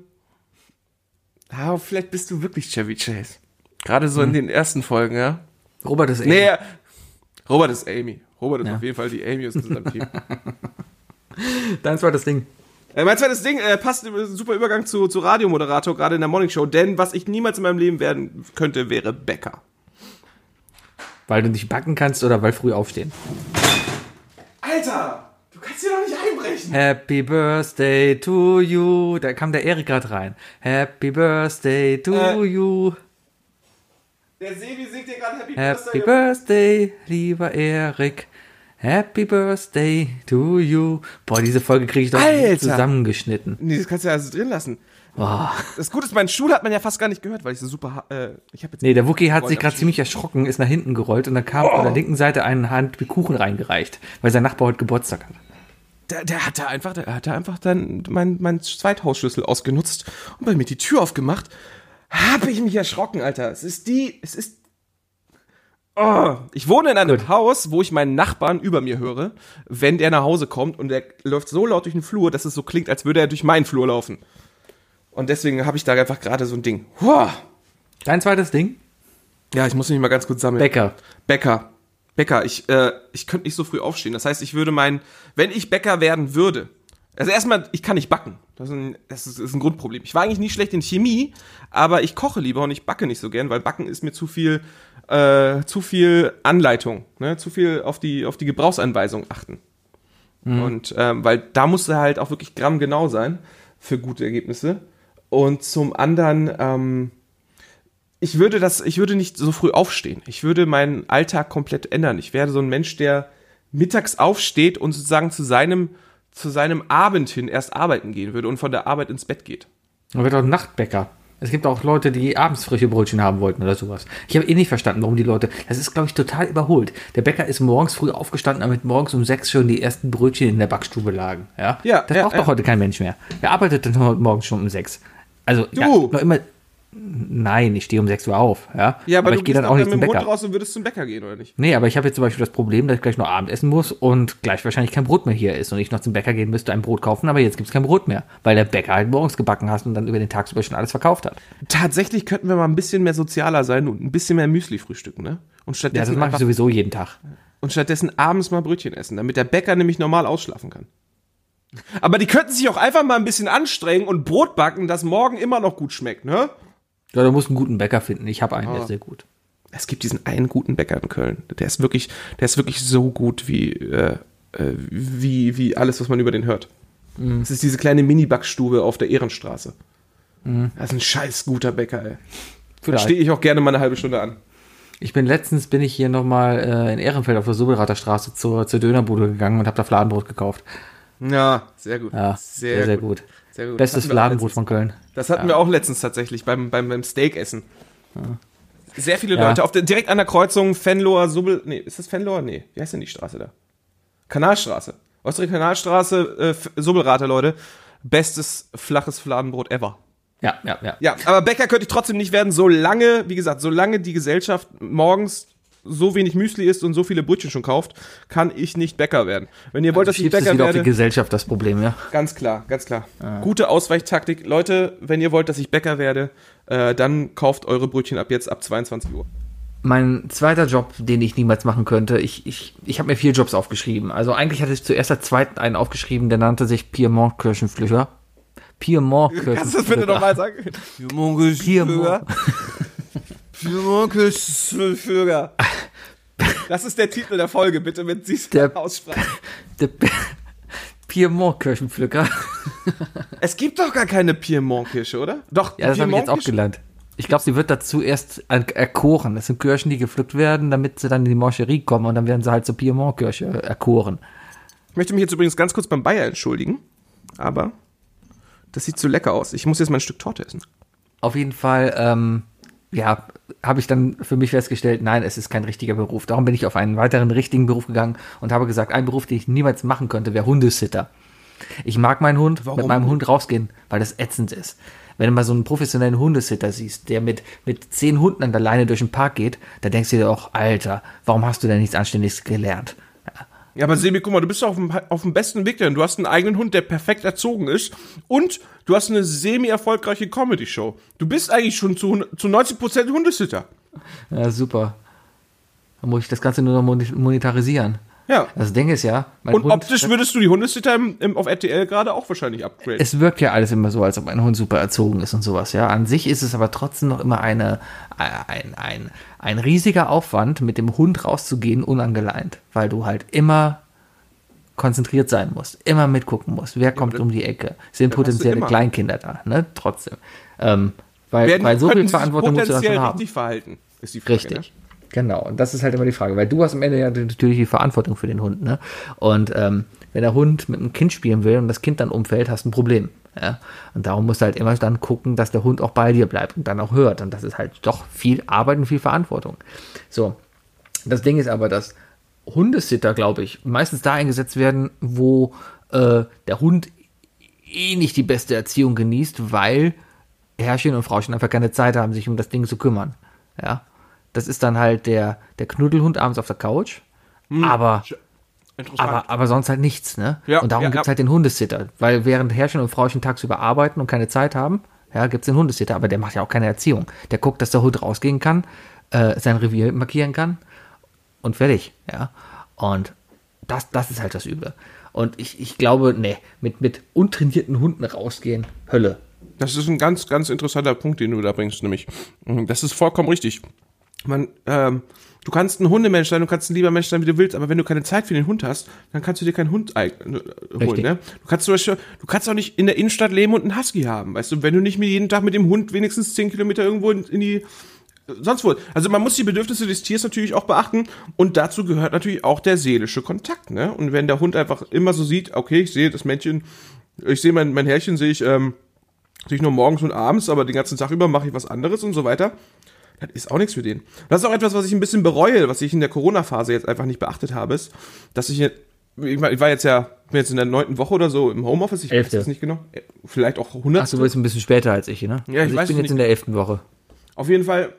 aber vielleicht bist du wirklich Chevy Chase. Gerade so mhm. in den ersten Folgen, ja. Robert ist Amy. Nee, Robert ist Amy. Robert ist ja. auf jeden Fall die Amy aus unserem Team. Dein zweites Ding. Äh, mein zweites Ding äh, passt super Übergang zu, zu Radiomoderator, gerade in der Morning Show, denn was ich niemals in meinem Leben werden könnte, wäre Bäcker. Weil du nicht backen kannst oder weil früh aufstehen? Alter! Du kannst hier doch nicht einbrechen! Happy Birthday to you. Da kam der Erik gerade rein. Happy Birthday to äh, you. Der Sebi singt dir gerade Happy, Happy Birthday. Happy Birthday, lieber Erik. Happy Birthday to you. Boah, diese Folge kriege ich doch Alter. zusammengeschnitten. Nee, das kannst du ja also drin lassen. Boah. Das Gute ist, mein Stuhl hat man ja fast gar nicht gehört, weil ich so super. Äh, ich jetzt nee, der Wookie hat sich gerade ziemlich erschrocken, ist nach hinten gerollt und dann kam oh. von der linken Seite eine Hand mit Kuchen reingereicht, weil sein Nachbar heute Geburtstag hat. Der, der hatte einfach, der hatte einfach dann mein, mein Zweithausschlüssel ausgenutzt und bei mir die Tür aufgemacht. Habe ich mich erschrocken, Alter. Es ist die, es ist Oh, ich wohne in einem Gut. Haus, wo ich meinen Nachbarn über mir höre, wenn der nach Hause kommt und der läuft so laut durch den Flur, dass es so klingt, als würde er durch meinen Flur laufen. Und deswegen habe ich da einfach gerade so ein Ding. Huh. Dein zweites Ding? Ja, ich muss mich mal ganz kurz sammeln. Bäcker. Bäcker. Bäcker. Ich, äh, ich könnte nicht so früh aufstehen. Das heißt, ich würde meinen, wenn ich Bäcker werden würde, also erstmal, ich kann nicht backen. Das, ist ein, das ist, ist ein Grundproblem. Ich war eigentlich nie schlecht in Chemie, aber ich koche lieber und ich backe nicht so gern, weil Backen ist mir zu viel äh, zu viel Anleitung, ne? zu viel auf die, auf die Gebrauchsanweisung achten. Mhm. Und ähm, weil da musst du halt auch wirklich grammgenau sein für gute Ergebnisse. Und zum anderen, ähm, ich würde das, ich würde nicht so früh aufstehen. Ich würde meinen Alltag komplett ändern. Ich wäre so ein Mensch, der mittags aufsteht und sozusagen zu seinem, zu seinem Abend hin erst arbeiten gehen würde und von der Arbeit ins Bett geht. Man wird auch Nachtbäcker. Es gibt auch Leute, die abends frische Brötchen haben wollten oder sowas. Ich habe eh nicht verstanden, warum die Leute. Das ist, glaube ich, total überholt. Der Bäcker ist morgens früh aufgestanden, damit morgens um sechs schon die ersten Brötchen in der Backstube lagen. Ja, Ja, das ja, braucht ja. doch heute kein Mensch mehr. Wer arbeitet denn heute morgens schon um sechs? Also, ja, Du! noch immer. Nein, ich stehe um sechs Uhr auf. Ja, Ja, aber, ich du gehe dann auch nicht mit zum Bäcker. raus und würdest zum Bäcker gehen, oder nicht? Nee, aber ich habe jetzt zum Beispiel das Problem, dass ich gleich noch Abend essen muss und gleich wahrscheinlich kein Brot mehr hier ist und ich noch zum Bäcker gehen müsste, ein Brot kaufen, aber jetzt gibt es kein Brot mehr, weil der Bäcker halt morgens gebacken hat und dann über den Tag über schon alles verkauft hat. Tatsächlich könnten wir mal ein bisschen mehr sozialer sein und ein bisschen mehr Müsli frühstücken, ne? Und Ja, das stattdessen, mache ich sowieso jeden Tag. und stattdessen abends mal Brötchen essen, damit der Bäcker nämlich normal ausschlafen kann. Aber die könnten sich auch einfach mal ein bisschen anstrengen und Brot backen, das morgen immer noch gut schmeckt, ne? Ja, du musst einen guten Bäcker finden. Ich habe einen, der ist sehr gut. Es gibt diesen einen guten Bäcker in Köln. Der ist wirklich, der ist wirklich so gut wie, äh, äh, wie, wie alles, was man über den hört. Es ist diese kleine Mini-Backstube auf der Ehrenstraße. Das ist ein scheiß guter Bäcker, ey. Da Vielleicht. stehe ich auch gerne mal eine halbe Stunde an. Ich bin letztens bin ich hier nochmal äh, in Ehrenfeld auf der Sobelrater Straße zur, zur Dönerbude gegangen und habe da Fladenbrot gekauft. Ja, sehr gut. Ja, sehr, sehr, gut. Sehr gut. Bestes letztens. von Köln. Das hatten wir auch letztens tatsächlich beim, beim, beim Steakessen. Sehr viele Ja. Leute. Auf der, direkt an der Kreuzung Fenloher, Subbel. Nee, ist das Fenloher? Nee. Wie heißt denn die Straße da? Kanalstraße. Ostere Kanalstraße, äh, Subbelrater, Leute. Bestes flaches Fladenbrot ever. Ja, ja, ja. Ja, aber Bäcker könnte ich trotzdem nicht werden, solange, wie gesagt, solange die Gesellschaft morgens so wenig Müsli isst und so viele Brötchen schon kauft, kann ich nicht Bäcker werden. Wenn ihr wollt, dass ich Schiebst es Bäcker wieder auf die werde, Gesellschaft das Problem, ja. ganz klar, ganz klar. Gute Ausweichtaktik. Leute, wenn ihr wollt, dass ich Bäcker werde, äh, dann kauft eure Brötchen ab jetzt ab 22 Uhr. Mein zweiter Job, den ich niemals machen könnte, ich, ich, ich habe mir vier Jobs aufgeschrieben. Also eigentlich hatte ich zuerst als zweiten einen aufgeschrieben, der nannte sich Piemont-Kirchenflüger. Piemont-Kirchenflüger. Kannst du das bitte nochmal sagen? Piemont. Führer. Das ist der Titel der Folge, bitte mit dieser Aussprache. Der Piemont-Kirchenpflücker. Es gibt doch gar keine Piemont-Kirsche, oder? Doch, Ja, das habe ich jetzt auch gelernt. Ich glaube, sie wird dazu erst er- erkoren. Das sind Kirschen, die gepflückt werden, damit sie dann in die Morcherie kommen und dann werden sie halt zur Piemont-Kirsche erkoren. Ich möchte mich jetzt übrigens ganz kurz beim Bayer entschuldigen, aber das sieht so lecker aus. Ich muss jetzt mal ein Stück Torte essen. Auf jeden Fall, ähm, ja, habe ich dann für mich festgestellt, nein, es ist kein richtiger Beruf. Darum bin ich auf einen weiteren richtigen Beruf gegangen und habe gesagt, ein Beruf, den ich niemals machen könnte, wäre Hundesitter. Ich mag meinen Hund, Warum? mit meinem Hund rausgehen, weil das ätzend ist. Wenn du mal so einen professionellen Hundesitter siehst, der mit, mit zehn Hunden an der Leine durch den Park geht, da denkst du dir auch, Alter, warum hast du denn nichts Anständiges gelernt? Ja. Aber Sebi, guck mal, du bist auf dem, auf dem besten Weg, denn du hast einen eigenen Hund, der perfekt erzogen ist und du hast eine semi-erfolgreiche Comedy-Show. Du bist eigentlich schon zu, zu 90% Hundesitter. Ja, super. Dann muss ich das Ganze nur noch monetarisieren. Ja. Das Ding ist ja, Und Hund, optisch würdest du die Hundesitter im, im, auf RTL gerade auch wahrscheinlich upgraden. es wirkt ja alles immer so, als ob ein Hund super erzogen ist und sowas, ja. An sich ist es aber trotzdem noch immer eine, ein, ein, ein riesiger Aufwand, mit dem Hund rauszugehen, unangeleint, weil du halt immer konzentriert sein musst, immer mitgucken musst, wer kommt um die Ecke, sind potenzielle. Kleinkinder da, ne, trotzdem. Ähm, weil, Werden, weil so viel Verantwortung musst du potenziell schon haben. richtig verhalten, ist die Frage. Richtig. Ne? Genau, und das ist halt immer die Frage, weil du hast am Ende ja natürlich die Verantwortung für den Hund, ne? Und ähm, wenn der Hund mit einem Kind spielen will und das Kind dann umfällt, hast du ein Problem. Ja? Und darum musst du halt immer dann gucken, dass der Hund auch bei dir bleibt und dann auch hört. Und das ist halt doch viel Arbeit und viel Verantwortung. So, das Ding ist aber, dass Hundesitter, glaube ich, meistens da eingesetzt werden, wo äh, der Hund eh nicht die beste Erziehung genießt, weil Herrchen und Frauchen einfach keine Zeit haben, sich um das Ding zu kümmern. Ja, das ist dann halt der, der Knuddelhund abends auf der Couch, aber, Interessant. aber, aber sonst halt nichts, ne? Ja, und darum ja, gibt's ja. halt den Hundesitter, weil während Herrchen und Frauchen tagsüber arbeiten und keine Zeit haben, ja, gibt's den Hundesitter, aber der macht ja auch keine Erziehung. Der guckt, dass der Hund rausgehen kann, äh, sein Revier markieren kann und fertig, ja. Und das, das ist halt das Üble. Und ich, ich glaube, nee, mit, mit untrainierten Hunden rausgehen, Hölle. Das ist ein ganz, ganz interessanter Punkt, den du da bringst, nämlich. Das ist vollkommen richtig. Man, ähm, du kannst ein Hundemensch sein, du kannst ein lieber Mensch sein, wie du willst, aber wenn du keine Zeit für den Hund hast, dann kannst du dir keinen Hund äh, holen, Richtig. ne? Du kannst zum Beispiel, du kannst auch nicht in der Innenstadt leben und einen Husky haben, weißt du, wenn du nicht mit jeden Tag mit dem Hund wenigstens 10 Kilometer irgendwo in, in die, sonst wo. Also man muss die Bedürfnisse des Tiers natürlich auch beachten und dazu gehört natürlich auch der seelische Kontakt, ne? Und wenn der Hund einfach immer so sieht, okay, ich sehe das Männchen, ich sehe mein, mein Herrchen, sehe ich, ähm, sehe ich nur morgens und abends, aber den ganzen Tag über mache ich was anderes und so weiter. Das ist auch nichts für den. Das ist auch etwas, was ich ein bisschen bereue, was ich in der Corona-Phase jetzt einfach nicht beachtet habe, ist, dass ich jetzt, ich war jetzt ja, bin jetzt in der neunten Woche oder so im Homeoffice, ich Elfte. weiß es nicht genau. Vielleicht auch 100. Ach, du bist ein bisschen später als ich, ne? Ja, ich also weiß ich bin es jetzt nicht. in der elften Woche. Auf jeden Fall,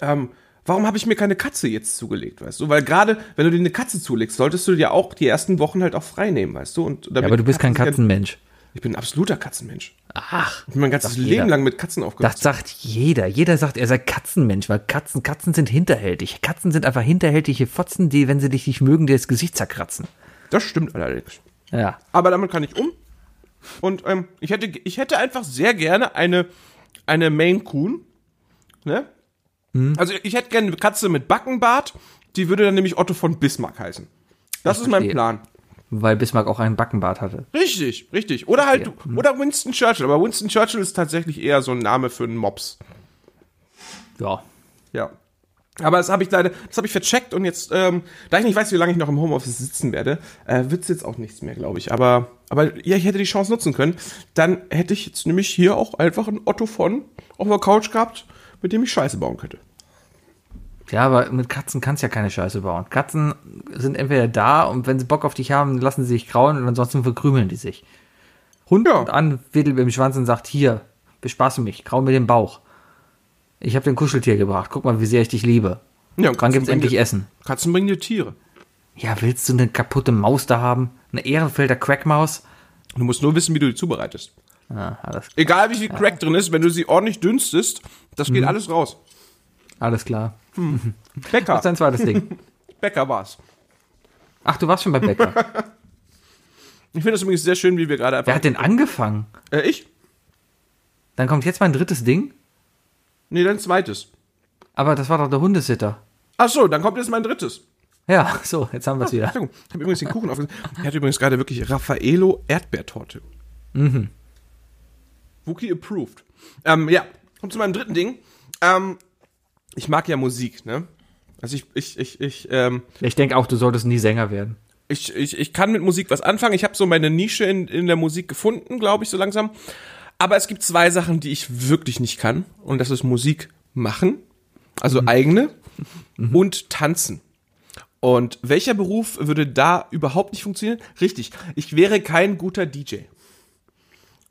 ähm, warum habe ich mir keine Katze jetzt zugelegt, weißt du? Weil gerade, wenn du dir eine Katze zulegst, solltest du dir auch die ersten Wochen halt auch frei nehmen, weißt du? Und Ja, aber du bist kein Katzen- Katzenmensch. Ich bin ein absoluter Katzenmensch. Ach, Ich bin mein ganzes Leben jeder. lang mit Katzen das aufgewachsen. sagt jeder. Jeder sagt, er sei Katzenmensch, weil Katzen, Katzen sind hinterhältig. Katzen sind einfach hinterhältige Fotzen, die, wenn sie dich nicht mögen, dir das Gesicht zerkratzen. Das stimmt allerdings. Ja. Aber damit kann ich um. Und ähm, ich, hätte, ich hätte einfach sehr gerne eine, eine Maine Coon. Ne? Hm. Also ich hätte gerne eine Katze mit Backenbart. Die würde dann nämlich Otto von Bismarck heißen. Das ist mein verstehe. Plan. Weil Bismarck auch einen Backenbart hatte. Richtig, richtig. Oder halt, Verstehe. oder Winston Churchill. Aber Winston Churchill ist tatsächlich eher so ein Name für einen Mops. Ja. Ja. Aber das habe ich leider, das habe ich vercheckt und jetzt, ähm, da ich nicht weiß, wie lange ich noch im Homeoffice sitzen werde, äh, wird's jetzt auch nichts mehr, glaube ich. Aber, aber ja, ich hätte die Chance nutzen können. Dann hätte ich jetzt nämlich hier auch einfach einen Otto von auf der Couch gehabt, mit dem ich Scheiße bauen könnte. Ja, aber mit Katzen kannst du ja keine Scheiße bauen. Katzen sind entweder da und wenn sie Bock auf dich haben, lassen sie sich grauen und ansonsten verkrümeln die sich. Hund Ja. kommt an, wedelt mit dem Schwanz und sagt, hier, bespaße mich, grau mir den Bauch. Ich habe den Kuscheltier gebracht, guck mal, wie sehr ich dich liebe. Ja, und Wann gibt's endlich dir- Essen? Katzen bringen dir Tiere. Ja, willst du eine kaputte Maus da haben? Eine Ehrenfelder Crackmaus? Du musst nur wissen, wie du die zubereitest. Ah, alles, Egal wie viel Crack drin ist, wenn du sie ordentlich dünstest, das Mhm. geht alles raus. alles klar. Was ist Bäcker. dein zweites Ding? Bäcker war's. Ach, du warst schon bei Bäcker. Ich finde das übrigens sehr schön, wie wir gerade Wer einfach. hat denn angefangen? Äh, ich? Dann kommt jetzt mein drittes Ding. Nee, dein zweites. Aber das war doch der Hundesitter. Ach so, dann kommt jetzt mein drittes. Ja, so, jetzt haben wir es wieder. Entschuldigung, ich habe übrigens den Kuchen aufgesetzt. Er hat übrigens gerade wirklich Raffaello Erdbeertorte. Mhm. Wookie approved. Ähm, ja, kommt zu meinem dritten Ding. Ähm, ich mag ja Musik, ne? Also ich, ich, ich, ich, ähm, Ich denke auch, du solltest nie Sänger werden. ich, ich, ich kann mit Musik was anfangen. Ich habe so meine Nische in, in der Musik gefunden, glaube ich, so langsam. Aber es gibt zwei Sachen, die ich wirklich nicht kann. Und das ist Musik machen, also eigene, und tanzen. Und welcher Beruf würde da überhaupt nicht funktionieren? Richtig, ich wäre kein guter DJ.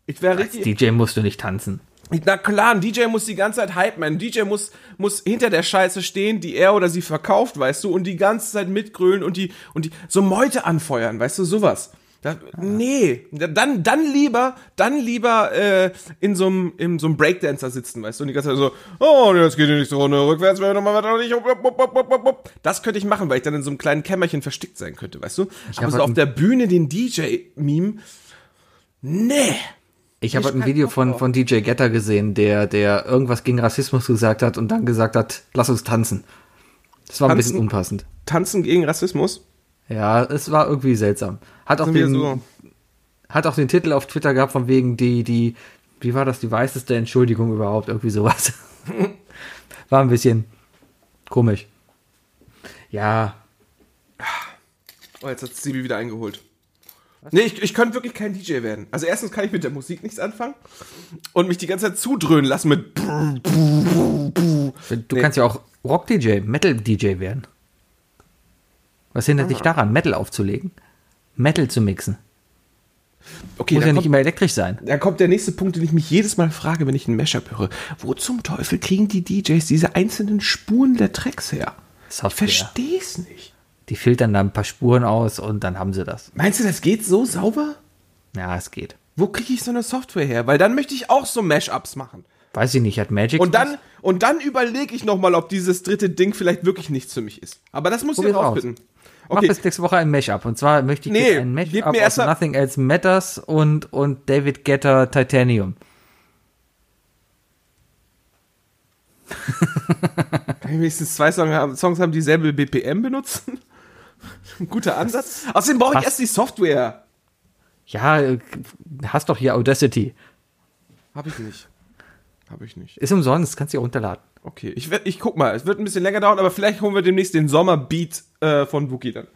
Ich wäre Als richtig. DJ musst du nicht tanzen. Na klar, ein DJ muss die ganze Zeit hypen. Ein DJ muss, muss hinter der Scheiße stehen, die er oder sie verkauft, weißt du, und die ganze Zeit mitgrölen und die, und die, so Meute anfeuern, weißt du, sowas. Da, nee, dann, dann lieber, dann lieber äh, in so einem in so einem Breakdancer sitzen, weißt du, und die ganze Zeit so, oh, jetzt geht die nächste Runde rückwärts, wenn wir nochmal weiter nicht. Das könnte ich machen, weil ich dann in so einem kleinen Kämmerchen versteckt sein könnte, weißt du. Aber hab so halt auf der Bühne den DJ-Meme, nee. Ich habe ein Video von, von DJ Getter gesehen, der, der irgendwas gegen Rassismus gesagt hat und dann gesagt hat, lass uns tanzen. Das war ein Tanzen? bisschen unpassend. Tanzen gegen Rassismus. Ja, es war irgendwie seltsam. Hat auch, den, so. hat auch den Titel auf Twitter gehabt von wegen die, die, wie war das, die weißeste Entschuldigung überhaupt, irgendwie sowas. War ein bisschen komisch. Ja, Oh, jetzt hat Stevie wieder eingeholt. Nee, ich, ich könnte wirklich kein DJ werden. Also erstens kann ich mit der Musik nichts anfangen und mich die ganze Zeit zudröhnen lassen mit du kannst ja auch Rock-DJ, Metal-DJ werden. Was hindert Ah. dich daran, Metal aufzulegen? Metal zu mixen. Okay, Muss ja nicht kommt, immer elektrisch sein. da kommt der nächste Punkt, den ich mich jedes Mal frage, wenn ich einen Mashup höre. Wo zum Teufel kriegen die DJs diese einzelnen Spuren der Tracks her? Ich Software. versteh's nicht. Die filtern dann ein paar Spuren aus und dann haben sie das. Meinst du, das geht so sauber? Ja, es geht. Wo kriege ich so eine Software her? Weil dann möchte ich auch so Mashups machen. Weiß ich nicht, hat Magic. Und dann, und dann überlege ich nochmal, ob dieses dritte Ding vielleicht wirklich nichts für mich ist. Aber das muss ich Probier's aus. rausfinden. Mach Okay, bis nächste Woche ein Mashup. Und zwar möchte ich Nee, ein Mashup mir aus Nothing Else Matters und, und David Getter Titanium. Kann ich wenigstens zwei Songs haben, die dieselbe BPM benutzen? Ein guter Ansatz. Außerdem brauche ich erst die Software. Ja, äh, hast doch hier Audacity. Habe ich nicht. Habe ich nicht. Ist umsonst, kannst du dir runterladen. Okay, ich, werd- ich guck mal. Es wird ein bisschen länger dauern, aber vielleicht holen wir demnächst den Sommerbeat äh, von Wookie dann.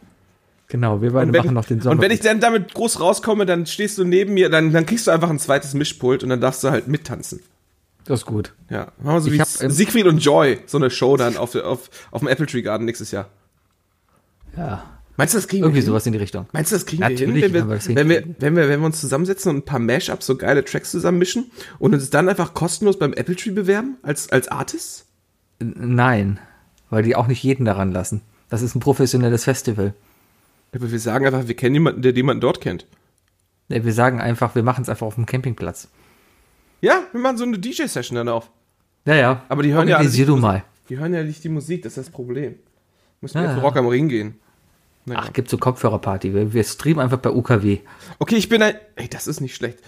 Genau, wir beide wenn, machen noch den Sommer. und wenn ich dann damit groß rauskomme, dann stehst du neben mir, dann, dann kriegst du einfach ein zweites Mischpult und dann darfst du halt mittanzen. das ist gut. Ja, machen wir so Ich wie hab, ähm, Siegfried und Joy, so eine Show dann auf, auf, auf dem Apple Tree Garden nächstes Jahr. Ja, Meinst du, das kriegen irgendwie wir hin? sowas in die Richtung. Meinst du, das kriegen wir hin, Natürlich wenn wir, wenn, wir, wenn, wir, wenn wir uns zusammensetzen und ein paar Mashups, so geile Tracks zusammenmischen und uns dann einfach kostenlos beim Apple Tree bewerben als, als Artist? Nein, weil die auch nicht jeden daran lassen. Das ist ein professionelles Festival. Aber wir sagen einfach, wir kennen jemanden, der jemanden dort kennt. Ja, Wir sagen einfach, wir machen es einfach auf dem Campingplatz. Ja, wir machen so eine DJ-Session dann auf. Ja, ja. Aber die hören ja alle die du mal. Die hören ja nicht die Musik, das ist das Problem. Müssen wir Ja, jetzt ja. Rock am Ring gehen. Naja. Ach, gibt so Kopfhörerparty. Wir, wir streamen einfach bei UKW. Okay, ich bin ein. Ey, das ist nicht schlecht.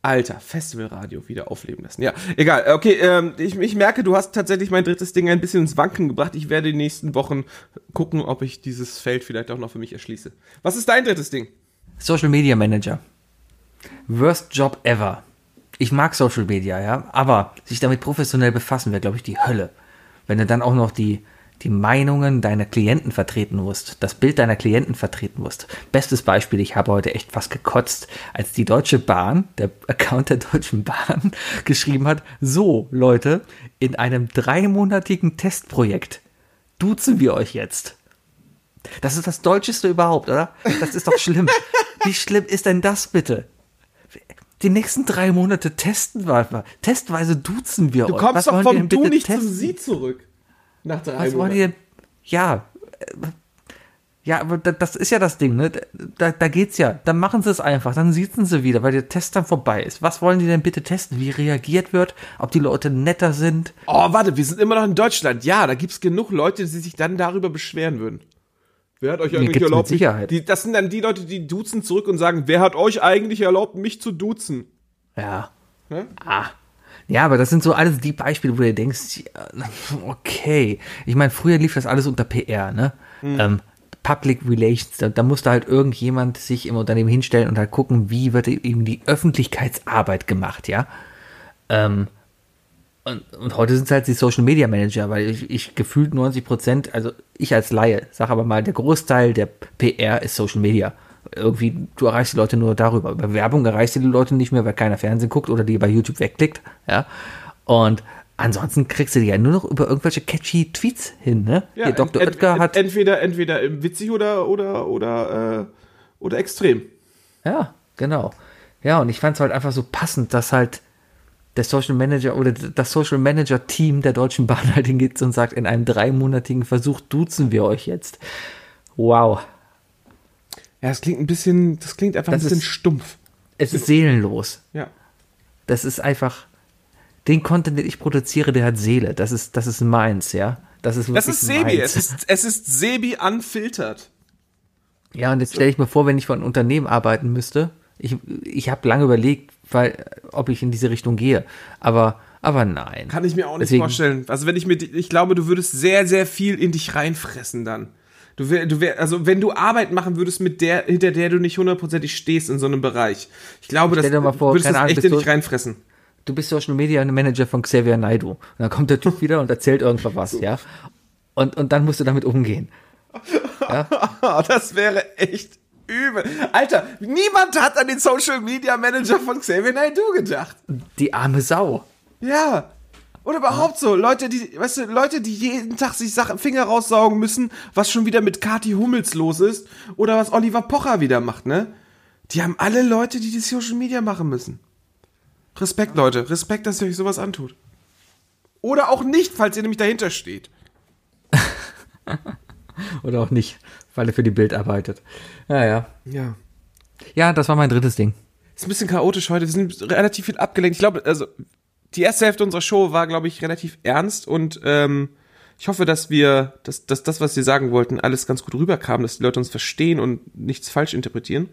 Alter, Festivalradio wieder aufleben lassen. Ja, egal. Okay, ähm, ich, ich merke, du hast tatsächlich mein drittes Ding ein bisschen ins Wanken gebracht. Ich werde in den nächsten Wochen gucken, ob ich dieses Feld vielleicht auch noch für mich erschließe. Was ist dein drittes Ding? Social Media Manager. Worst Job ever. Ich mag Social Media, ja, aber sich damit professionell befassen wäre, glaube ich, die Hölle. Wenn du dann auch noch die, die Meinungen deiner Klienten vertreten musst, das Bild deiner Klienten vertreten musst. Bestes Beispiel, ich habe heute echt fast gekotzt, als die Deutsche Bahn, der Account der Deutschen Bahn, geschrieben hat, so Leute, in einem dreimonatigen Testprojekt duzen wir euch jetzt. Das ist das Deutscheste überhaupt, oder? Das ist doch schlimm. Wie schlimm ist denn das bitte? Die nächsten drei Monate testen wir. Testweise duzen wir Du euch. kommst Was doch vom Du nicht testen? zum Sie zurück. Nach drei Was die denn? Ja. äh, Ja, aber da- das ist ja das Ding, ne? Da, da geht's ja. Dann machen sie es einfach. Dann sitzen sie wieder, weil der Test dann vorbei ist. Was wollen die denn bitte testen? Wie reagiert wird? Ob die Leute netter sind? Oh, warte, wir sind immer noch in Deutschland. Ja, da gibt's genug Leute, die sich dann darüber beschweren würden. Wer hat euch eigentlich mit erlaubt? mich- Sicherheit. Die, das sind dann die Leute, die duzen zurück und sagen, wer hat euch eigentlich erlaubt, mich zu duzen? Ja. Ne? Ah. Ja, aber das sind so alles die Beispiele, wo du denkst, okay. Ich meine, früher lief das alles unter PR, ne? Ähm, Public Relations, da, da musste halt irgendjemand sich im Unternehmen hinstellen und halt gucken, wie wird eben die Öffentlichkeitsarbeit gemacht, ja? Ähm, und, und heute sind es halt die Social Media Manager, weil ich, ich gefühlt 90 Prozent, also ich als Laie, sag aber mal, der Großteil der PR ist Social Media. Irgendwie, du erreichst die Leute nur darüber. Über Werbung erreichst du die Leute nicht mehr, weil keiner Fernsehen guckt oder die bei YouTube wegklickt, ja. Und ansonsten kriegst du die ja nur noch über irgendwelche catchy Tweets hin, ne? Hier, Dr. ent- Oetker hat, entweder entweder witzig oder oder oder äh, oder extrem. Ja, genau. Ja, und ich fand es halt einfach so passend, dass halt der Social Manager oder das Social Manager Team der Deutschen Bahn halt hingeht und sagt, in einem dreimonatigen Versuch duzen wir euch jetzt. Wow. Ja, das klingt ein bisschen, das klingt einfach Das ein bisschen ist- stumpf. Es ist seelenlos. Ja. Das ist einfach, den Content, den ich produziere, der hat Seele. Das ist, das ist meins, ja. Das ist Das ist Sebi, meins. es ist es ist Sebi unfiltert. Ja, und jetzt stelle ich mir vor, wenn ich für ein Unternehmen arbeiten müsste. Ich, ich habe lange überlegt, weil, ob ich in diese Richtung gehe. Aber, aber nein. Kann ich mir auch nicht Deswegen- vorstellen. Also wenn ich mir, ich glaube, du würdest sehr, sehr viel in dich reinfressen dann. Du wär, du wär, also wenn du Arbeit machen würdest, mit der, hinter der du nicht hundertprozentig stehst in so einem Bereich. Ich glaube, das Stell dir mal vor, würdest das Ahnung, echt du- dich reinfressen. Du bist Social Media Manager von Xavier Naidoo. Und dann kommt der Typ wieder und erzählt irgendwas was, ja. Und, und dann musst du damit umgehen. Ah, das wäre echt übel. Alter, niemand hat an den Social Media Manager von Xavier Naidoo gedacht. Die arme Sau. Ja. Oder überhaupt so, Leute, die, weißt du, Leute, die jeden Tag sich Sachen, Finger raussaugen müssen, was schon wieder mit Kati Hummels los ist, oder was Oliver Pocher wieder macht, ne? Die haben alle Leute, die die Social Media machen müssen. Respekt, Leute, Respekt, dass ihr euch sowas antut. Oder auch nicht, falls ihr nämlich dahinter steht. Oder auch nicht, weil er für die Bild arbeitet. Ja, ja. Ja. Ja, das war mein drittes Ding. Ist ein bisschen chaotisch heute. Wir sind relativ viel abgelenkt. Ich glaube, also die erste Hälfte unserer Show war, glaube ich, relativ ernst und ähm, ich hoffe, dass wir, dass, dass das, was wir sagen wollten, alles ganz gut rüberkam, dass die Leute uns verstehen und nichts falsch interpretieren.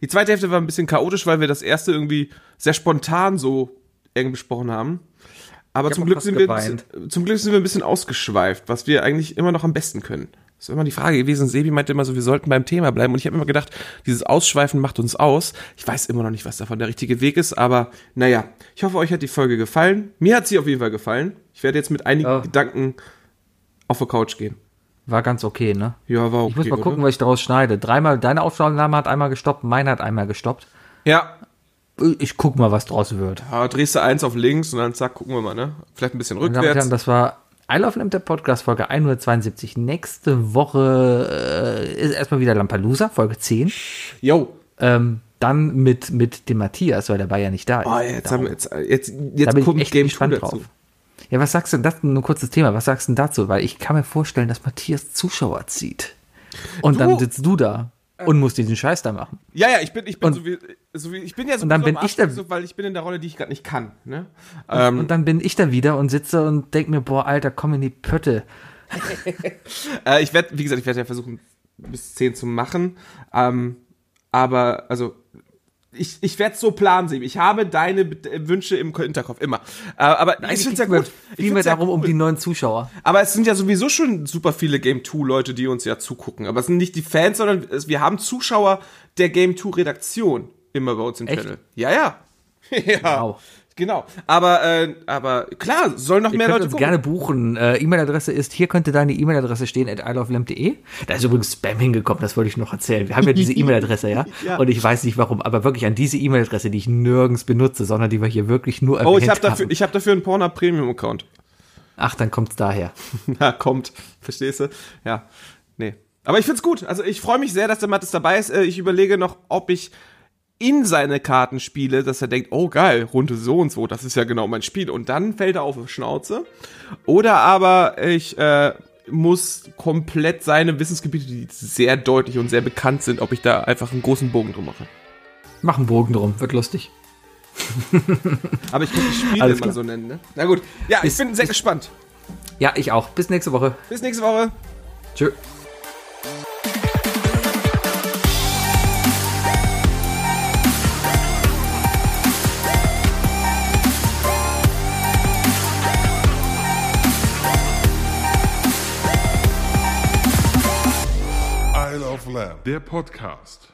Die zweite Hälfte war ein bisschen chaotisch, weil wir das erste irgendwie sehr spontan so eng besprochen haben. Aber hab zum Glück, sind wir, geweint. zum Glück sind wir ein bisschen ausgeschweift, was wir eigentlich immer noch am besten können. Ist immer die Frage gewesen. Sebi meinte immer so, wir sollten beim Thema bleiben. Und ich habe immer gedacht, dieses Ausschweifen macht uns aus. Ich weiß immer noch nicht, was davon der richtige Weg ist, aber naja, ich hoffe, euch hat die Folge gefallen. Mir hat sie auf jeden Fall gefallen. Ich werde jetzt mit einigen Ja. Gedanken auf der Couch gehen. War ganz okay, ne? Ja, war okay. Ich muss mal gucken, oder? was ich daraus schneide. Dreimal, deine Aufnahme hat einmal gestoppt, meine hat einmal gestoppt. Ja, Ich guck mal, was draus wird. ja, drehst du eins auf links und dann zack, gucken wir mal, ne? Vielleicht ein bisschen rückwärts. Herren, das war I Love Lamp, der Podcast, Folge 172. Nächste Woche äh, ist erstmal wieder Lampalooza, Folge 10. Jo. Ähm, dann mit, mit dem Matthias, weil der war ja nicht da ist. Oh, jetzt, haben wir, jetzt, jetzt, da jetzt bin kommt ich echt Game 2 gespannt dazu. drauf. Ja, was sagst du, das ist nur ein kurzes Thema, was sagst du denn dazu? Weil ich kann mir vorstellen, dass Matthias Zuschauer zieht. Und dann sitzt du da und musst diesen Scheiß da machen. Ja, ja, ich bin, ich bin Und- so wie, so wie, ich bin ja so und dann bin ich Arsch, so, weil ich bin in der Rolle, die ich gerade nicht kann, ne? Ähm, Und dann bin ich da wieder und sitze und denk mir, boah, Alter, komm in die Pötte. Äh, ich werde, wie gesagt, ich werde ja versuchen, bis 10 zu machen. Ähm, aber, also, ich, ich werde so planen, Sebi. Ich habe deine äh, Wünsche im Hinterkopf, immer. Äh, aber ich finde es ja gut. Ich Viel mehr find's ja darum um cool. die neuen Zuschauer. Aber es sind ja sowieso schon super viele Game 2 Leute, die uns ja zugucken. Aber es sind nicht die Fans, sondern es, wir haben Zuschauer der Game 2 Redaktion immer bei uns im Echt? Channel. Ja, ja. ja. Wow. Genau. Aber, äh, aber klar, sollen noch Ihr mehr könnt Leute uns gucken. gerne buchen. Äh, E-Mail-Adresse ist, hier könnte deine E-Mail-Adresse stehen, at ilovelamp.de. Da ist übrigens Spam hingekommen, das wollte ich noch erzählen. Wir haben ja diese E-Mail-Adresse, ja? Ja. Und ich weiß nicht warum, aber wirklich an diese E-Mail-Adresse, die ich nirgends benutze, sondern die wir hier wirklich nur Oh, ich erwähnt habe dafür, haben. ich hab dafür einen Pornhub Premium Account. Ach, dann kommt's daher. Ja, kommt. Verstehst du? Ja. Nee. Aber ich find's gut. Also ich freue mich sehr, dass der Mattes dabei ist. Äh, Ich überlege noch, ob ich in seine Karten spiele, dass er denkt, oh geil, Runde so und so, das ist ja genau mein Spiel. Und dann fällt er auf die Schnauze. Oder aber ich äh, muss komplett seine Wissensgebiete, die sehr deutlich und sehr bekannt sind, ob ich da einfach einen großen Bogen drum mache. Mach einen Bogen drum, wird lustig. Aber ich kann die Spiele Alles mal so nennen, ne? Na gut. Ja, ich Ist- bin sehr gespannt. Ja, ich auch. Bis nächste Woche. Bis nächste Woche. Tschö. Der Podcast.